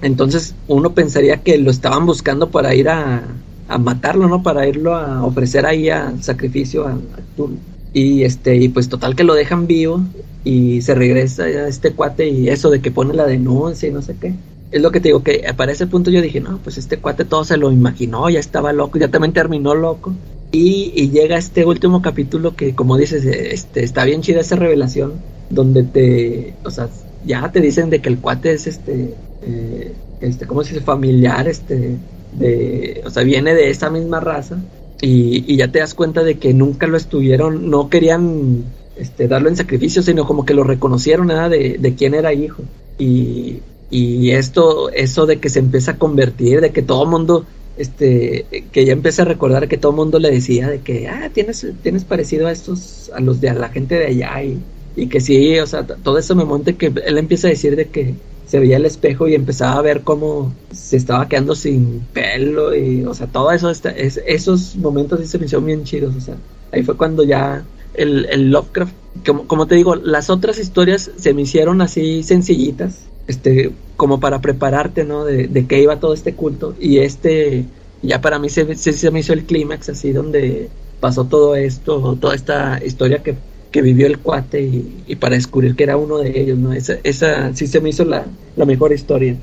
Entonces uno pensaría que lo estaban buscando para ir a, a, matarlo, ¿no? Para irlo a ofrecer ahí a sacrificio a, Cthulhu. Y este, y pues total que lo dejan vivo y se regresa a este cuate y eso de que pone la denuncia y no sé qué. Es lo que te digo, que para ese punto yo dije, no, pues este cuate todo se lo imaginó, ya estaba loco, ya también terminó loco. Y, llega este último capítulo que, como dices, este, está bien chida esa revelación, donde te, o sea, ya te dicen de que el cuate es este, eh, este, ¿cómo se dice? Familiar, este, de, o sea, viene de esa misma raza. Y, ya te das cuenta de que nunca lo estuvieron, no querían este, darlo en sacrificio, sino como que lo reconocieron, nada de, de quién era hijo. Y, y esto, eso de que se empieza a convertir, de que todo mundo este, que ya empecé a recordar que todo mundo le decía de que, ah, tienes, tienes parecido a estos, a los de a la gente de allá y, y que sí, o sea, todo eso me monte que él empieza a decir de que se veía el espejo y empezaba a ver cómo se estaba quedando sin pelo y, o sea, todo eso, está, es, esos momentos sí se me hicieron bien chidos, o sea, ahí fue cuando ya el, el Lovecraft, como, como te digo, las otras historias se me hicieron así sencillitas, este, como para prepararte, ¿no? De, de qué iba todo este culto. Y este, ya para mí se, se, me hizo el clímax así donde pasó todo esto, toda esta historia que, que vivió el cuate y, para descubrir que era uno de ellos, ¿no? Esa, esa sí se me hizo la, la mejor historia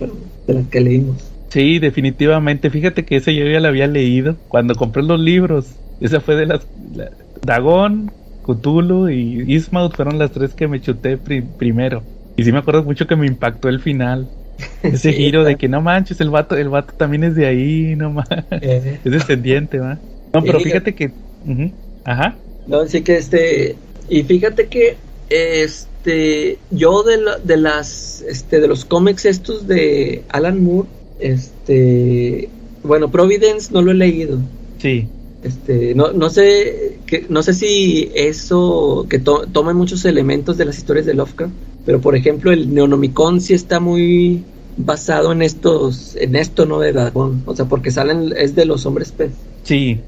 de las que leímos. Sí, definitivamente. Fíjate que ese yo ya la había leído cuando compré los libros. Esa fue de las... Dagón, Cthulhu y Ismaud fueron las tres que me chuté primero. Y sí me acuerdo mucho que me impactó el final. [laughs] Ese giro de que no manches, el vato, el vato también es de ahí, no manches. Eh. Es descendiente, ¿va? No, pero fíjate que. Ajá. No, sí que este. Y fíjate que. Este. Yo de, de las. Este. De los cómics estos de Alan Moore. Este. Bueno, Providence no lo he leído. Sí. Este, no, no sé que, no sé si eso que tome muchos elementos de las historias de Lovecraft, pero por ejemplo el Neonomicon sí está muy basado en estos, en esto, ¿no? De dragón, o sea, porque salen, es de los hombres pez. Sí.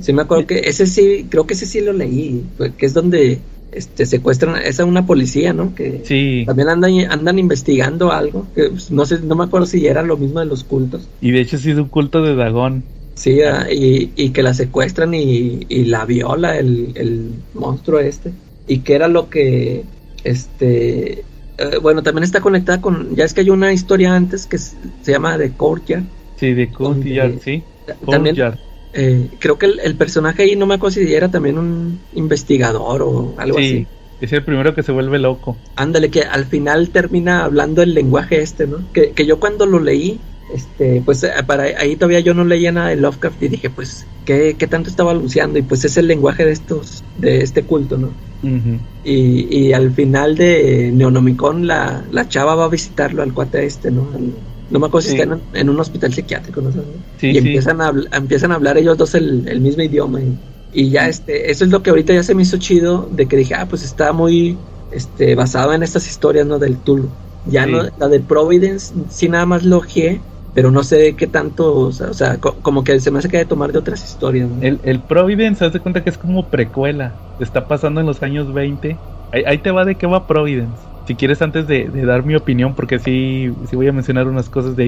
sí. me acuerdo que ese sí, creo que ese sí lo leí, que es donde este, secuestran, es a una policía, ¿no? Que Sí. también andan, andan investigando algo, que pues, no sé, no me acuerdo si era lo mismo de los cultos. Y de hecho sí es un culto de Dagón. Sí, ah, y, y que la secuestran y, y la viola el, el monstruo este. Y que era lo que, este, eh, bueno, también está conectada con, ya es que hay una historia antes que se, se llama The Courtyard. Sí, de Courtyard, Donde- sí. También Courtyard. eh, creo que el, el personaje ahí no me acuerdo si era también un investigador o algo Sí, así. es el primero que se vuelve loco. Ándale, que al final termina hablando el lenguaje este, ¿no? Que, que yo cuando lo leí, este, pues eh, para ahí todavía yo no leía nada de Lovecraft y dije, pues, ¿qué, qué tanto estaba anunciando? Y pues es el lenguaje de estos, de este culto, ¿no? Y, y al final de Neonomicon la, la chava va a visitarlo al cuate este, ¿no? Al- no me acuerdo si está en, en un hospital psiquiátrico, ¿no? Sí, y sí. empiezan a, empiezan a hablar ellos dos el, el mismo idioma. Y, y ya este, eso es lo que ahorita ya se me hizo chido, de que dije, ah, pues está muy este, basado en estas historias, ¿no? Del Tulu. Ya no, la de Providence, sí nada más lo pero no sé qué tanto, o sea, o sea, co- como que se me hace que de tomar de otras historias, ¿no? El, el Providence, haz de cuenta que es como precuela. Está pasando en los años 20. Ahí, ahí te va de qué va Providence. Si quieres, antes de, de dar mi opinión, porque sí, sí voy a mencionar unas cosas de.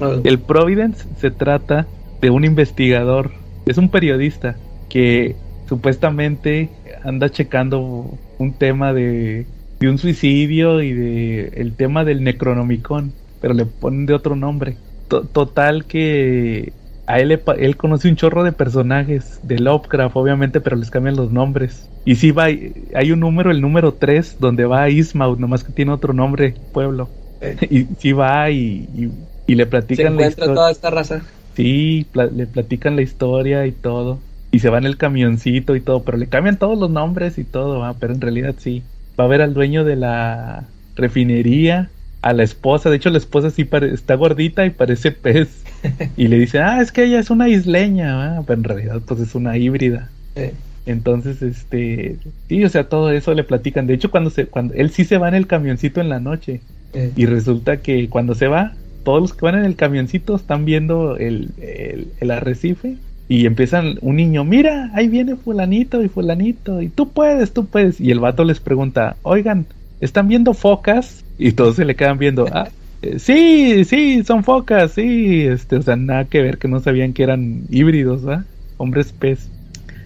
Ah, El Providence se trata de un investigador, es un periodista que supuestamente anda checando un tema de, de un suicidio y de el tema del Necronomicon, pero le ponen de otro nombre. To- total que a él, él conoce un chorro de personajes de Lovecraft, obviamente, pero les cambian los nombres. Y sí va, hay un número, el número 3, donde va Ismaud, nomás que tiene otro nombre, pueblo. eh, [laughs] Y sí va y, y, y le se platican la encuentra toda esta raza. Sí, le platican la historia y todo. Y se va en el camioncito y todo, pero le cambian todos los nombres y todo, ¿va? pero en realidad sí. Va a ver al dueño de la refinería, a la esposa, de hecho la esposa sí está gordita y parece pez. [laughs] Y le dice, ah, es que ella es una isleña, pero en realidad pues es una híbrida. Entonces, este, sí, o sea, todo eso le platican. De hecho, cuando se, cuando él sí se va en el camioncito en la noche, y resulta que cuando se va, todos los que van en el camioncito están viendo el, el, el arrecife y empiezan un niño, mira, ahí viene fulanito y fulanito, y tú puedes, tú puedes. Y el vato les pregunta, oigan, ¿están viendo focas? Y todos se le quedan viendo, ah, eh, sí, sí, son focas, sí, este, o sea, nada que ver que no sabían que eran híbridos, ¿va? Hombres pez.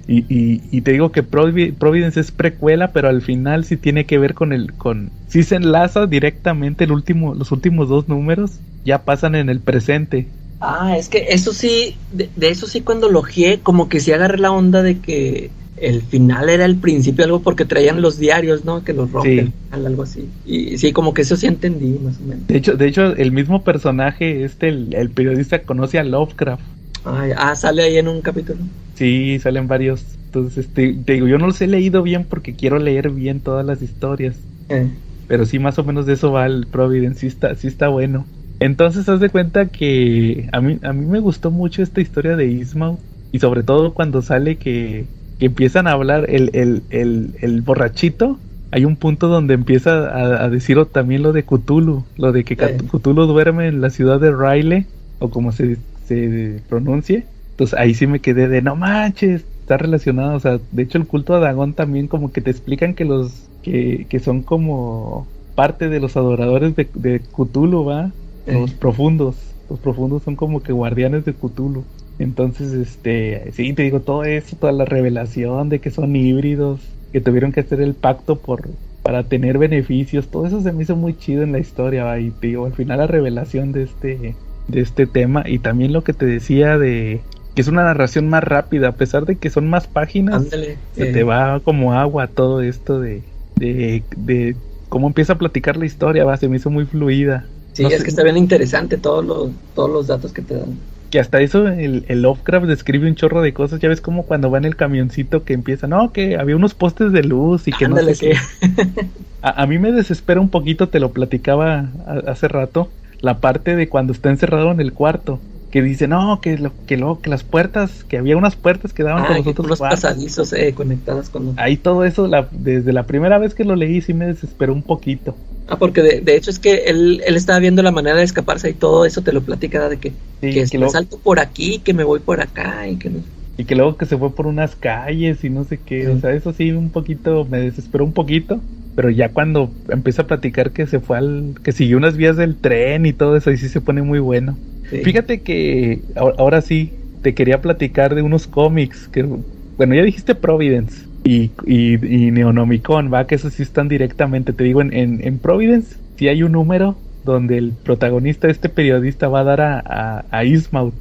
Y, y, y te digo que Provi- Providence es precuela, pero al final sí tiene que ver con el, con, sí se enlaza directamente el último, los últimos dos números, ya pasan en el presente. Ah, es que eso sí, de, eso sí cuando lo ojeé, como que sí agarré la onda de que el final era el principio, algo porque traían los diarios, ¿no? Que los rompen, algo así. Y sí, como que eso sí entendí, más o menos. De hecho, de hecho, el mismo personaje, este, el, el periodista conoce a Lovecraft. Ay, ah, sale ahí en un capítulo. Sí, salen varios. Entonces, este, te digo, yo no los he leído bien porque quiero leer bien todas las historias. Eh, Pero sí, más o menos de eso va el Providence, sí está, sí está bueno. Entonces, haz de cuenta que a mí, a mí me gustó mucho esta historia de Ismael. Y sobre todo cuando sale que, que empiezan a hablar el, el, el, el borrachito. Hay un punto donde empieza a, a decir también lo de Cthulhu. Lo de que Sí. Cthulhu duerme en la ciudad de Riley. O como se, se pronuncie. Entonces ahí sí me quedé de no manches. Está relacionado. O sea, de hecho el culto a Dagón también como que te explican que los que, que son como parte de los adoradores de, de Cthulhu, ¿va? Los Eh. profundos. Los profundos son como que guardianes de Cthulhu. Entonces, este, sí, te digo, todo eso, toda la revelación de que son híbridos, que tuvieron que hacer el pacto por para tener beneficios, todo eso se me hizo muy chido en la historia, ¿va? y te digo, al final la revelación de este, de este tema, y también lo que te decía de que es una narración más rápida, a pesar de que son más páginas, ándale. se eh, te va como agua todo esto de, de, de cómo empieza a platicar la historia, va, se me hizo muy fluida. Sí, no es sé. que está bien interesante todos los, todos los datos que te dan. Que hasta eso el, el Lovecraft describe un chorro de cosas. Ya ves como cuando va en el camioncito que empieza, no, que había unos postes de luz y que Ándale, no sé sí. qué. [laughs] A, a mí me desespera un poquito, te lo platicaba a- hace rato, la parte de cuando está encerrado en el cuarto. Que dice, no, que lo, que luego, que las puertas, que había unas puertas que daban Ah, con los otros pasadizos eh, conectados con... Ahí todo eso, la- desde la primera vez que lo leí, sí me desesperó un poquito. Ah, porque de, de hecho es que él, él estaba viendo la manera de escaparse y todo eso te lo platica de que, Sí, que que me lo- salto por aquí, que me voy por acá y que no. y que luego que se fue por unas calles y no sé qué, o sea, eso sí un poquito me desesperó un poquito, pero ya cuando empieza a platicar que se fue al que siguió unas vías del tren y todo eso, ahí sí se pone muy bueno. Fíjate que ahora, sí te quería platicar de unos cómics que bueno, ya dijiste Providence y, y, Neonomicon, va, que esos sí están directamente, te digo, en, en, Providence sí hay un número donde el protagonista, este periodista, va a dar a, a, a Ismaut.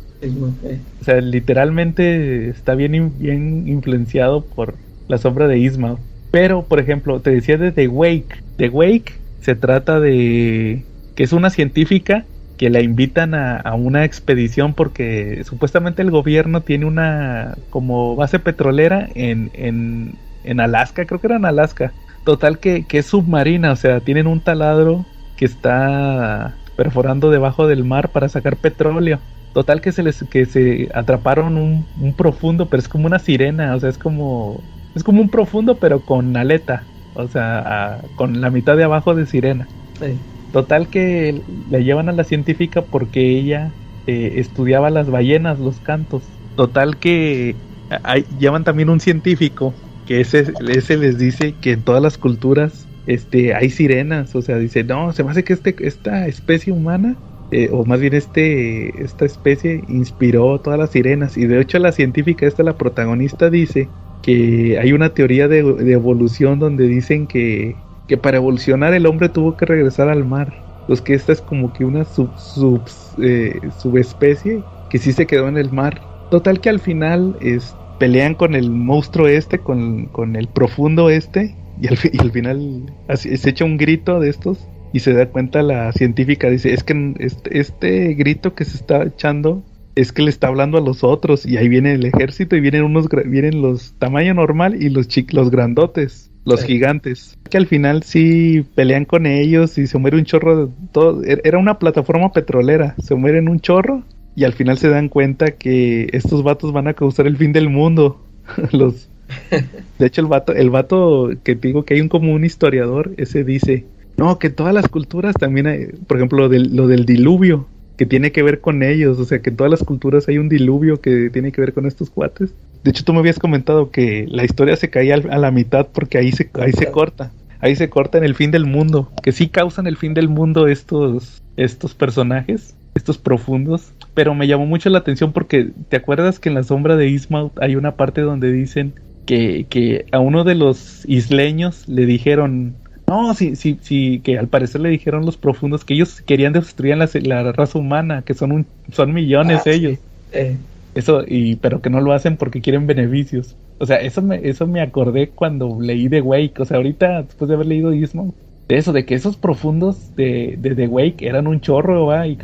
O sea, literalmente está bien, bien influenciado por la sombra de Ismaut. Pero, por ejemplo, te decía de The Wake. The Wake se trata de que es una científica que la invitan a, una expedición porque supuestamente el gobierno tiene una como base petrolera en, en, en Alaska, creo que era en Alaska. Total que, que, es submarina, o sea, tienen un taladro que está perforando debajo del mar para sacar petróleo. Total que se les que se atraparon un, un profundo, pero es como una sirena, o sea, es como es como un profundo pero con aleta, o sea, con la mitad de abajo de sirena. Sí. Total que le llevan a la científica porque ella eh, estudiaba las ballenas, los cantos. Total que hay, llevan también un científico que ese, ese les dice que en todas las culturas este, hay sirenas. O sea, dice, no, se me hace que este, esta especie humana, eh, o más bien este, esta especie, inspiró todas las sirenas. Y de hecho la científica, esta, la protagonista, dice que hay una teoría de evolución donde dicen que que para evolucionar el hombre tuvo que regresar al mar. Pues que esta es como que una sub, sub eh, subespecie que sí se quedó en el mar. Total que al final es, pelean con el monstruo este, con, con el profundo este, y al, final se echa un grito de estos y se da cuenta la científica, dice, es que este, este, grito que se está echando es que le está hablando a los otros y ahí viene el ejército y vienen unos vienen los tamaño normal y los los grandotes los gigantes. Que al final sí pelean con ellos y se muere un chorro de todo. Er, era una plataforma petrolera, se mueren un chorro y al final se dan cuenta que estos vatos van a causar el fin del mundo. [laughs] los De hecho el vato, el vato que digo que hay un como un historiador, ese dice, "No, que todas las culturas también hay, por ejemplo, lo del, lo del diluvio, que tiene que ver con ellos, o sea, que en todas las culturas hay un diluvio que tiene que ver con estos cuates." De hecho, tú me habías comentado que la historia se caía a la mitad porque ahí se, ahí se corta. Ahí se corta en el fin del mundo. Que sí causan el fin del mundo estos, estos personajes, estos profundos. Pero me llamó mucho la atención porque te acuerdas que en la sombra de Ismael hay una parte donde dicen que, que a uno de los isleños le dijeron, no, sí, sí, sí, que al parecer le dijeron los profundos que ellos querían destruir la, la raza humana, que son un, son millones ah, ellos. Eh. Eso, y, pero que no lo hacen porque quieren beneficios. O sea, eso me, eso me acordé cuando leí The Wake. O sea, ahorita, después de haber leído Ismo, de eso, de que esos profundos de, de The Wake eran un chorro, ¿va? Y,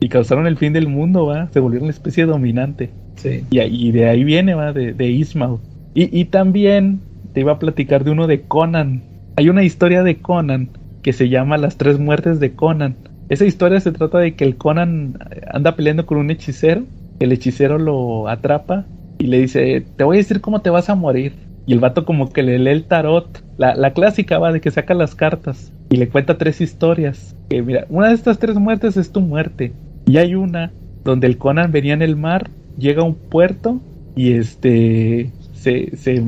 y causaron el fin del mundo, ¿va? Se volvieron la especie dominante. Sí. Y, y de ahí viene, ¿va? De, de Ismael. Y, y también te iba a platicar de uno de Conan. Hay una historia de Conan que se llama Las tres muertes de Conan. Esa historia se trata de que el Conan anda peleando con un hechicero el hechicero lo atrapa y le dice, te voy a decir cómo te vas a morir. Y el vato como que le lee el tarot, la, la clásica va de que saca las cartas y le cuenta tres historias. Que mira, una de estas tres muertes es tu muerte. Y hay una donde el Conan venía en el mar, llega a un puerto y este se, se,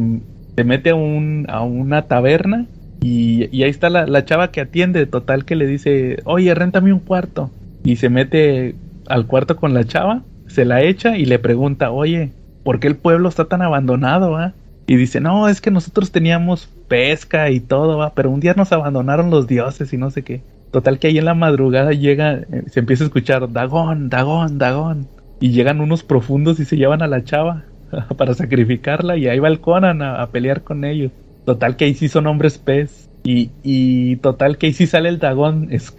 se mete a, un, a una taberna y, y ahí está la, la, chava que atiende, total que le dice, oye, réntame un cuarto. Y se mete al cuarto con la chava se la echa y le pregunta, oye, ¿por qué el pueblo está tan abandonado? Ah? Y dice, no, es que nosotros teníamos pesca y todo, ¿va? pero un día nos abandonaron los dioses y no sé qué. Total que ahí en la madrugada llega, eh, se empieza a escuchar, Dagón, Dagón, Dagón. Y llegan unos profundos y se llevan a la chava [laughs] para sacrificarla y ahí va el Conan a, pelear con ellos. Total que ahí sí son hombres pez. Y, y total que ahí sí sale el dragón. Es,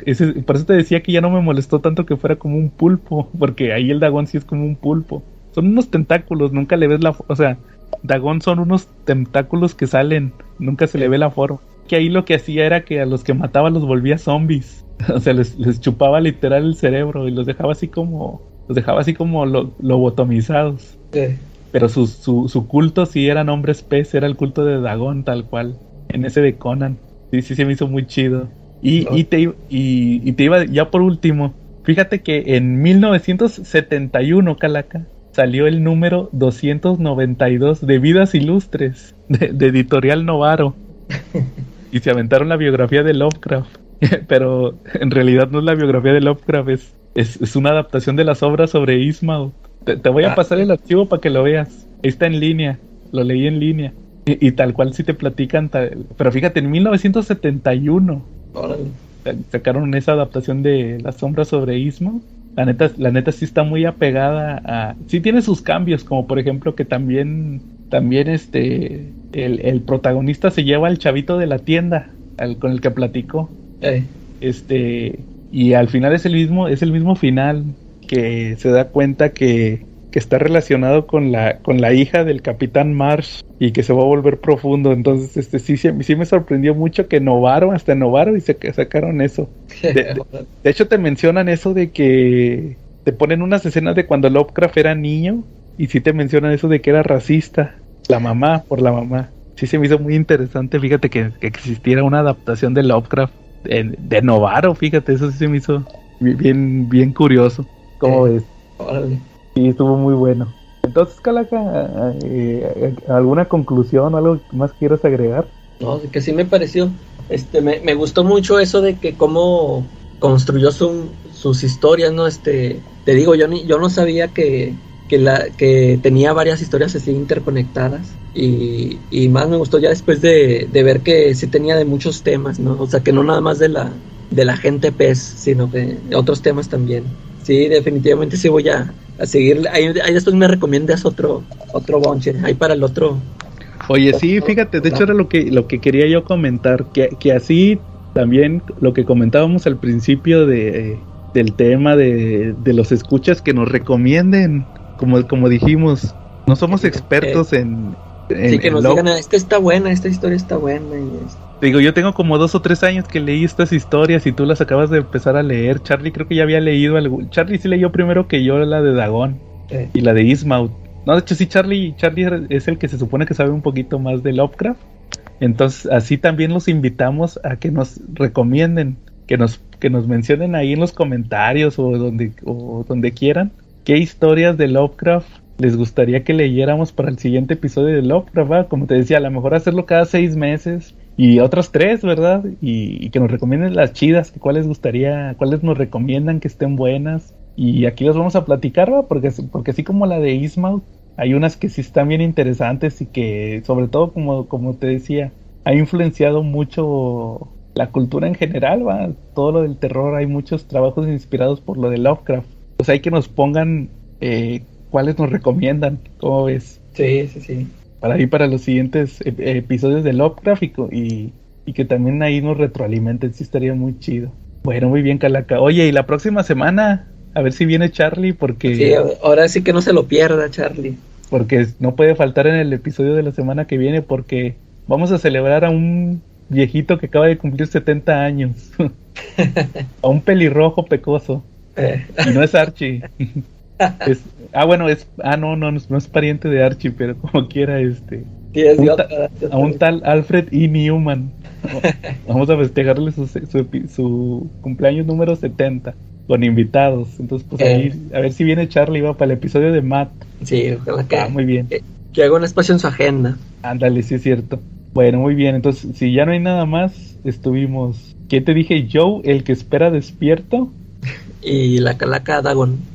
por eso te decía que ya no me molestó tanto que fuera como un pulpo. [laughs] Porque ahí el dragón sí es como un pulpo. Son unos tentáculos, nunca le ves la... O sea, dragón son unos tentáculos que salen. Nunca se le ve la forma. Que ahí lo que hacía era que a los que mataba los volvía zombies. [laughs] o sea, les, chupaba literal el cerebro y los dejaba así como... Los dejaba así como lo, lobotomizados. Pero su, su, su, culto sí eran hombres pez, era el culto de Dagón tal cual. En ese de Conan. Sí, sí, se me hizo muy chido. Y, y, te, y, te iba, ya por último, fíjate que en 1971, Calaca, salió el número 292 de Vidas Ilustres de, Editorial Novaro. [laughs] y se aventaron la biografía de Lovecraft. [laughs] Pero en realidad no es la biografía de Lovecraft, es, es, una adaptación de las obras sobre Ismael. Te, voy a ah. pasar el archivo para que lo veas. Está en línea, lo leí en línea. Y, tal cual si te platican, pero fíjate, en 1971 sacaron esa adaptación de las sombras sobre Ismael la neta, la neta sí está muy apegada a. Sí tiene sus cambios, como por ejemplo que también. También este. El, protagonista se lleva al chavito de la tienda. Al, con el que platicó. Este. Y al final es el mismo. Es el mismo final. Que se da cuenta que que está relacionado con la, con la hija del capitán Marsh y que se va a volver profundo. Entonces, este sí, sí, me sorprendió mucho que Novaro, hasta Novaro, y se sacaron eso. [laughs] De, hecho, te mencionan eso de que te ponen unas escenas de cuando Lovecraft era niño y sí te mencionan eso de que era racista. La mamá, por la mamá. Sí se me hizo muy interesante, fíjate que, existiera una adaptación de Lovecraft de, Novaro, fíjate, eso sí se me hizo bien, bien curioso. ¿Cómo ves? Sí, estuvo muy bueno. Entonces, Calaca, eh, ¿alguna conclusión o algo más quieras agregar? No, que sí me pareció. Este, me, gustó mucho eso de que cómo construyó sus historias, ¿no? Este, te digo, yo ni, yo no sabía que, que, la, que tenía varias historias así interconectadas. Y, y más me gustó ya después de, de, ver que sí tenía de muchos temas, ¿no? O sea, que no nada más de la, de la gente pez, sino de otros temas también. Sí, definitivamente sí voy a, a seguir. Ahí, después me recomiendas otro, otro bonche, ahí para el otro. Oye, sí, fíjate, de hecho era lo que, lo que quería yo comentar, que, que así también lo que comentábamos al principio de, del tema de, de los escuchas que nos recomienden, como, como dijimos, no somos expertos en, sí, que nos digan, esta está buena, esta historia está buena. Digo, yo tengo como dos o tres años que leí estas historias y tú las acabas de empezar a leer. Charlie creo que ya había leído algo. Charlie sí leyó primero que yo la de Dagon y la de Ismaut. No, de hecho sí, Charlie, Charlie es el que se supone que sabe un poquito más de Lovecraft. Entonces, así también los invitamos a que nos recomienden, que nos, que nos mencionen ahí en los comentarios o donde, o donde quieran qué historias de Lovecraft les gustaría que leyéramos para el siguiente episodio de Lovecraft, como te decía, a lo mejor hacerlo cada seis meses y otras tres, ¿verdad? Y, que nos recomienden las chidas, que cuáles gustaría, cuáles nos recomiendan que estén buenas. Y aquí las vamos a platicar, ¿va? Porque, porque así como la de Ismael, hay unas que sí están bien interesantes y que, sobre todo, como, como te decía, ha influenciado mucho la cultura en general, ¿va? Todo lo del terror, hay muchos trabajos inspirados por lo de Lovecraft. Pues hay que nos pongan eh, cuáles nos recomiendan, ¿cómo ves? Sí, sí, sí. Para ir para los siguientes episodios de Lovecraft y, y, que también ahí nos retroalimenten, sí estaría muy chido. Bueno, muy bien, Calaca. Oye, y la próxima semana, a ver si viene Charlie, porque... Sí, ahora sí que no se lo pierda, Charlie. Porque no puede faltar en el episodio de la semana que viene, porque vamos a celebrar a un viejito que acaba de cumplir 70 años. [laughs] a un pelirrojo pecoso. Eh. Y no es Archie. [laughs] [laughs] ah, bueno, es. Ah, no, no, no es, pariente de Archie, pero como quiera, este. a un tal Alfred E. Newman. [laughs] Vamos a festejarle su, su, cumpleaños número 70 con invitados. Entonces, pues ahí, eh. a ver si viene Charlie, va para el episodio de Matt. Sí, ojalá que. Ah, muy bien. Que, haga un espacio en su agenda. Ándale, sí es cierto. Bueno, muy bien. Entonces, si ya no hay nada más, estuvimos. ¿Qué te dije? Joe, el que espera despierto. [laughs] y la calaca Dagon